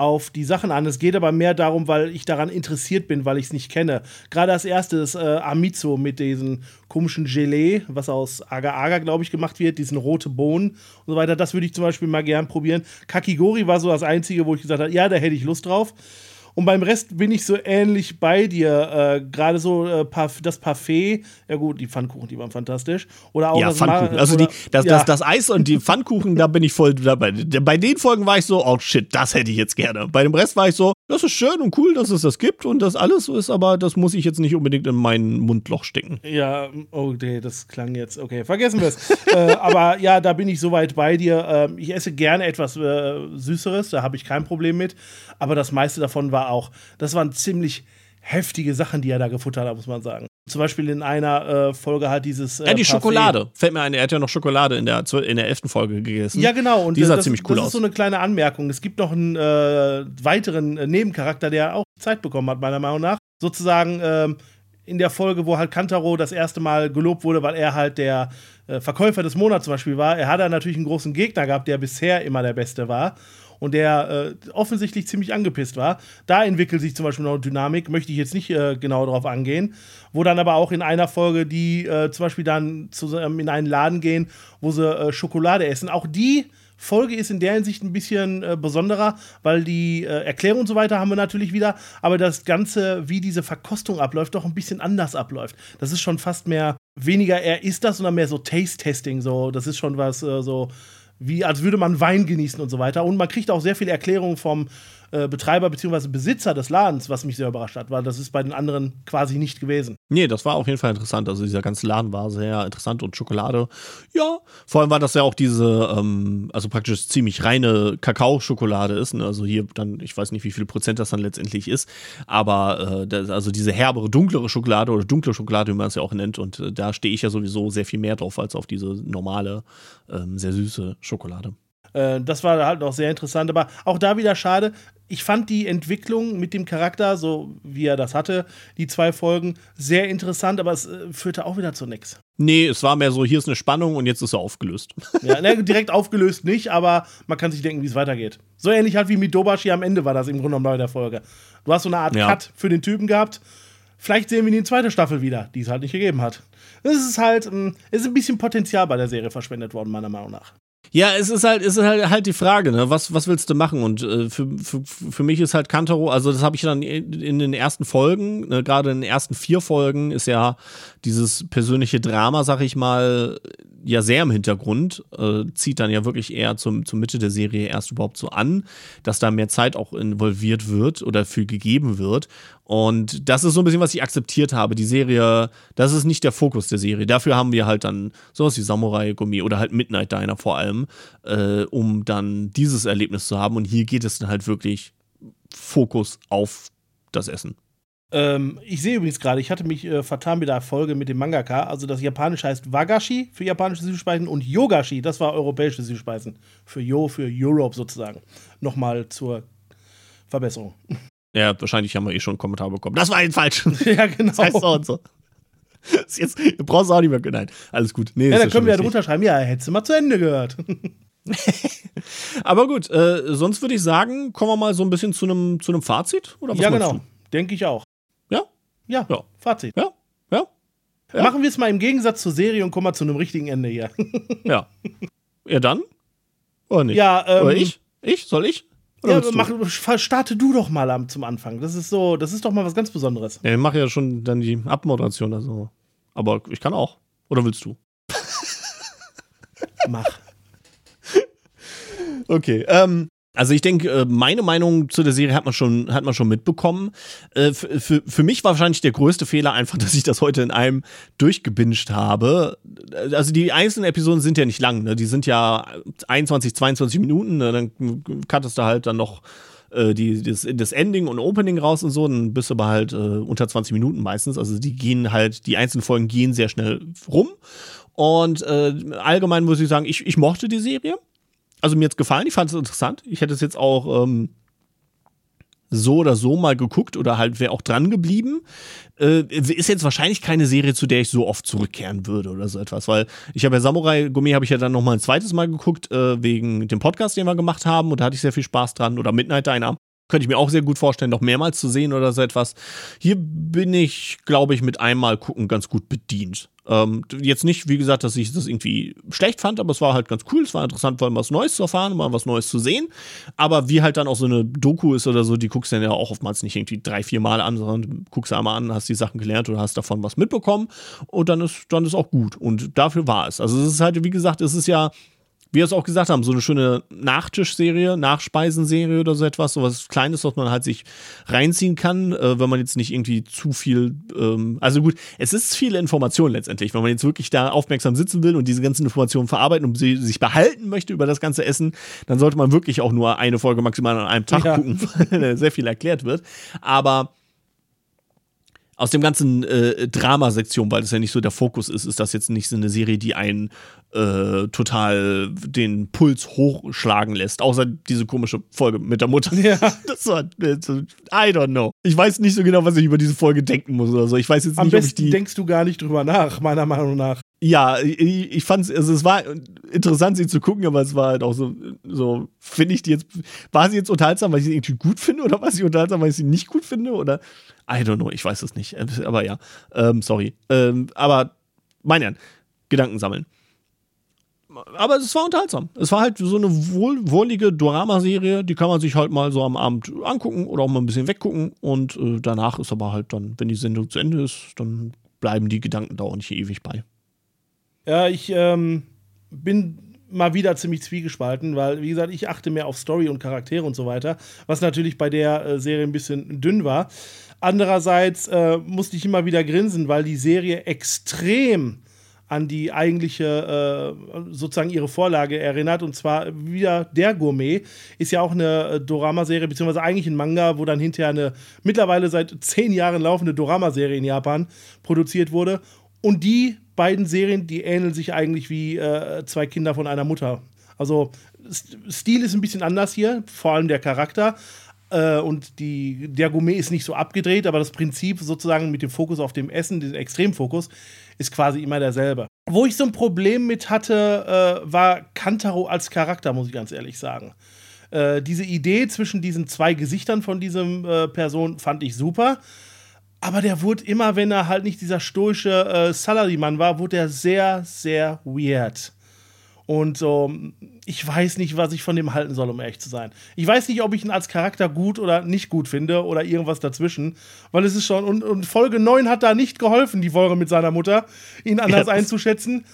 auf die Sachen an. Es geht aber mehr darum, weil ich daran interessiert bin, weil ich es nicht kenne. Gerade als erstes äh, Amizo mit diesem komischen Gelee, was aus Agar-Agar, glaube ich, gemacht wird, diesen rote Bohnen und so weiter. Das würde ich zum Beispiel mal gern probieren. Kakigori war so das Einzige, wo ich gesagt habe, ja, da hätte ich Lust drauf. Und beim Rest bin ich so ähnlich bei dir. Äh, Gerade so äh, das Parfait, ja gut, die Pfannkuchen, die waren fantastisch. Oder auch ja, das Pfannkuchen. also die, das, ja. das, das, Eis und die Pfannkuchen, da bin ich voll dabei. Bei den Folgen war ich so, oh shit, das hätte ich jetzt gerne. Bei dem Rest war ich so, das ist schön und cool, dass es das gibt und das alles so ist, aber das muss ich jetzt nicht unbedingt in mein Mundloch stecken. Ja, oh nee, das klang jetzt, okay, vergessen wir es. äh, aber ja, da bin ich soweit bei dir. Ähm, ich esse gerne etwas äh, Süßeres, da habe ich kein Problem mit. Aber das meiste davon war auch, das waren ziemlich heftige Sachen, die er da gefuttert hat, muss man sagen. Zum Beispiel in einer äh, Folge hat dieses. Äh, ja, die Parfait. Schokolade. Fällt mir ein, er hat ja noch Schokolade in der, in der elften Folge gegessen. Ja, genau. Und die sah das, ziemlich cool das aus. Das ist so eine kleine Anmerkung. Es gibt noch einen äh, weiteren äh, Nebencharakter, der auch Zeit bekommen hat, meiner Meinung nach. Sozusagen ähm, in der Folge, wo halt Kantaro das erste Mal gelobt wurde, weil er halt der äh, Verkäufer des Monats zum Beispiel war. Er hat da natürlich einen großen Gegner gehabt, der bisher immer der Beste war und der äh, offensichtlich ziemlich angepisst war. Da entwickelt sich zum Beispiel noch eine Dynamik, möchte ich jetzt nicht äh, genau darauf angehen, wo dann aber auch in einer Folge die äh, zum Beispiel dann zusammen in einen Laden gehen, wo sie äh, Schokolade essen. Auch die Folge ist in der Hinsicht ein bisschen äh, besonderer, weil die äh, Erklärung und so weiter haben wir natürlich wieder, aber das Ganze, wie diese Verkostung abläuft, doch ein bisschen anders abläuft. Das ist schon fast mehr, weniger er ist das, sondern mehr so Taste-Testing, so, das ist schon was äh, so wie als würde man Wein genießen und so weiter. Und man kriegt auch sehr viel Erklärung vom äh, Betreiber bzw. Besitzer des Ladens, was mich sehr überrascht hat, weil das ist bei den anderen quasi nicht gewesen. Nee, das war auf jeden Fall interessant. Also dieser ganze Laden war sehr interessant und Schokolade, ja. Vor allem war das ja auch diese, ähm, also praktisch ziemlich reine Kakaoschokolade ist. Ne? Also hier dann, ich weiß nicht, wie viel Prozent das dann letztendlich ist, aber äh, das, also diese herbere, dunklere Schokolade oder dunkle Schokolade, wie man es ja auch nennt. Und äh, da stehe ich ja sowieso sehr viel mehr drauf als auf diese normale, ähm, sehr süße Schokolade. Äh, das war halt noch sehr interessant, aber auch da wieder schade. Ich fand die Entwicklung mit dem Charakter, so wie er das hatte, die zwei Folgen, sehr interessant, aber es äh, führte auch wieder zu nichts. Nee, es war mehr so, hier ist eine Spannung und jetzt ist er aufgelöst. Ja, ne, direkt aufgelöst nicht, aber man kann sich denken, wie es weitergeht. So ähnlich halt wie mit Dobashi am Ende war das im Grunde genommen bei der Folge. Du hast so eine Art ja. Cut für den Typen gehabt. Vielleicht sehen wir ihn in die zweite Staffel wieder, die es halt nicht gegeben hat. Es ist halt, es ist ein bisschen Potenzial bei der Serie verschwendet worden, meiner Meinung nach. Ja, es ist halt, es ist halt, halt die Frage, ne? Was, was willst du machen? Und äh, für, für, für mich ist halt Kantaro, also das habe ich dann in den ersten Folgen, ne, gerade in den ersten vier Folgen ist ja dieses persönliche Drama, sag ich mal, ja sehr im Hintergrund, äh, zieht dann ja wirklich eher zum, zur Mitte der Serie erst überhaupt so an, dass da mehr Zeit auch involviert wird oder für gegeben wird. Und das ist so ein bisschen, was ich akzeptiert habe. Die Serie, das ist nicht der Fokus der Serie. Dafür haben wir halt dann sowas wie Samurai Gummi oder halt Midnight Diner vor allem, äh, um dann dieses Erlebnis zu haben. Und hier geht es dann halt wirklich Fokus auf das Essen. Ähm, ich sehe übrigens gerade, ich hatte mich äh, vertan mit der Folge mit dem Mangaka. Also das Japanische heißt Wagashi für japanische Süßspeisen und Yogashi, das war europäische Süßspeisen. Für Yo, für Europe sozusagen. Nochmal zur Verbesserung. Ja, wahrscheinlich haben wir eh schon einen Kommentar bekommen. Das war ein falsch. ja, genau. Das heißt so und so. Das jetzt, du brauchst auch nicht mehr. Nein, alles gut. Nee, ja, dann können wir ja drunter schreiben, ja, hättest du mal zu Ende gehört. Aber gut, äh, sonst würde ich sagen, kommen wir mal so ein bisschen zu einem zu Fazit. Oder was ja, genau. Denke ich auch. Ja? Ja. Fazit. Ja? ja? ja. Machen wir es mal im Gegensatz zur Serie und kommen mal zu einem richtigen Ende hier. ja. Ja, dann? Oder nicht? Ja, ähm, Oder ich? Ich? Soll ich? Ja, mach, starte du doch mal am, zum Anfang. Das ist so, das ist doch mal was ganz Besonderes. Ja, ich mache ja schon dann die Abmoderation. Also. Aber ich kann auch. Oder willst du? Mach. Okay. Ähm, also ich denke, äh, meine Meinung zu der Serie hat man schon, hat man schon mitbekommen. Äh, für, mich war wahrscheinlich der größte Fehler einfach, dass ich das heute in einem durchgebinged habe. Also die einzelnen Episoden sind ja nicht lang, ne? die sind ja 21, 22 Minuten, ne? dann cuttest du halt dann noch äh, die, das, das, Ending und Opening raus und so, dann bist du aber halt unter 20 Minuten meistens. Also die gehen halt, die einzelnen Folgen gehen sehr schnell rum. Und äh, allgemein muss ich sagen, ich, ich mochte die Serie also mir jetzt gefallen, ich fand es interessant. Ich hätte es jetzt auch ähm, so oder so mal geguckt oder halt wäre auch dran geblieben. Äh, ist jetzt wahrscheinlich keine Serie, zu der ich so oft zurückkehren würde oder so etwas, weil ich habe ja Samurai Gummi habe ich ja dann noch mal ein zweites Mal geguckt äh, wegen dem Podcast, den wir gemacht haben und da hatte ich sehr viel Spaß dran oder Midnight Diner. Könnte ich mir auch sehr gut vorstellen, noch mehrmals zu sehen oder so etwas. Hier bin ich, glaube ich, mit einmal gucken ganz gut bedient. Ähm, jetzt nicht, wie gesagt, dass ich das irgendwie schlecht fand, aber es war halt ganz cool. Es war interessant, mal was Neues zu erfahren, mal was Neues zu sehen. Aber wie halt dann auch so eine Doku ist oder so, die guckst du dann ja auch oftmals nicht irgendwie drei, vier Mal an, sondern guckst du einmal an, hast die Sachen gelernt oder hast davon was mitbekommen und dann ist, dann ist auch gut. Und dafür war es. Also es ist halt, wie gesagt, es ist ja wie wir es auch gesagt haben, so eine schöne Nachtischserie, Nachspeisenserie oder so etwas, so was Kleines, was man halt sich reinziehen kann, äh, wenn man jetzt nicht irgendwie zu viel, ähm, also gut, es ist viele Informationen letztendlich, wenn man jetzt wirklich da aufmerksam sitzen will und diese ganzen Informationen verarbeiten und sie sich behalten möchte über das ganze Essen, dann sollte man wirklich auch nur eine Folge maximal an einem Tag ja. gucken, weil sehr viel erklärt wird. Aber aus dem ganzen äh, Dramasektion, weil das ja nicht so der Fokus ist, ist das jetzt nicht so eine Serie, die einen äh, total den Puls hochschlagen lässt. Außer diese komische Folge mit der Mutter. Ja. Das war, I don't know. Ich weiß nicht so genau, was ich über diese Folge denken muss oder so. Ich weiß jetzt Am nicht, besten ob ich die. denkst du gar nicht drüber nach, meiner Meinung nach. Ja, ich, ich fand es, also es war interessant, sie zu gucken, aber es war halt auch so, so finde ich die jetzt, war sie jetzt unterhaltsam, weil ich sie irgendwie gut finde oder war sie unterhaltsam, weil ich sie nicht gut finde oder I don't know, ich weiß es nicht. Aber ja, ähm, sorry. Ähm, aber, meine Herren, Gedanken sammeln. Aber es war unterhaltsam. Es war halt so eine wohl, wohlige Drama-Serie, die kann man sich halt mal so am Abend angucken oder auch mal ein bisschen weggucken. Und äh, danach ist aber halt dann, wenn die Sendung zu Ende ist, dann bleiben die Gedanken da auch nicht ewig bei. Ja, ich ähm, bin mal wieder ziemlich zwiegespalten, weil, wie gesagt, ich achte mehr auf Story und Charaktere und so weiter, was natürlich bei der äh, Serie ein bisschen dünn war. Andererseits äh, musste ich immer wieder grinsen, weil die Serie extrem an die eigentliche, äh, sozusagen ihre Vorlage erinnert. Und zwar wieder Der Gourmet ist ja auch eine äh, Dorama-Serie, beziehungsweise eigentlich ein Manga, wo dann hinterher eine mittlerweile seit zehn Jahren laufende Dorama-Serie in Japan produziert wurde. Und die beiden Serien, die ähneln sich eigentlich wie äh, zwei Kinder von einer Mutter. Also Stil ist ein bisschen anders hier, vor allem der Charakter. Äh, und die, der Gourmet ist nicht so abgedreht, aber das Prinzip sozusagen mit dem Fokus auf dem Essen, den Extremfokus, ist quasi immer derselbe. Wo ich so ein Problem mit hatte, äh, war Kantaro als Charakter, muss ich ganz ehrlich sagen. Äh, diese Idee zwischen diesen zwei Gesichtern von diesem äh, Person fand ich super. Aber der wurde immer, wenn er halt nicht dieser stoische äh, Salaryman war, wurde er sehr, sehr weird. Und so, ich weiß nicht, was ich von dem halten soll, um ehrlich zu sein. Ich weiß nicht, ob ich ihn als Charakter gut oder nicht gut finde oder irgendwas dazwischen. Weil es ist schon, und, und Folge 9 hat da nicht geholfen, die Folge mit seiner Mutter, ihn anders ja. einzuschätzen.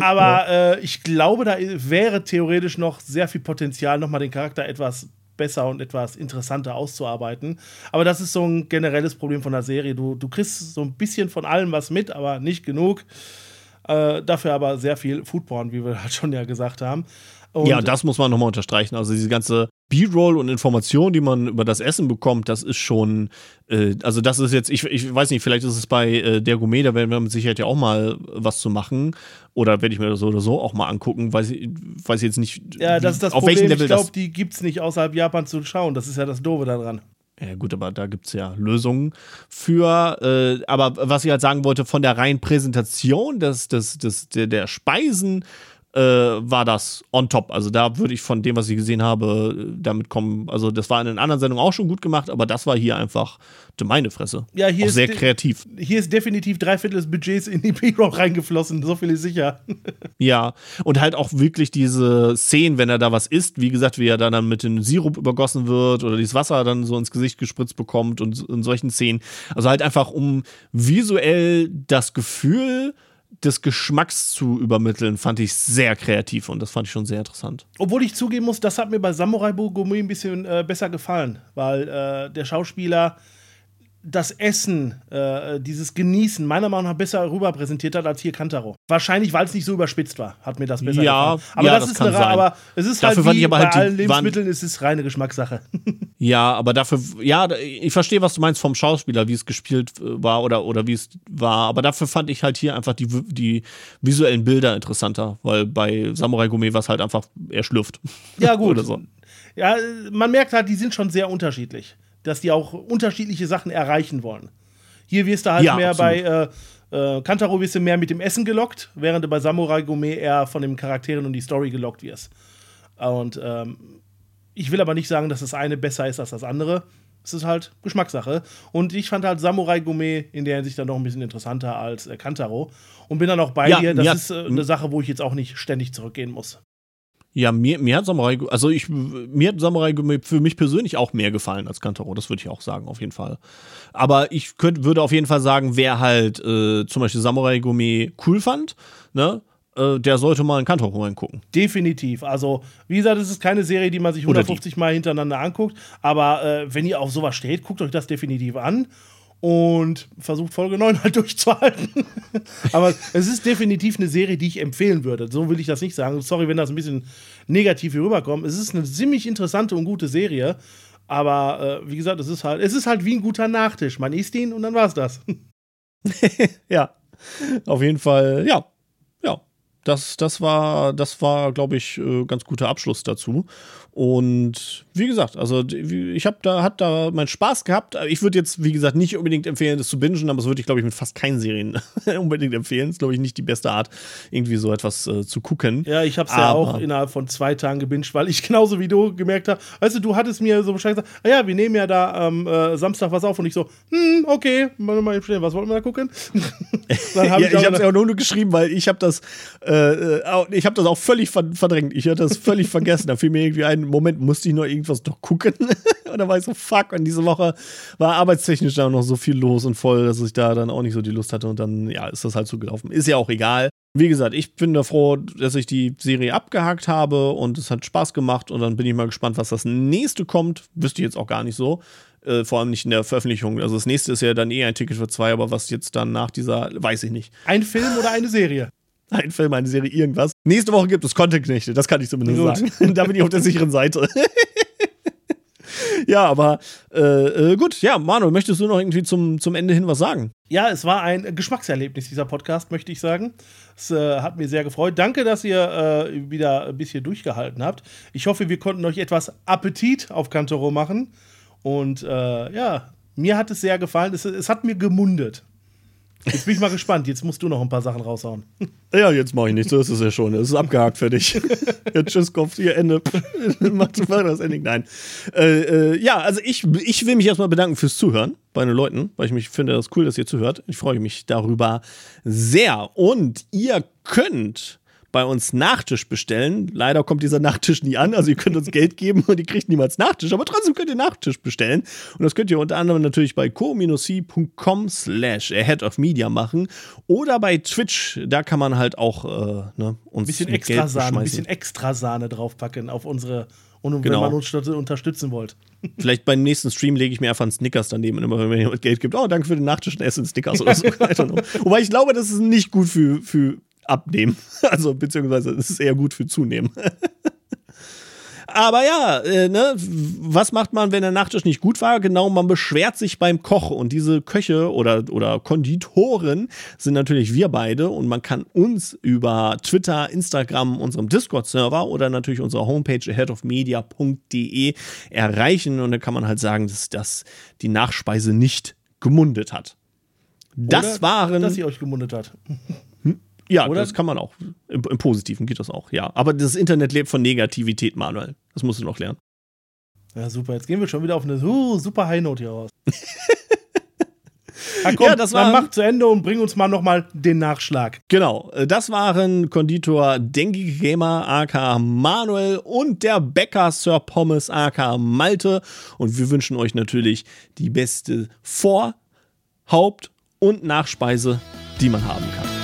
Aber äh, ich glaube, da wäre theoretisch noch sehr viel Potenzial, nochmal den Charakter etwas besser und etwas interessanter auszuarbeiten. Aber das ist so ein generelles Problem von der Serie. Du, du kriegst so ein bisschen von allem was mit, aber nicht genug. Äh, dafür aber sehr viel Foodporn, wie wir halt schon ja gesagt haben. Und ja, das muss man nochmal unterstreichen. Also diese ganze B-Roll und Information, die man über das Essen bekommt, das ist schon, äh, also das ist jetzt, ich, ich weiß nicht, vielleicht ist es bei äh, der Gourmet, da werden wir mit Sicherheit ja auch mal was zu machen. Oder werde ich mir das so oder so auch mal angucken, weiß ich, weiß jetzt nicht, ja, das ist das auf Problem. welchem Level ich glaube, die gibt es nicht außerhalb Japan zu schauen. Das ist ja das Doofe daran. Ja, gut, aber da gibt es ja Lösungen für. Äh, aber was ich halt sagen wollte, von der reinen Präsentation des, des, des, der, der Speisen äh, war das on top. Also da würde ich von dem, was ich gesehen habe, damit kommen. Also das war in den anderen Sendungen auch schon gut gemacht, aber das war hier einfach meine Fresse. Ja, hier auch ist sehr kreativ. Hier ist definitiv drei Viertel des Budgets in die P-Rock reingeflossen, so viel ist sicher. ja, und halt auch wirklich diese Szenen, wenn er da was isst, wie gesagt, wie er dann, dann mit dem Sirup übergossen wird oder dieses Wasser dann so ins Gesicht gespritzt bekommt und in solchen Szenen. Also halt einfach, um visuell das Gefühl des Geschmacks zu übermitteln, fand ich sehr kreativ und das fand ich schon sehr interessant. Obwohl ich zugeben muss, das hat mir bei Samurai Bogumi ein bisschen äh, besser gefallen, weil äh, der Schauspieler das Essen, äh, dieses Genießen meiner Meinung nach besser rüber präsentiert hat als hier Kantaro. Wahrscheinlich, weil es nicht so überspitzt war, hat mir das besser ja, gefallen. Aber ja, das, das ist kann eine, sein. aber es ist Dafür halt wie bei halt, die allen Lebensmitteln, es ist reine Geschmackssache. Ja, aber dafür, ja, ich verstehe, was du meinst vom Schauspieler, wie es gespielt äh, war oder, oder wie es war. Aber dafür fand ich halt hier einfach die, die visuellen Bilder interessanter, weil bei Samurai Gourmet war es halt einfach, er schlürft. Ja, gut. Oder so. Ja, man merkt halt, die sind schon sehr unterschiedlich. Dass die auch unterschiedliche Sachen erreichen wollen. Hier wirst du halt Ja, mehr absolut. bei äh, äh, Kantaro wirst du mehr mit dem Essen gelockt, während du bei Samurai Gourmet eher von den Charakteren und die Story gelockt wirst. Und ähm, ich will aber nicht sagen, dass das eine besser ist als das andere. Es ist halt Geschmackssache. Und ich fand halt Samurai Gourmet in der Hinsicht dann noch ein bisschen interessanter als äh, Kantaro. Und bin dann auch bei Ja, dir. Das ja. ist äh, eine Sache, wo ich jetzt auch nicht ständig zurückgehen muss. Ja, mir, mir hat Samurai, also ich, mir hat Samurai Gourmet für mich persönlich auch mehr gefallen als Kantaro, das würde ich auch sagen, auf jeden Fall. Aber ich könnt, würde auf jeden Fall sagen, wer halt äh, zum Beispiel Samurai Gourmet cool fand, ne, äh, der sollte mal in Kantaro reingucken. Definitiv. Also, wie gesagt, es ist keine Serie, die man sich Oder 150 Mal hintereinander anguckt. Aber äh, wenn ihr auf sowas steht, guckt euch das definitiv an und versucht Folge 9 halt durchzuhalten. aber es ist definitiv eine Serie, die ich empfehlen würde. So will ich das nicht sagen. Sorry, wenn das ein bisschen negativ hier rüberkommt. Es ist eine ziemlich interessante und gute Serie. Aber äh, wie gesagt, es ist halt, es ist halt wie ein guter Nachtisch. Man isst ihn und dann war's das. Ja, auf jeden Fall, ja. Ja, das, das war, das war, glaube ich, äh, ganz guter Abschluss dazu. Und wie gesagt, also ich habe da, hat da meinen Spaß gehabt. Ich würde jetzt, wie gesagt, nicht unbedingt empfehlen, das zu bingen, aber das würde ich, glaube ich, mit fast keinen Serien unbedingt empfehlen. ist, glaube ich, nicht die beste Art, irgendwie so etwas äh, zu gucken. Ja, ich habe es ja auch innerhalb von zwei Tagen gebinged, weil ich genauso wie du gemerkt habe, weißt du, du hattest mir so Bescheid gesagt, ah ja, wir nehmen ja da am äh, Samstag was auf und ich so, hm, okay, mal, mal was wollten wir da gucken? Dann hab ja, ich habe es ja auch nur geschrieben, weil ich habe das, äh, äh, auch- ich habe das auch völlig ver verdrängt. Ich hatte das völlig vergessen. Da fiel mir irgendwie ein Moment, musste ich noch irgendwas noch gucken. und dann war ich so, fuck. Und diese Woche war arbeitstechnisch da noch so viel los und voll, dass ich da dann auch nicht so die Lust hatte. Und dann, ja, ist das halt so gelaufen. Ist ja auch egal. Wie gesagt, ich bin da froh, dass ich die Serie abgehakt habe und es hat Spaß gemacht. Und dann bin ich mal gespannt, was das nächste kommt. Wüsste ich jetzt auch gar nicht so. Äh, vor allem nicht in der Veröffentlichung. Also das nächste ist ja dann eh ein Ticket für zwei, aber was jetzt dann nach dieser, weiß ich nicht. ein Film oder eine Serie. Ein Film, eine Serie, irgendwas. Nächste Woche gibt es Content-Knechte, das kann ich zumindest Gut. sagen. da bin ich auf der sicheren Seite. ja, aber äh, äh, gut, ja, Manuel, möchtest du noch irgendwie zum, zum Ende hin was sagen? Ja, es war ein Geschmackserlebnis, dieser Podcast, möchte ich sagen. Es äh, hat mir sehr gefreut. Danke, dass ihr äh, wieder ein bisschen durchgehalten habt. Ich hoffe, wir konnten euch etwas Appetit auf Kantoro machen. Und äh, ja, mir hat es sehr gefallen. Es, es hat mir gemundet. Jetzt bin ich mal gespannt. Jetzt musst du noch ein paar Sachen raushauen. Ja, jetzt mache ich nichts, so ist es ja schon. Es ist abgehakt für dich. ja, tschüss, Kopf, hier, Ende. mach, das Ending. Nein. Äh, äh, ja, also ich, ich will mich erstmal bedanken fürs Zuhören bei den Leuten, weil ich mich finde, das ist cool, dass ihr zuhört. Ich freue mich darüber sehr. Und ihr könnt bei uns Nachtisch bestellen. Leider kommt dieser Nachtisch nie an. Also ihr könnt uns Geld geben und ihr kriegt niemals Nachtisch, aber trotzdem könnt ihr Nachtisch bestellen. Und das könnt ihr unter anderem natürlich bei co-c.com slash ahead of media machen oder bei Twitch. Da kann man halt auch äh, ne, uns Ein bisschen extra Geld Sahne, ein bisschen extra Sahne draufpacken auf unsere. Und Genau. wenn man uns unter- unterstützen wollt. Vielleicht beim nächsten Stream lege ich mir einfach einen Snickers daneben und immer, wenn mir jemand Geld gibt, oh, danke für den Nachtisch und esse einen Snickers oder so. Know. Wobei ich glaube, das ist nicht gut für, für Abnehmen. Also, beziehungsweise, es ist eher gut für Zunehmen. Aber ja, äh, ne, was macht man, wenn der Nachtisch nicht gut war? Genau, man beschwert sich beim Koch. Und diese Köche oder, oder Konditoren sind natürlich wir beide. Und man kann uns über Twitter, Instagram, unserem Discord-Server oder natürlich unserer Homepage aheadofmedia.de erreichen. Und dann kann man halt sagen, dass das die Nachspeise nicht gemundet hat. Das Oder waren. Dass sie euch gemundet hat. Ja, Oder? das kann man auch. Im, Im Positiven geht das auch, ja. Aber das Internet lebt von Negativität, Manuel. Das musst du noch lernen. Ja, super. Jetzt gehen wir schon wieder auf eine uh, super High Note hier raus. Ah, komm, Ja, das war- dann mach zu Ende und bring uns mal nochmal den Nachschlag. Genau, äh, das waren Konditor Dengi Gamer aka Manuel und der Bäcker Sir Pommes aka Malte. Und wir wünschen euch natürlich die beste Vor-, Haupt- und Nachspeise, die man haben kann.